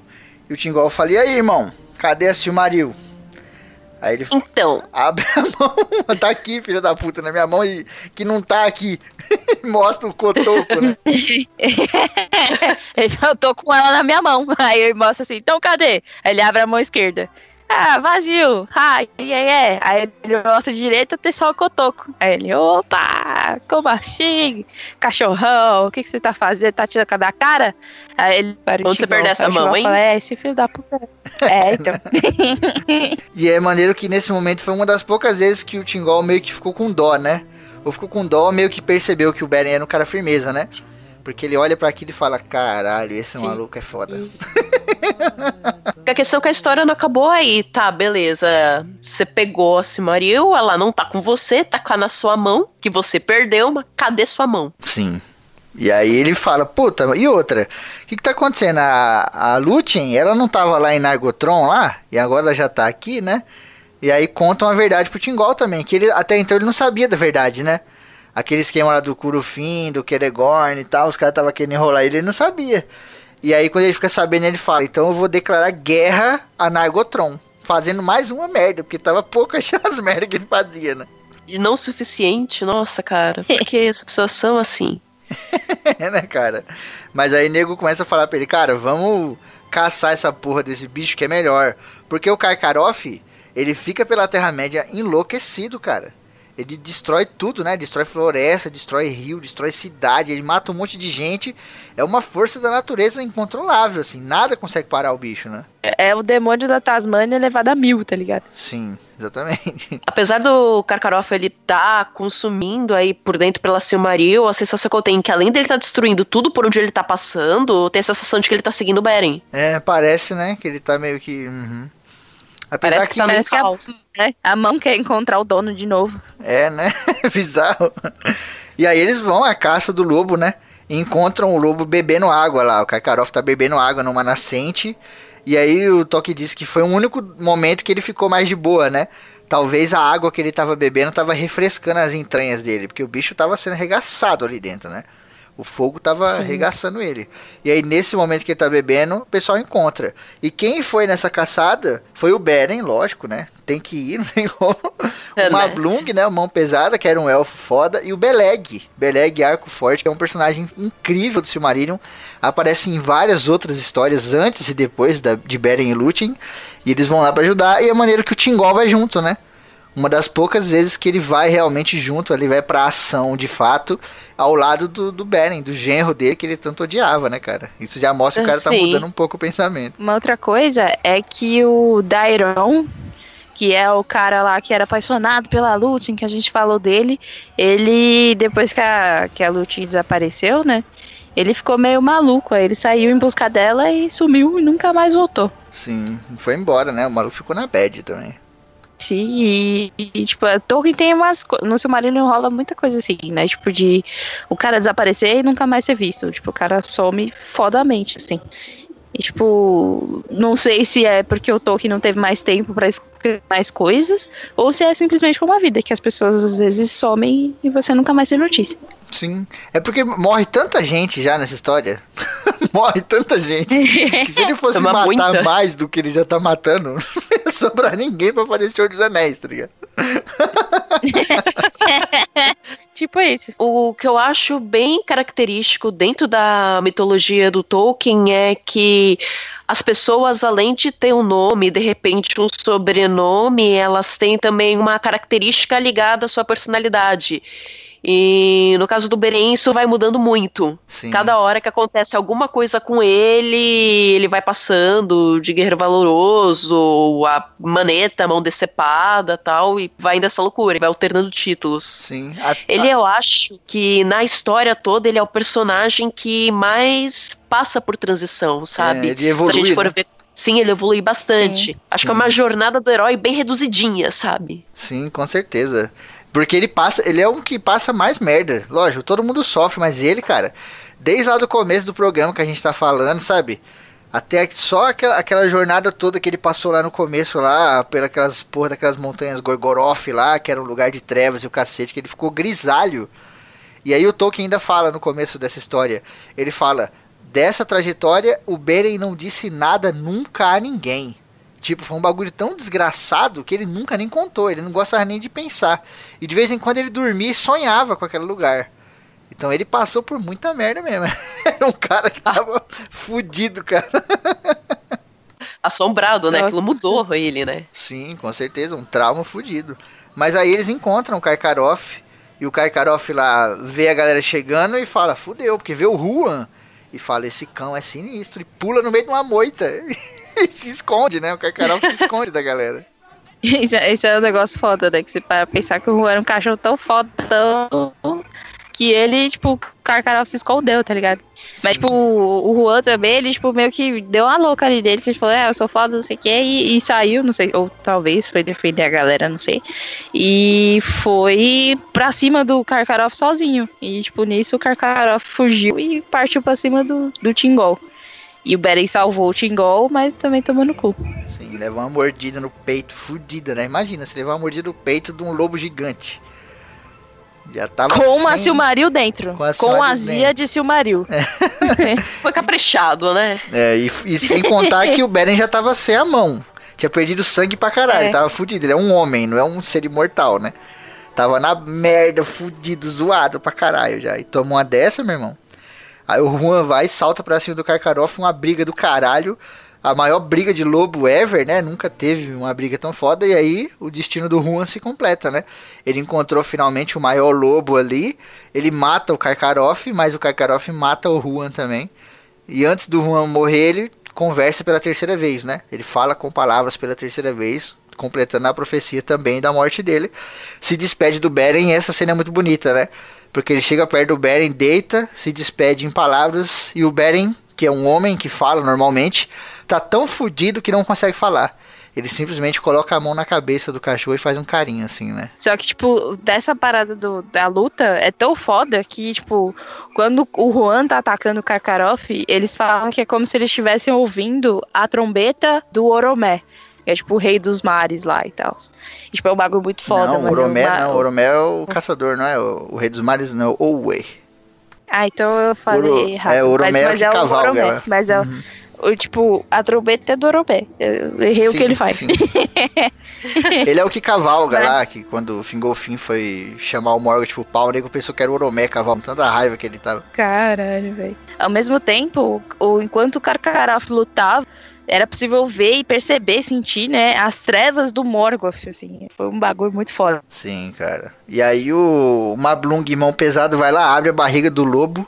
e o Tingol fala: E aí, irmão? Cadê a Silmaril? Aí ele Então, abre a [LAUGHS] mão, tá aqui, filho da puta, na minha mão e que não tá aqui. [LAUGHS] Mostra o cotoco, né? [LAUGHS] eu tô com ela na minha mão. Aí ele mostra assim, então cadê? Aí ele abre a mão esquerda. Ah, vazio. Ah, e aí é. Aí ele mostra a direita, tem só o cotoco. Aí ele, opa, como assim? Cachorrão, o que, que você tá fazendo? Tá tirando com a minha cara? Aí ele para Onde você perdeu essa mão, hein? Fala, é, esse filho da puta. É, então. [LAUGHS] E é maneiro que nesse momento foi uma das poucas vezes que o Tingol meio que ficou com dó, né? Ou ficou com dó, meio que percebeu que o Beren era um cara firmeza, né? Porque ele olha pra aquilo e fala: Caralho, esse Sim. maluco é foda. [LAUGHS] a questão é que a história não acabou aí, tá, beleza. Você pegou a Silmaril, ela não tá com você, tá cá na sua mão, que você perdeu, mas cadê sua mão? Sim. E aí ele fala, puta, e outra? O que, que tá acontecendo? A, a Lúthien, ela não tava lá em Nargothrond lá, e agora ela já tá aqui, né? E aí contam a verdade pro Tingol também, que ele até então ele não sabia da verdade, né? Aquele esquema lá do Curufim, do Keregorn e tal, os caras tava querendo enrolar ele, ele não sabia. E aí quando ele fica sabendo, ele fala, então eu vou declarar guerra a Nargothrond. Fazendo mais uma merda, porque tava poucas [LAUGHS] as merdas que ele fazia, né? E não o suficiente, nossa, cara. Porque as pessoas são assim. [LAUGHS] É, né, cara? Mas aí nego começa a falar pra ele, cara, vamos caçar essa porra desse bicho que é melhor. Porque o Karkaroff, ele fica pela Terra-média enlouquecido, cara. Ele destrói tudo, né? Destrói floresta, destrói rio, destrói cidade, ele mata um monte de gente. É uma força da natureza incontrolável, assim. Nada consegue parar o bicho, né? É o demônio da Tasmânia levado a mil, tá ligado? Sim, exatamente. [LAUGHS] Apesar do Karkaroff ele tá consumindo aí por dentro pela Silmaril, a sensação que eu tenho é que além dele tá destruindo tudo por onde ele tá passando, tem a sensação de que ele tá seguindo o Beren. É, parece, né? Que ele tá meio que. uhum. Apesar Parece que tá no Parece que a, né, a mão quer encontrar o dono de novo. É, né? [LAUGHS] Bizarro. E aí eles vão à caça do lobo, né? E encontram o lobo bebendo água lá. O Karkaroff tá bebendo água numa nascente. E aí o Toque disse que foi o único momento que ele ficou mais de boa, né? Talvez a água que ele tava bebendo tava refrescando as entranhas dele, porque o bicho tava sendo arregaçado ali dentro, né? O fogo tava Sim. arregaçando ele. E aí, nesse momento que ele tá bebendo, o pessoal encontra. E quem foi nessa caçada foi o Beren, lógico, né? Tem que ir, [LAUGHS] não tem como. É, o né? Mablung, né? O Mão Pesada, que era um elfo foda. E o Beleg. Beleg Arco Forte, que é um personagem incrível do Silmarillion. Aparece em várias outras histórias antes e depois da, de Beren e Lúthien. E eles vão lá pra ajudar. E é maneiro que o Tingol vai junto, né? Uma das poucas vezes que ele vai realmente junto, ele vai pra ação de fato, ao lado do, do Beren, do genro dele que ele tanto odiava, né, cara? Isso já mostra que o cara tá Sim. mudando um pouco o pensamento. Uma outra coisa é que o Dairon, que é o cara lá que era apaixonado pela Lúthien, que a gente falou dele, ele, depois que a, que a Lúthien desapareceu, né? Ele ficou meio maluco, aí ele saiu em busca dela e sumiu e nunca mais voltou. Sim, foi embora, né? O maluco ficou na bad também. E, e, tipo, a Tolkien tem umas. No Silmarillion rola muita coisa assim, né? Tipo, de o cara desaparecer e nunca mais ser visto. Tipo, o cara some fodamente, assim. E, tipo, não sei se é porque o Tolkien não teve mais tempo pra escrever mais coisas, ou se é simplesmente como a vida, que as pessoas às vezes somem e você nunca mais tem notícia. Sim. É porque morre tanta gente já nessa história. [LAUGHS] morre tanta gente. [LAUGHS] Que se ele fosse matar muita. mais do que ele já tá matando, [LAUGHS] não ia sobrar ninguém pra fazer Senhor dos Anéis, tá ligado? Tipo isso. O que eu acho bem característico dentro da mitologia do Tolkien é que as pessoas, além de ter um nome, de repente um sobrenome, elas têm também uma característica ligada à sua personalidade. E no caso do Beren, isso vai mudando muito. Sim. Cada hora que acontece alguma coisa com ele, ele vai passando de guerreiro valoroso, a maneta, a mão decepada tal, e vai indo essa loucura, ele vai alternando títulos. Sim. A- Ele, eu acho que na história toda, ele é o personagem que mais passa por transição, sabe? É, ele evolui, Se a gente for né? ver. Sim, ele evolui bastante. Acho que é uma jornada do herói bem reduzidinha, sabe? Sim, com certeza. Porque ele passa, ele é um que passa mais merda. Lógico, todo mundo sofre, mas ele, cara, desde lá do começo do programa que a gente tá falando, sabe? Até só aquela, aquela jornada toda que ele passou lá no começo, lá, pelas porra daquelas montanhas Gorgoroth lá, que era um lugar de trevas e o cacete, que ele ficou grisalho. E aí o Tolkien ainda fala no começo dessa história, ele fala, dessa trajetória o Beren não disse nada nunca a ninguém. Tipo, foi um bagulho tão desgraçado que ele nunca nem contou, ele não gostava nem de pensar. E de vez em quando ele dormia e sonhava com aquele lugar. Então ele passou por muita merda mesmo. [LAUGHS] Era um cara que tava [LAUGHS] fudido, cara. [LAUGHS] Assombrado, né? Aquilo mudou ele, né? Sim, com certeza, um trauma fudido. Mas aí eles encontram o Karkaroff e o Karkaroff lá vê a galera chegando e fala, fudeu, porque vê o Juan e fala, esse cão é sinistro, e pula no meio de uma moita e [LAUGHS] se esconde, né? O Karkaroff se esconde da galera. Isso, é- isso é um negócio foda, né? Que você para pensar que o Juan era um cachorro tão fodão que ele, tipo, o Karkaroff se escondeu, tá ligado? Mas, tipo, o, o Juan também, ele, tipo, meio que deu uma louca ali dele, que ele falou, é, eu sou foda, não sei o quê, e, e saiu, não sei, ou talvez foi defender a galera, não sei. E foi pra cima do Karkaroff sozinho. E, tipo, nisso o Karkaroff fugiu e partiu pra cima do, do Tingol. E o Beren salvou o Tingol, mas também tomou no cu. Sim, levou uma mordida no peito, fudida, né? Imagina, se levar uma mordida no peito de um lobo gigante. Já tava Com uma sem- Silmaril dentro. Com Com, a Silmaril azia de Silmaril. [LAUGHS] Foi caprichado, né? É, e, e sem contar que o Beren já tava sem a mão. Tinha perdido sangue pra caralho, É. tava fudido. Ele é um homem, não é um ser imortal, né? Tava na merda, fudido, zoado pra caralho já. E toma uma dessa, meu irmão. Aí o Juan vai e salta pra cima do Karkaroff, uma briga do caralho. A maior briga de lobo ever, né? Nunca teve uma briga tão foda. E aí o destino do Juan se completa, né? Ele encontrou finalmente o maior lobo ali. Ele mata o Karkaroff, mas o Karkaroff mata o Juan também. E antes do Juan morrer, ele conversa pela terceira vez, né? Ele fala com palavras pela terceira vez, completando a profecia também da morte dele. Se despede do Beren e essa cena é muito bonita, né? Porque ele chega perto do Beren, deita, se despede em palavras e o Beren, que é um homem que fala normalmente, tá tão fudido que não consegue falar. Ele simplesmente coloca a mão na cabeça do cachorro e faz um carinho assim, né? Só que, tipo, dessa parada do, da luta é tão foda que, tipo, quando o Juan tá atacando o Karkaroff, eles falam que é como se eles estivessem ouvindo a trombeta do Oromé. Que é tipo o rei dos mares lá e tal. E, tipo, é um bagulho muito foda, não, mano. Oromé Uma- não, Oromé é o caçador, não é? O, o rei dos mares não, é o Owe. Ah, então eu falei Oro- errado. é, Oromé é o que o cavalga Oromé. Mas é o- Uhum. o, tipo, a trombeta é do Oromé. Eu errei o Sim, que ele faz. [LAUGHS] Ele é o que cavalga lá, que quando o Fingolfin foi chamar o Morgoth pro pau, o nego pensou que era o Oromé cavalgando, tanta raiva que ele tava. Caralho, velho. Ao mesmo tempo, o, enquanto o Karkaroff lutava, era possível ver e perceber, sentir, né, as trevas do Morgoth, assim. Foi um bagulho muito foda. Sim, cara. E aí o Mablung, mão pesado, vai lá, abre a barriga do lobo.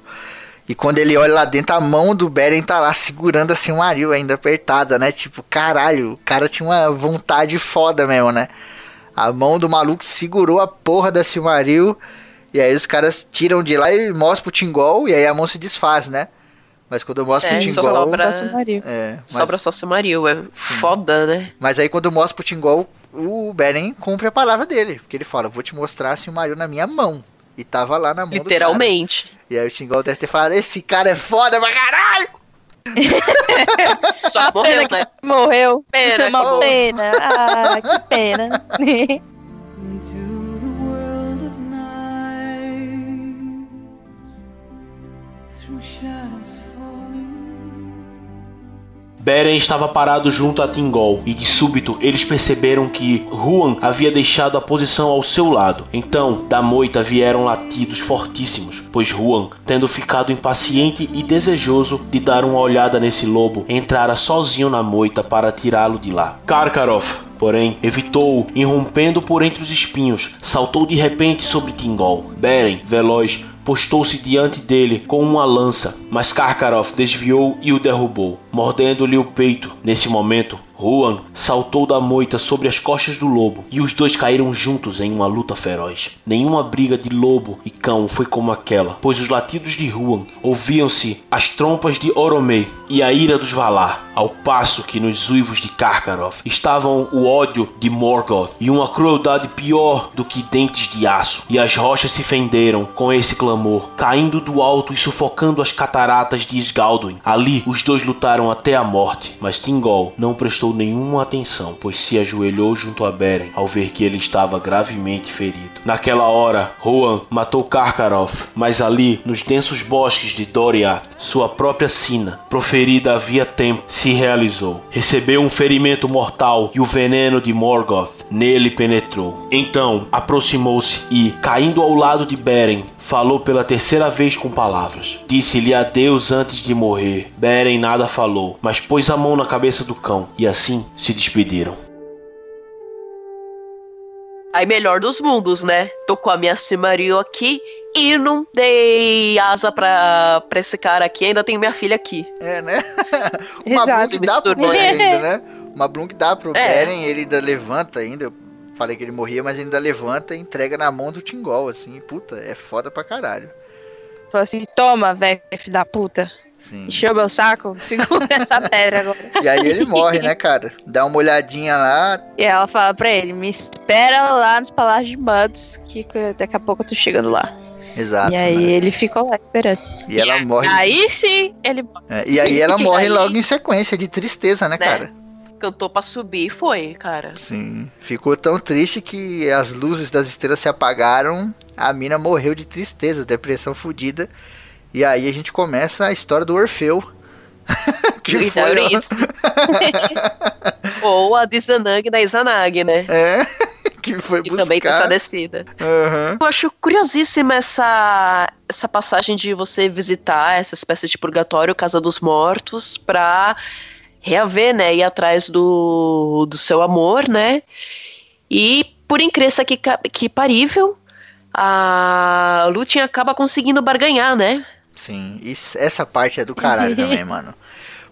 E quando ele olha lá dentro, a mão do Beren tá lá segurando assim um aril ainda apertada, né? Tipo, caralho, o cara tinha uma vontade foda mesmo, né? A mão do maluco segurou a porra da Silmaril. E aí os caras tiram de lá e mostram pro Tingol. E aí a mão se desfaz, né? Mas quando mostra É, pro Tingol. sobra- Só Silmaril. É, mas, Sobra só Silmaril, é foda, né? mas aí quando mostra pro Tingol, o Beren cumpre a palavra dele. Porque ele fala, vou te mostrar Silmaril na minha mão. E tava lá na mão do cara. Literalmente. E aí o Tingol deve ter falado, esse cara é foda pra caralho! [LAUGHS] Só morreu, né? Morreu. Pena, Uma pena. Ah, que pena. [LAUGHS] Beren estava parado junto a Tingol e de súbito eles perceberam que Huan havia deixado a posição ao seu lado. Então, da moita vieram latidos fortíssimos, pois Huan, tendo ficado impaciente e desejoso de dar uma olhada nesse lobo, entrara sozinho na moita para tirá-lo de lá. Karkaroff, porém evitou, irrompendo por entre os espinhos, saltou de repente sobre Tingol. Beren, veloz, postou-se diante dele com uma lança, mas Karkaroff desviou e o derrubou, mordendo-lhe o peito. Nesse momento, Huan saltou da moita sobre as costas do lobo e os dois caíram juntos em uma luta feroz. Nenhuma briga de lobo e cão foi como aquela, pois os latidos de Huan ouviam-se as trompas de Oromei e a ira dos Valar, ao passo que nos uivos de Karkaroff estavam o ódio de Morgoth e uma crueldade pior do que dentes de aço. E as rochas se fenderam com esse clamor, caindo do alto e sufocando as cataratas de Sgalduin. Ali os dois lutaram até a morte, mas Tingol não prestou nenhuma atenção, pois se ajoelhou junto a Beren ao ver que ele estava gravemente ferido. Naquela hora, Huan matou Karkaroff, mas ali, nos densos bosques de Doriath, sua própria sina, proferida havia tempo, se realizou. Recebeu um ferimento mortal e o veneno de Morgoth nele penetrou. Então, aproximou-se e, caindo ao lado de Beren, falou pela terceira vez com palavras. Disse-lhe adeus antes de morrer. Beren nada falou, mas pôs a mão na cabeça do cão e assim se despediram. Aí, melhor dos mundos, né? Tô com a minha Cimario aqui e não dei asa pra, pra esse cara aqui. Ainda tenho minha filha aqui. É, né? [LAUGHS] Uma Exato. Blunk dá pro. Beren ainda, [LAUGHS] né? Uma Blunk dá pro É. Beren, ele ainda levanta ainda. Falei que ele morria, mas ainda levanta e entrega na mão do Tingol, assim. Puta, é foda pra caralho. Falou assim, toma, velho, filho da puta. Sim. Encheu meu saco, [LAUGHS] segura essa pedra agora. E aí ele morre, né, cara? Dá uma olhadinha lá. E ela fala pra ele, me espera lá nos Palácios de Mados, que daqui a pouco eu tô chegando lá. Exato. e aí né? ele ficou lá esperando. E ela morre. Aí sim, ele É, e aí ela [LAUGHS] morre Aí- logo em sequência, de tristeza, né, Né? cara? Cantou pra subir e foi, cara. Sim. Ficou tão triste que as luzes das estrelas se apagaram. A mina morreu de tristeza, depressão fodida. E aí a gente começa a história do Orfeu. [LAUGHS] que E foi. da Eurídice. [LAUGHS] Ou a de Zanang da Izanag, né? É. [LAUGHS] Que foi Que buscar. também tem essa descida. Aham. Eu acho curiosíssima essa, essa passagem de você visitar essa espécie de purgatório, Casa dos Mortos, pra reaver, né? Ir atrás do, do seu amor, né? E por incrível que, que parível, a Lúthien acaba conseguindo barganhar, né? Sim, isso- essa parte é do caralho [LAUGHS] também, mano.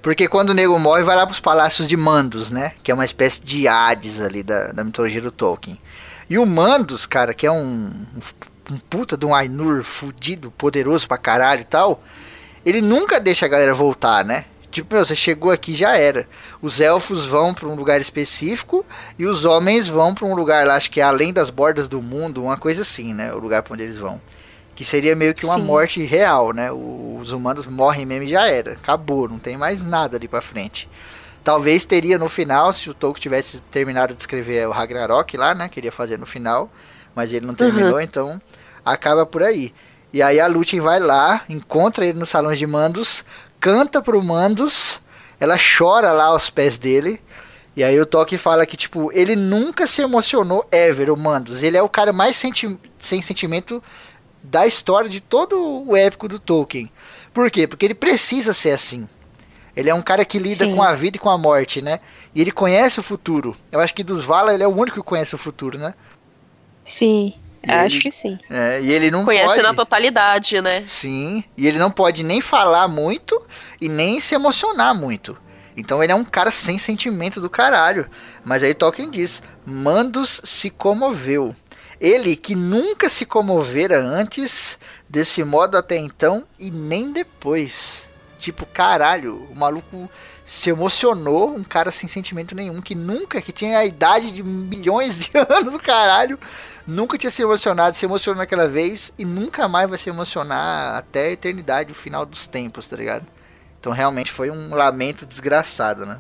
Porque quando o nego morre, vai lá pros palácios de Mandos, né? Que é uma espécie de Hades ali da, da mitologia do Tolkien. E o Mandos, cara, que é um, um puta de um Ainur fudido, poderoso pra caralho e tal, ele nunca deixa a galera voltar, né? Tipo, meu, você chegou aqui já era. Os elfos vão pra um lugar específico e os homens vão pra um lugar lá, acho que é além das bordas do mundo, uma coisa assim, né? O lugar pra onde eles vão. Que seria meio que uma Sim. morte real, né? Os humanos morrem mesmo e já era. Acabou, não tem mais nada ali pra frente. Talvez teria no final, se o Tolkien tivesse terminado de escrever o Ragnarok lá, né? Queria fazer no final, mas ele não terminou, então acaba por aí. E aí a Lúthien vai lá, encontra ele nos salões de Mandos, canta pro Mandos, ela chora lá aos pés dele. E aí o Tolkien fala que, tipo, ele nunca se emocionou ever, o Mandos. Ele é o cara mais senti sem sentimento da história de todo o épico do Tolkien. Por quê? Porque ele precisa ser assim. Ele é um cara que lida Sim. com a vida e com a morte, né? E ele conhece o futuro. Eu acho que dos Valar ele é o único que conhece o futuro, né? Sim, E acho ele- que sim. É, e ele não Conhece pode... na totalidade, né? Sim, e ele não pode nem falar muito e nem se emocionar muito. Então ele é um cara sem sentimento do caralho. Mas aí Tolkien diz: Mandos se comoveu. Ele que nunca se comovera antes, desse modo até então e nem depois. Tipo, caralho, o maluco se emocionou, um cara sem sentimento nenhum, que nunca, que tinha a idade de milhões de [LAUGHS] anos, o caralho, nunca tinha se emocionado, se emocionou naquela vez e nunca mais vai se emocionar até a eternidade, o final dos tempos, tá ligado? Então realmente foi um lamento desgraçado, né?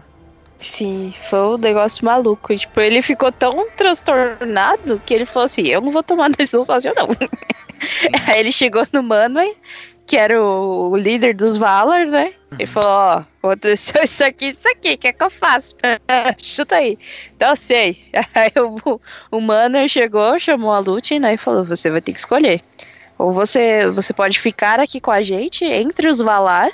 Sim, foi um negócio maluco. E, tipo, ele ficou tão transtornado que ele falou assim: eu não vou tomar decisão sozinho, não. [LAUGHS] Aí ele chegou no Manwë, que era o, o líder dos Valar, né? Ele falou: Ó, aconteceu [LAUGHS] isso aqui, isso aqui, o que é que eu faço? [LAUGHS] Chuta aí. Então sei. [LAUGHS] Aí o, o Manwë chegou, chamou a Lúthien, né? E falou: você vai ter que escolher. Ou você, você pode ficar aqui com a gente, entre os Valar,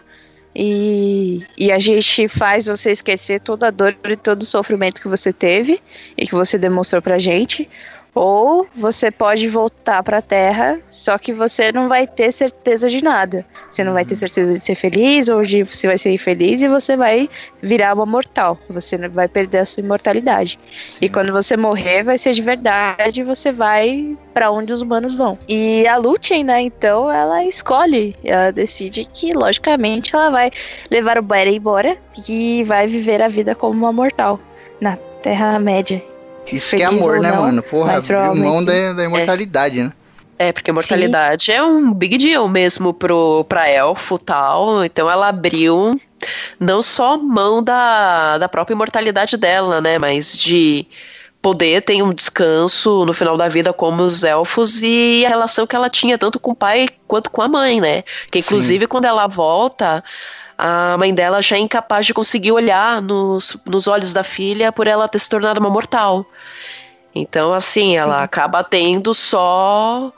E, e a gente faz você esquecer toda a dor e todo o sofrimento que você teve e que você demonstrou pra gente. Ou você pode voltar pra Terra, só que você não vai ter certeza de nada. Você não vai ter certeza de ser feliz ou de você vai ser infeliz e você vai virar uma mortal. Você vai perder a sua imortalidade. E quando você morrer, vai ser de verdade você vai pra onde os humanos vão. E a Lúthien, né, então, ela escolhe, ela decide que, logicamente, ela vai levar o Beren embora e vai viver a vida como uma mortal na Terra-média. Isso que é Feliz amor, né, não, mano? Porra, abriu mão da, da imortalidade, né? É, porque a mortalidade é um big deal mesmo pro, pra elfo e tal. Então ela abriu não só mão da, da própria imortalidade dela, né? Mas de poder ter um descanso no final da vida como os elfos e a relação que ela tinha tanto com o pai quanto com a mãe, né? Que inclusive quando ela volta, a mãe dela já é incapaz de conseguir olhar nos, nos olhos da filha por ela ter se tornado uma mortal. Então, assim, ela acaba tendo só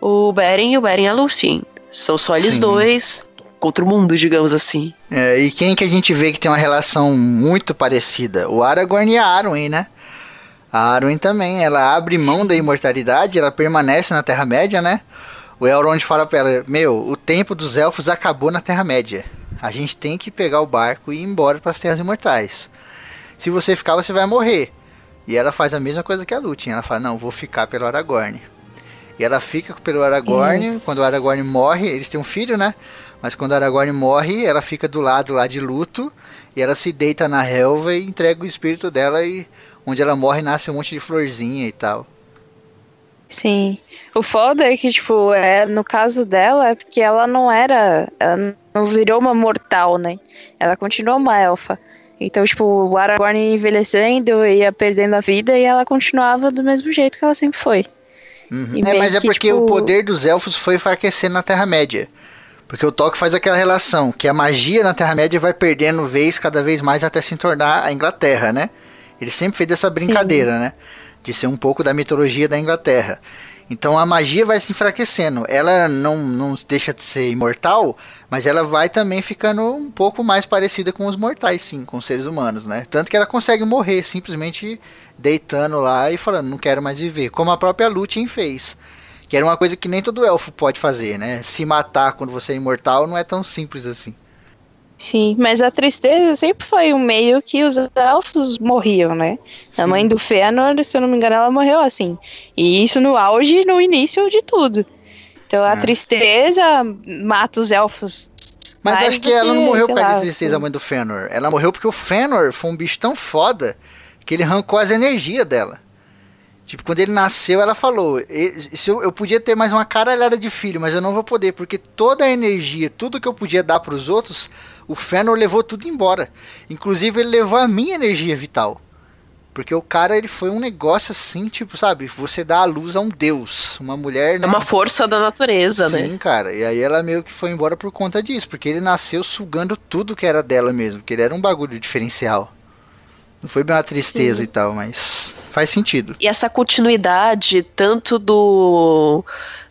o Beren e o Beren e a Lúthien. São só eles Sim. dois contra o mundo, digamos assim. É, e quem que a gente vê que tem uma relação muito parecida? O Aragorn e a Arwen, né? A Arwen também, ela abre mão da imortalidade, ela permanece na Terra-média, né? O Elrond fala pra ela, meu, o tempo dos elfos acabou na Terra-média. A gente tem que pegar o barco e ir embora para as Terras Imortais. Se você ficar, você vai morrer. E ela faz a mesma coisa que a Lúthien. Ela fala, não, vou ficar pelo Aragorn. E ela fica pelo Aragorn. Quando o Aragorn morre, eles têm um filho, né? Mas quando o Aragorn morre, ela fica do lado lá de luto. E ela se deita na relva e entrega o espírito dela. E onde ela morre, nasce um monte de florzinha e tal. Sim. O foda é que, tipo, é, no caso dela, é porque ela não era. Ela não virou uma mortal, né? Ela continuou uma elfa. Então, tipo, o Aragorn ia envelhecendo, ia perdendo a vida e ela continuava do mesmo jeito que ela sempre foi. Uhum. É, mas é que, porque tipo- o poder dos elfos foi enfraquecendo na Terra-média. Porque o Tolkien faz aquela relação, que a magia na Terra-média vai perdendo vez cada vez mais até se tornar a Inglaterra, né? Ele sempre fez essa brincadeira, né? De ser um pouco da mitologia da Inglaterra. Então a magia vai se enfraquecendo. Ela não, não deixa de ser imortal, mas ela vai também ficando um pouco mais parecida com os mortais, sim, com os seres humanos, né? Tanto que ela consegue morrer simplesmente deitando lá e falando, não quero mais viver. Como a própria Lúthien fez. Que era uma coisa que nem todo elfo pode fazer, né? Se matar quando você é imortal não é tão simples assim. Sim, mas a tristeza sempre foi um meio que os elfos morriam, né? A mãe do Fëanor, se eu não me engano, ela morreu assim. E isso no auge, no início de tudo. Então a É. tristeza mata os elfos. Mas acho do que ela não morreu por causa da tristeza, a mãe do Fëanor. Ela morreu porque o Fëanor foi um bicho tão foda que ele arrancou as energias dela. Tipo, quando ele nasceu, ela falou: "E- se eu, eu podia ter mais uma caralhada de filho, mas eu não vou poder, porque toda a energia, tudo que eu podia dar pros outros, o Fëanor levou tudo embora. Inclusive, ele levou a minha energia vital. Porque o cara, ele foi um negócio assim, tipo, sabe? Você dá a luz a um deus. Uma mulher, né? É uma força da natureza, Sim, né? cara. E aí ela meio que foi embora por conta disso. Porque ele nasceu sugando tudo que era dela mesmo. Porque ele era um bagulho diferencial. Não foi bem uma tristeza Sim. e tal, mas faz sentido. E essa continuidade, tanto do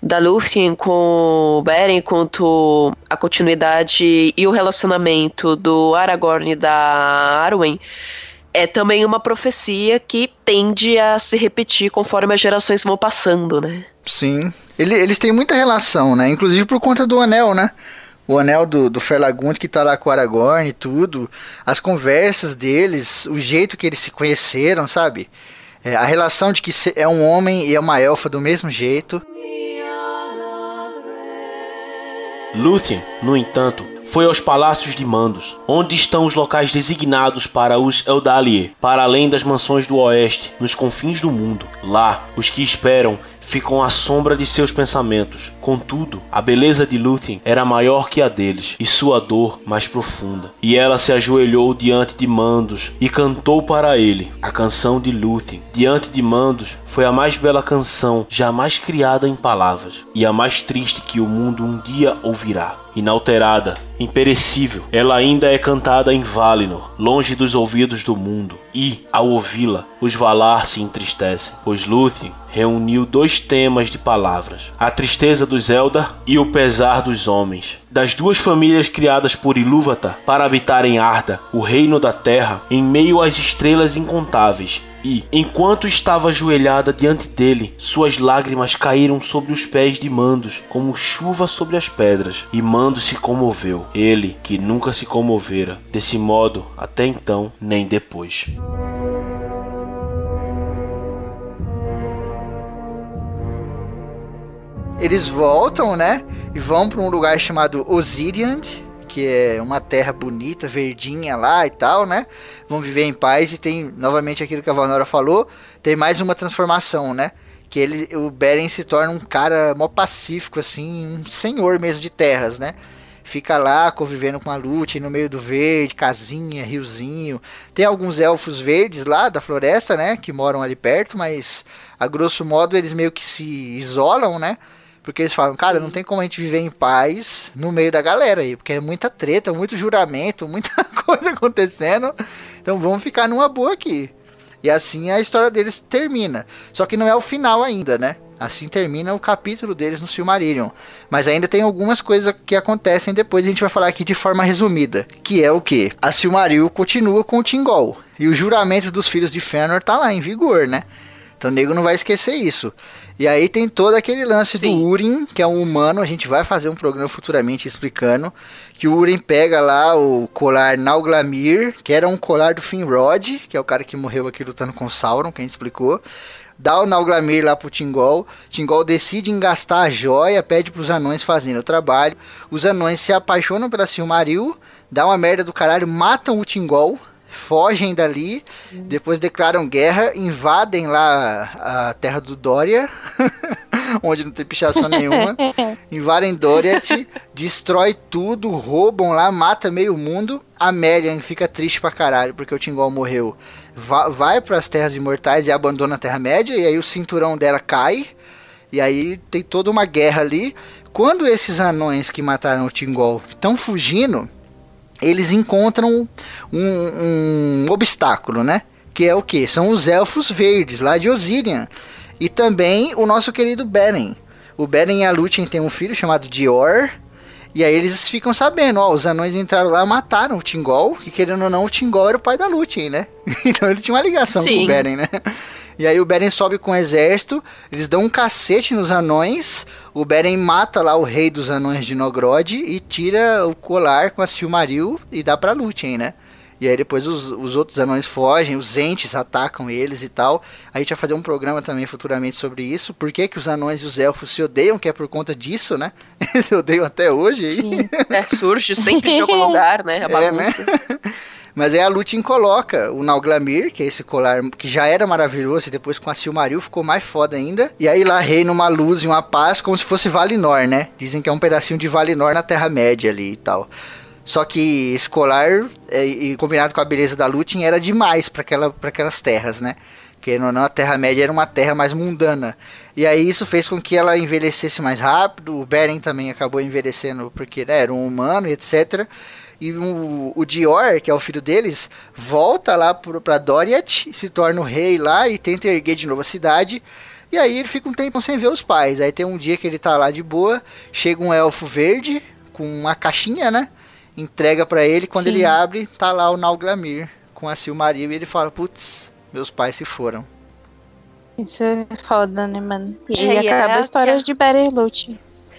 da Lúthien com o Beren, quanto a continuidade e o relacionamento do Aragorn e da Arwen, é também uma profecia que tende a se repetir conforme as gerações vão passando, né? Sim. Ele- eles têm muita relação, né? Inclusive por conta do anel, né? O anel do, do Ferlagunt que tá lá com o Aragorn e tudo. As conversas deles, o jeito que eles se conheceram, sabe? É, a relação de que é um homem e é uma elfa do mesmo jeito. Lúthien, no entanto, foi aos palácios de Mandos, onde estão os locais designados para os Eldalier, para além das mansões do oeste, nos confins do mundo. Lá, os que esperam ficam à sombra de seus pensamentos. Contudo, a beleza de Lúthien era maior que a deles, e sua dor mais profunda. E ela se ajoelhou diante de Mandos e cantou para ele a canção de Lúthien. Diante de Mandos foi a mais bela canção jamais criada em palavras, e a mais triste que o mundo um dia ouvirá. Inalterada imperecível. Ela ainda é cantada em Valinor, longe dos ouvidos do mundo. E, ao ouvi-la, os Valar se entristecem, pois Lúthien reuniu dois temas de palavras: a tristeza dos Eldar e o pesar dos homens. Das duas famílias criadas por Ilúvatar para habitar em Arda, o reino da terra, em meio às estrelas incontáveis, e, enquanto estava ajoelhada diante dele, suas lágrimas caíram sobre os pés de Mandos, como chuva sobre as pedras, e Mandos se comoveu, ele que nunca se comovera, desse modo até então, nem depois. Eles voltam, né? E vão para um lugar chamado Osiriand, que é uma terra bonita, verdinha lá e tal, né? Vão viver em paz e tem novamente aquilo que a Valnora falou, tem mais uma transformação, né? Que ele, o Beren se torna um cara mó pacífico, assim, um senhor mesmo de terras, né? Fica lá convivendo com a Lute no meio do verde, casinha, riozinho. Tem alguns elfos verdes lá da floresta, né? Que moram ali perto, mas a grosso modo eles meio que se isolam, né? Porque eles falam, cara, não tem como a gente viver em paz no meio da galera aí, porque é muita treta, muito juramento, [LAUGHS] muita coisa acontecendo. Então vamos ficar numa boa aqui. E assim a história deles termina. Só que não é o final ainda, né? Assim termina o capítulo deles no Silmarillion. Mas ainda tem algumas coisas que acontecem depois, a gente vai falar aqui de forma resumida. Que é o que? A Silmaril continua com o Tingol. E o juramento dos filhos de Fëanor tá lá em vigor, né? Então o nego não vai esquecer isso. E aí tem todo aquele lance Sim. do Urim, que é um humano, a gente vai fazer um programa futuramente explicando, que o Urim pega lá o colar Nauglamir, que era um colar do Finrod, que é o cara que morreu aqui lutando com o Sauron, que a gente explicou. Dá o Nauglamir lá pro Tingol. Tingol decide engastar a joia, pede pros anões fazerem o trabalho. Os anões se apaixonam pela Silmaril, dá uma merda do caralho, matam o Tingol, fogem dali, depois declaram guerra, invadem lá a terra do Dória, [LAUGHS] onde não tem pichação nenhuma, [LAUGHS] invadem Doriath, destrói tudo, roubam lá, mata meio mundo. A Melian fica triste pra caralho porque o Tingol morreu. Va vai pras terras imortais e abandona a Terra-média, e aí o cinturão dela cai. E aí tem toda uma guerra ali. Quando esses anões que mataram o Tingol estão fugindo, eles encontram um, um obstáculo, né? Que é o que? São os elfos verdes lá de Osirian. E também o nosso querido Beren. O Beren e a Lúthien têm um filho chamado Dior. E aí eles ficam sabendo, ó, os anões entraram lá e mataram o Tingol. E querendo ou não, o Tingol era o pai da Lúthien, né? [LAUGHS] então ele tinha uma ligação com Sim. o Beren, né? E aí o Beren sobe com o exército, eles dão um cacete nos anões, o Beren mata lá o rei dos anões de Nogrod e tira o colar com a Silmaril e dá pra Lúthien, né? E aí depois os, os outros anões fogem, os entes atacam eles e tal. A gente vai fazer um programa também futuramente sobre isso. Por que, que os anões e os elfos se odeiam, que é por conta disso, né? [LAUGHS] Eles se odeiam até hoje aí. Sim. É, surge sempre de algum [LAUGHS] lugar, né? A É, né? [LAUGHS] Mas aí a Lúthien coloca o Nauglamir, que é esse colar que já era maravilhoso e depois com a Silmaril ficou mais foda ainda. E aí lá reina uma luz e uma paz como se fosse Valinor, né? Dizem que é um pedacinho de Valinor na Terra-média ali e tal. Só que esse colar, é, e combinado com a beleza da Lúthien, era demais para aquela, aquelas terras, né? Ou não, a Terra-média era uma terra mais mundana. E aí isso fez com que ela envelhecesse mais rápido. O Beren também acabou envelhecendo porque né, era um humano e etc. E o, o Dior, que é o filho deles, volta lá pro- pra Doriath, se torna o rei lá e tenta erguer de novo a cidade. E aí ele fica um tempo sem ver os pais. Aí tem um dia que ele tá lá de boa, chega um elfo verde com uma caixinha, né? Entrega pra ele, quando Sim. ele abre, tá lá o Nauglamir com a Silmaril e ele fala: "Putz, meus pais se foram". Isso é foda, né, mano? E É, aí e acaba é a história de Beren e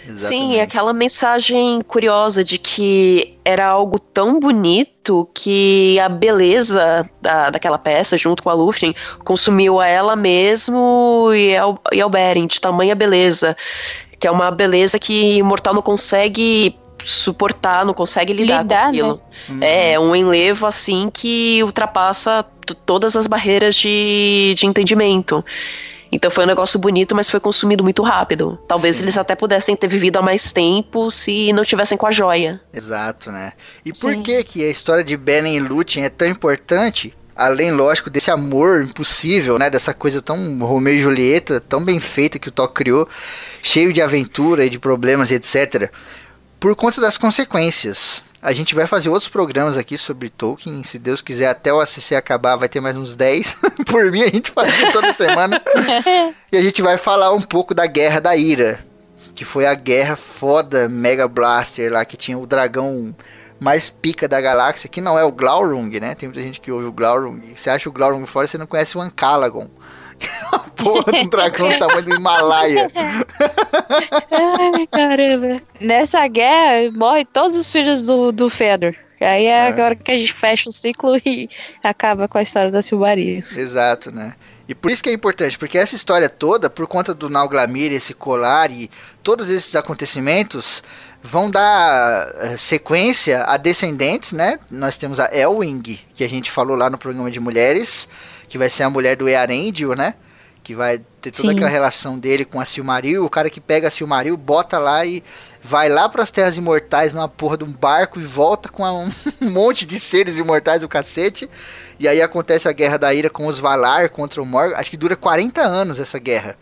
Sim, Exatamente. e aquela mensagem curiosa de que era algo tão bonito que a beleza da, daquela peça, junto com a Lúthien, consumiu a ela mesmo e ao, e ao Beren, de tamanha beleza. Que é uma beleza que o mortal não consegue suportar, não consegue lidar, Lidar, com aquilo. Uhum. É, um enlevo assim que ultrapassa todas as barreiras de, de entendimento. Então foi um negócio bonito, mas foi consumido muito rápido. Talvez Sim. eles até pudessem ter vivido há mais tempo se não tivessem com a joia. Exato, né? E por Sim. que que a história de Beren e Lúthien é tão importante? Além, lógico, desse amor impossível, né? Dessa coisa tão Romeu e Julieta, tão bem feita que o Thor criou, cheio de aventura e de problemas e etc. Por conta das consequências. A gente vai fazer outros programas aqui sobre Tolkien. Se Deus quiser, até o ACC acabar, vai ter mais uns 10. [LAUGHS] Por mim, a gente fazia toda semana. [LAUGHS] e a gente vai falar um pouco da Guerra da Ira. Que foi a guerra foda Mega Blaster lá, que tinha o dragão mais pica da galáxia, que não é o Glaurung, né? Tem muita gente que ouve o Glaurung. Você acha o Glaurung fora, você não conhece o Ancalagon. [LAUGHS] É uma porra de um dragão do tamanho do Himalaia. Ai, caramba. Nessa guerra, morrem todos os filhos do, do Fëanor. Aí é, agora que a gente fecha o ciclo e acaba com a história da Silmarils. Exato, né? E por isso que é importante, porque essa história toda, por conta do Nauglamir, esse colar e todos esses acontecimentos, vão dar eh, sequência a descendentes, né? Nós temos a Elwing, que a gente falou lá no programa de mulheres, que vai ser a mulher do Earendil, né? Que vai ter toda Sim. aquela relação dele com a Silmaril, o cara que pega a Silmaril, bota lá e vai lá para as Terras Imortais numa porra de um barco e volta com um [LAUGHS] monte de seres imortais do cacete. E aí acontece a Guerra da Ira com os Valar contra o Morgoth. Acho que dura 40 anos essa guerra.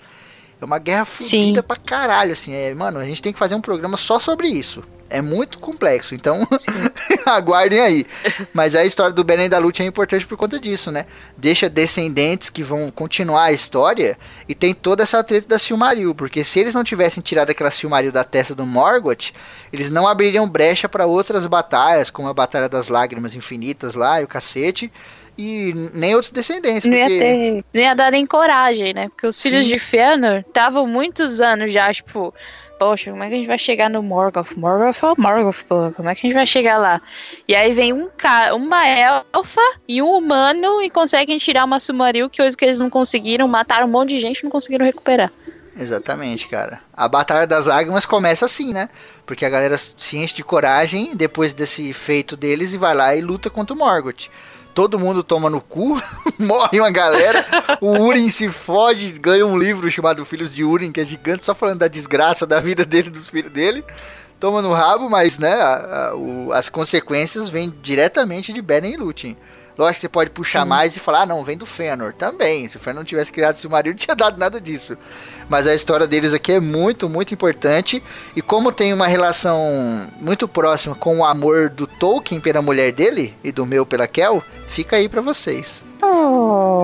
É uma guerra fodida pra caralho, assim. É, mano, a gente tem que fazer um programa só sobre isso. É muito complexo, então [LAUGHS] aguardem aí. Mas a história do Beren da Lute é importante por conta disso, né? Deixa descendentes que vão continuar a história e tem toda essa treta da Silmaril, porque se eles não tivessem tirado aquela Silmaril da testa do Morgoth, eles não abririam brecha para outras batalhas, como a Batalha das Lágrimas Infinitas lá e o cacete, e nem outros descendentes. Não ia porque... ter. Não ia dar nem coragem, né? Porque os filhos Sim. de Fëanor estavam muitos anos já, tipo. Poxa, como é que a gente vai chegar no Morgoth? Morgoth é o Morgoth, pô. Como é que a gente vai chegar lá? E aí vem um cara, uma elfa e um humano e conseguem tirar uma Sumaril, que coisa que eles não conseguiram, mataram um monte de gente não conseguiram recuperar. Exatamente, cara. A Batalha das Lágrimas começa assim, né? Porque a galera se enche de coragem depois desse feito deles e vai lá e luta contra o Morgoth. Todo mundo toma no cu, [LAUGHS] morre uma galera, o Urim se fode, ganha um livro chamado Filhos de Urim, que é gigante, só falando da desgraça da vida dele dos filhos dele. Toma no rabo, mas né, a- a- o- as consequências vêm diretamente de Beren e Lúthien. Lógico que você pode puxar mais e falar, ah, não, vem do Fëanor. Também, se o Fëanor não tivesse criado Silmaril, [LAUGHS] não tinha dado nada disso. Mas a história deles aqui é muito, muito importante. E como tem uma relação muito próxima com o amor do Tolkien pela mulher dele e do meu pela Kel, fica aí pra vocês.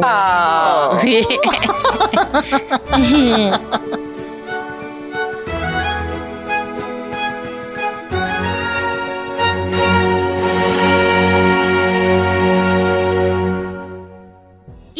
Ah, [LAUGHS] [LAUGHS]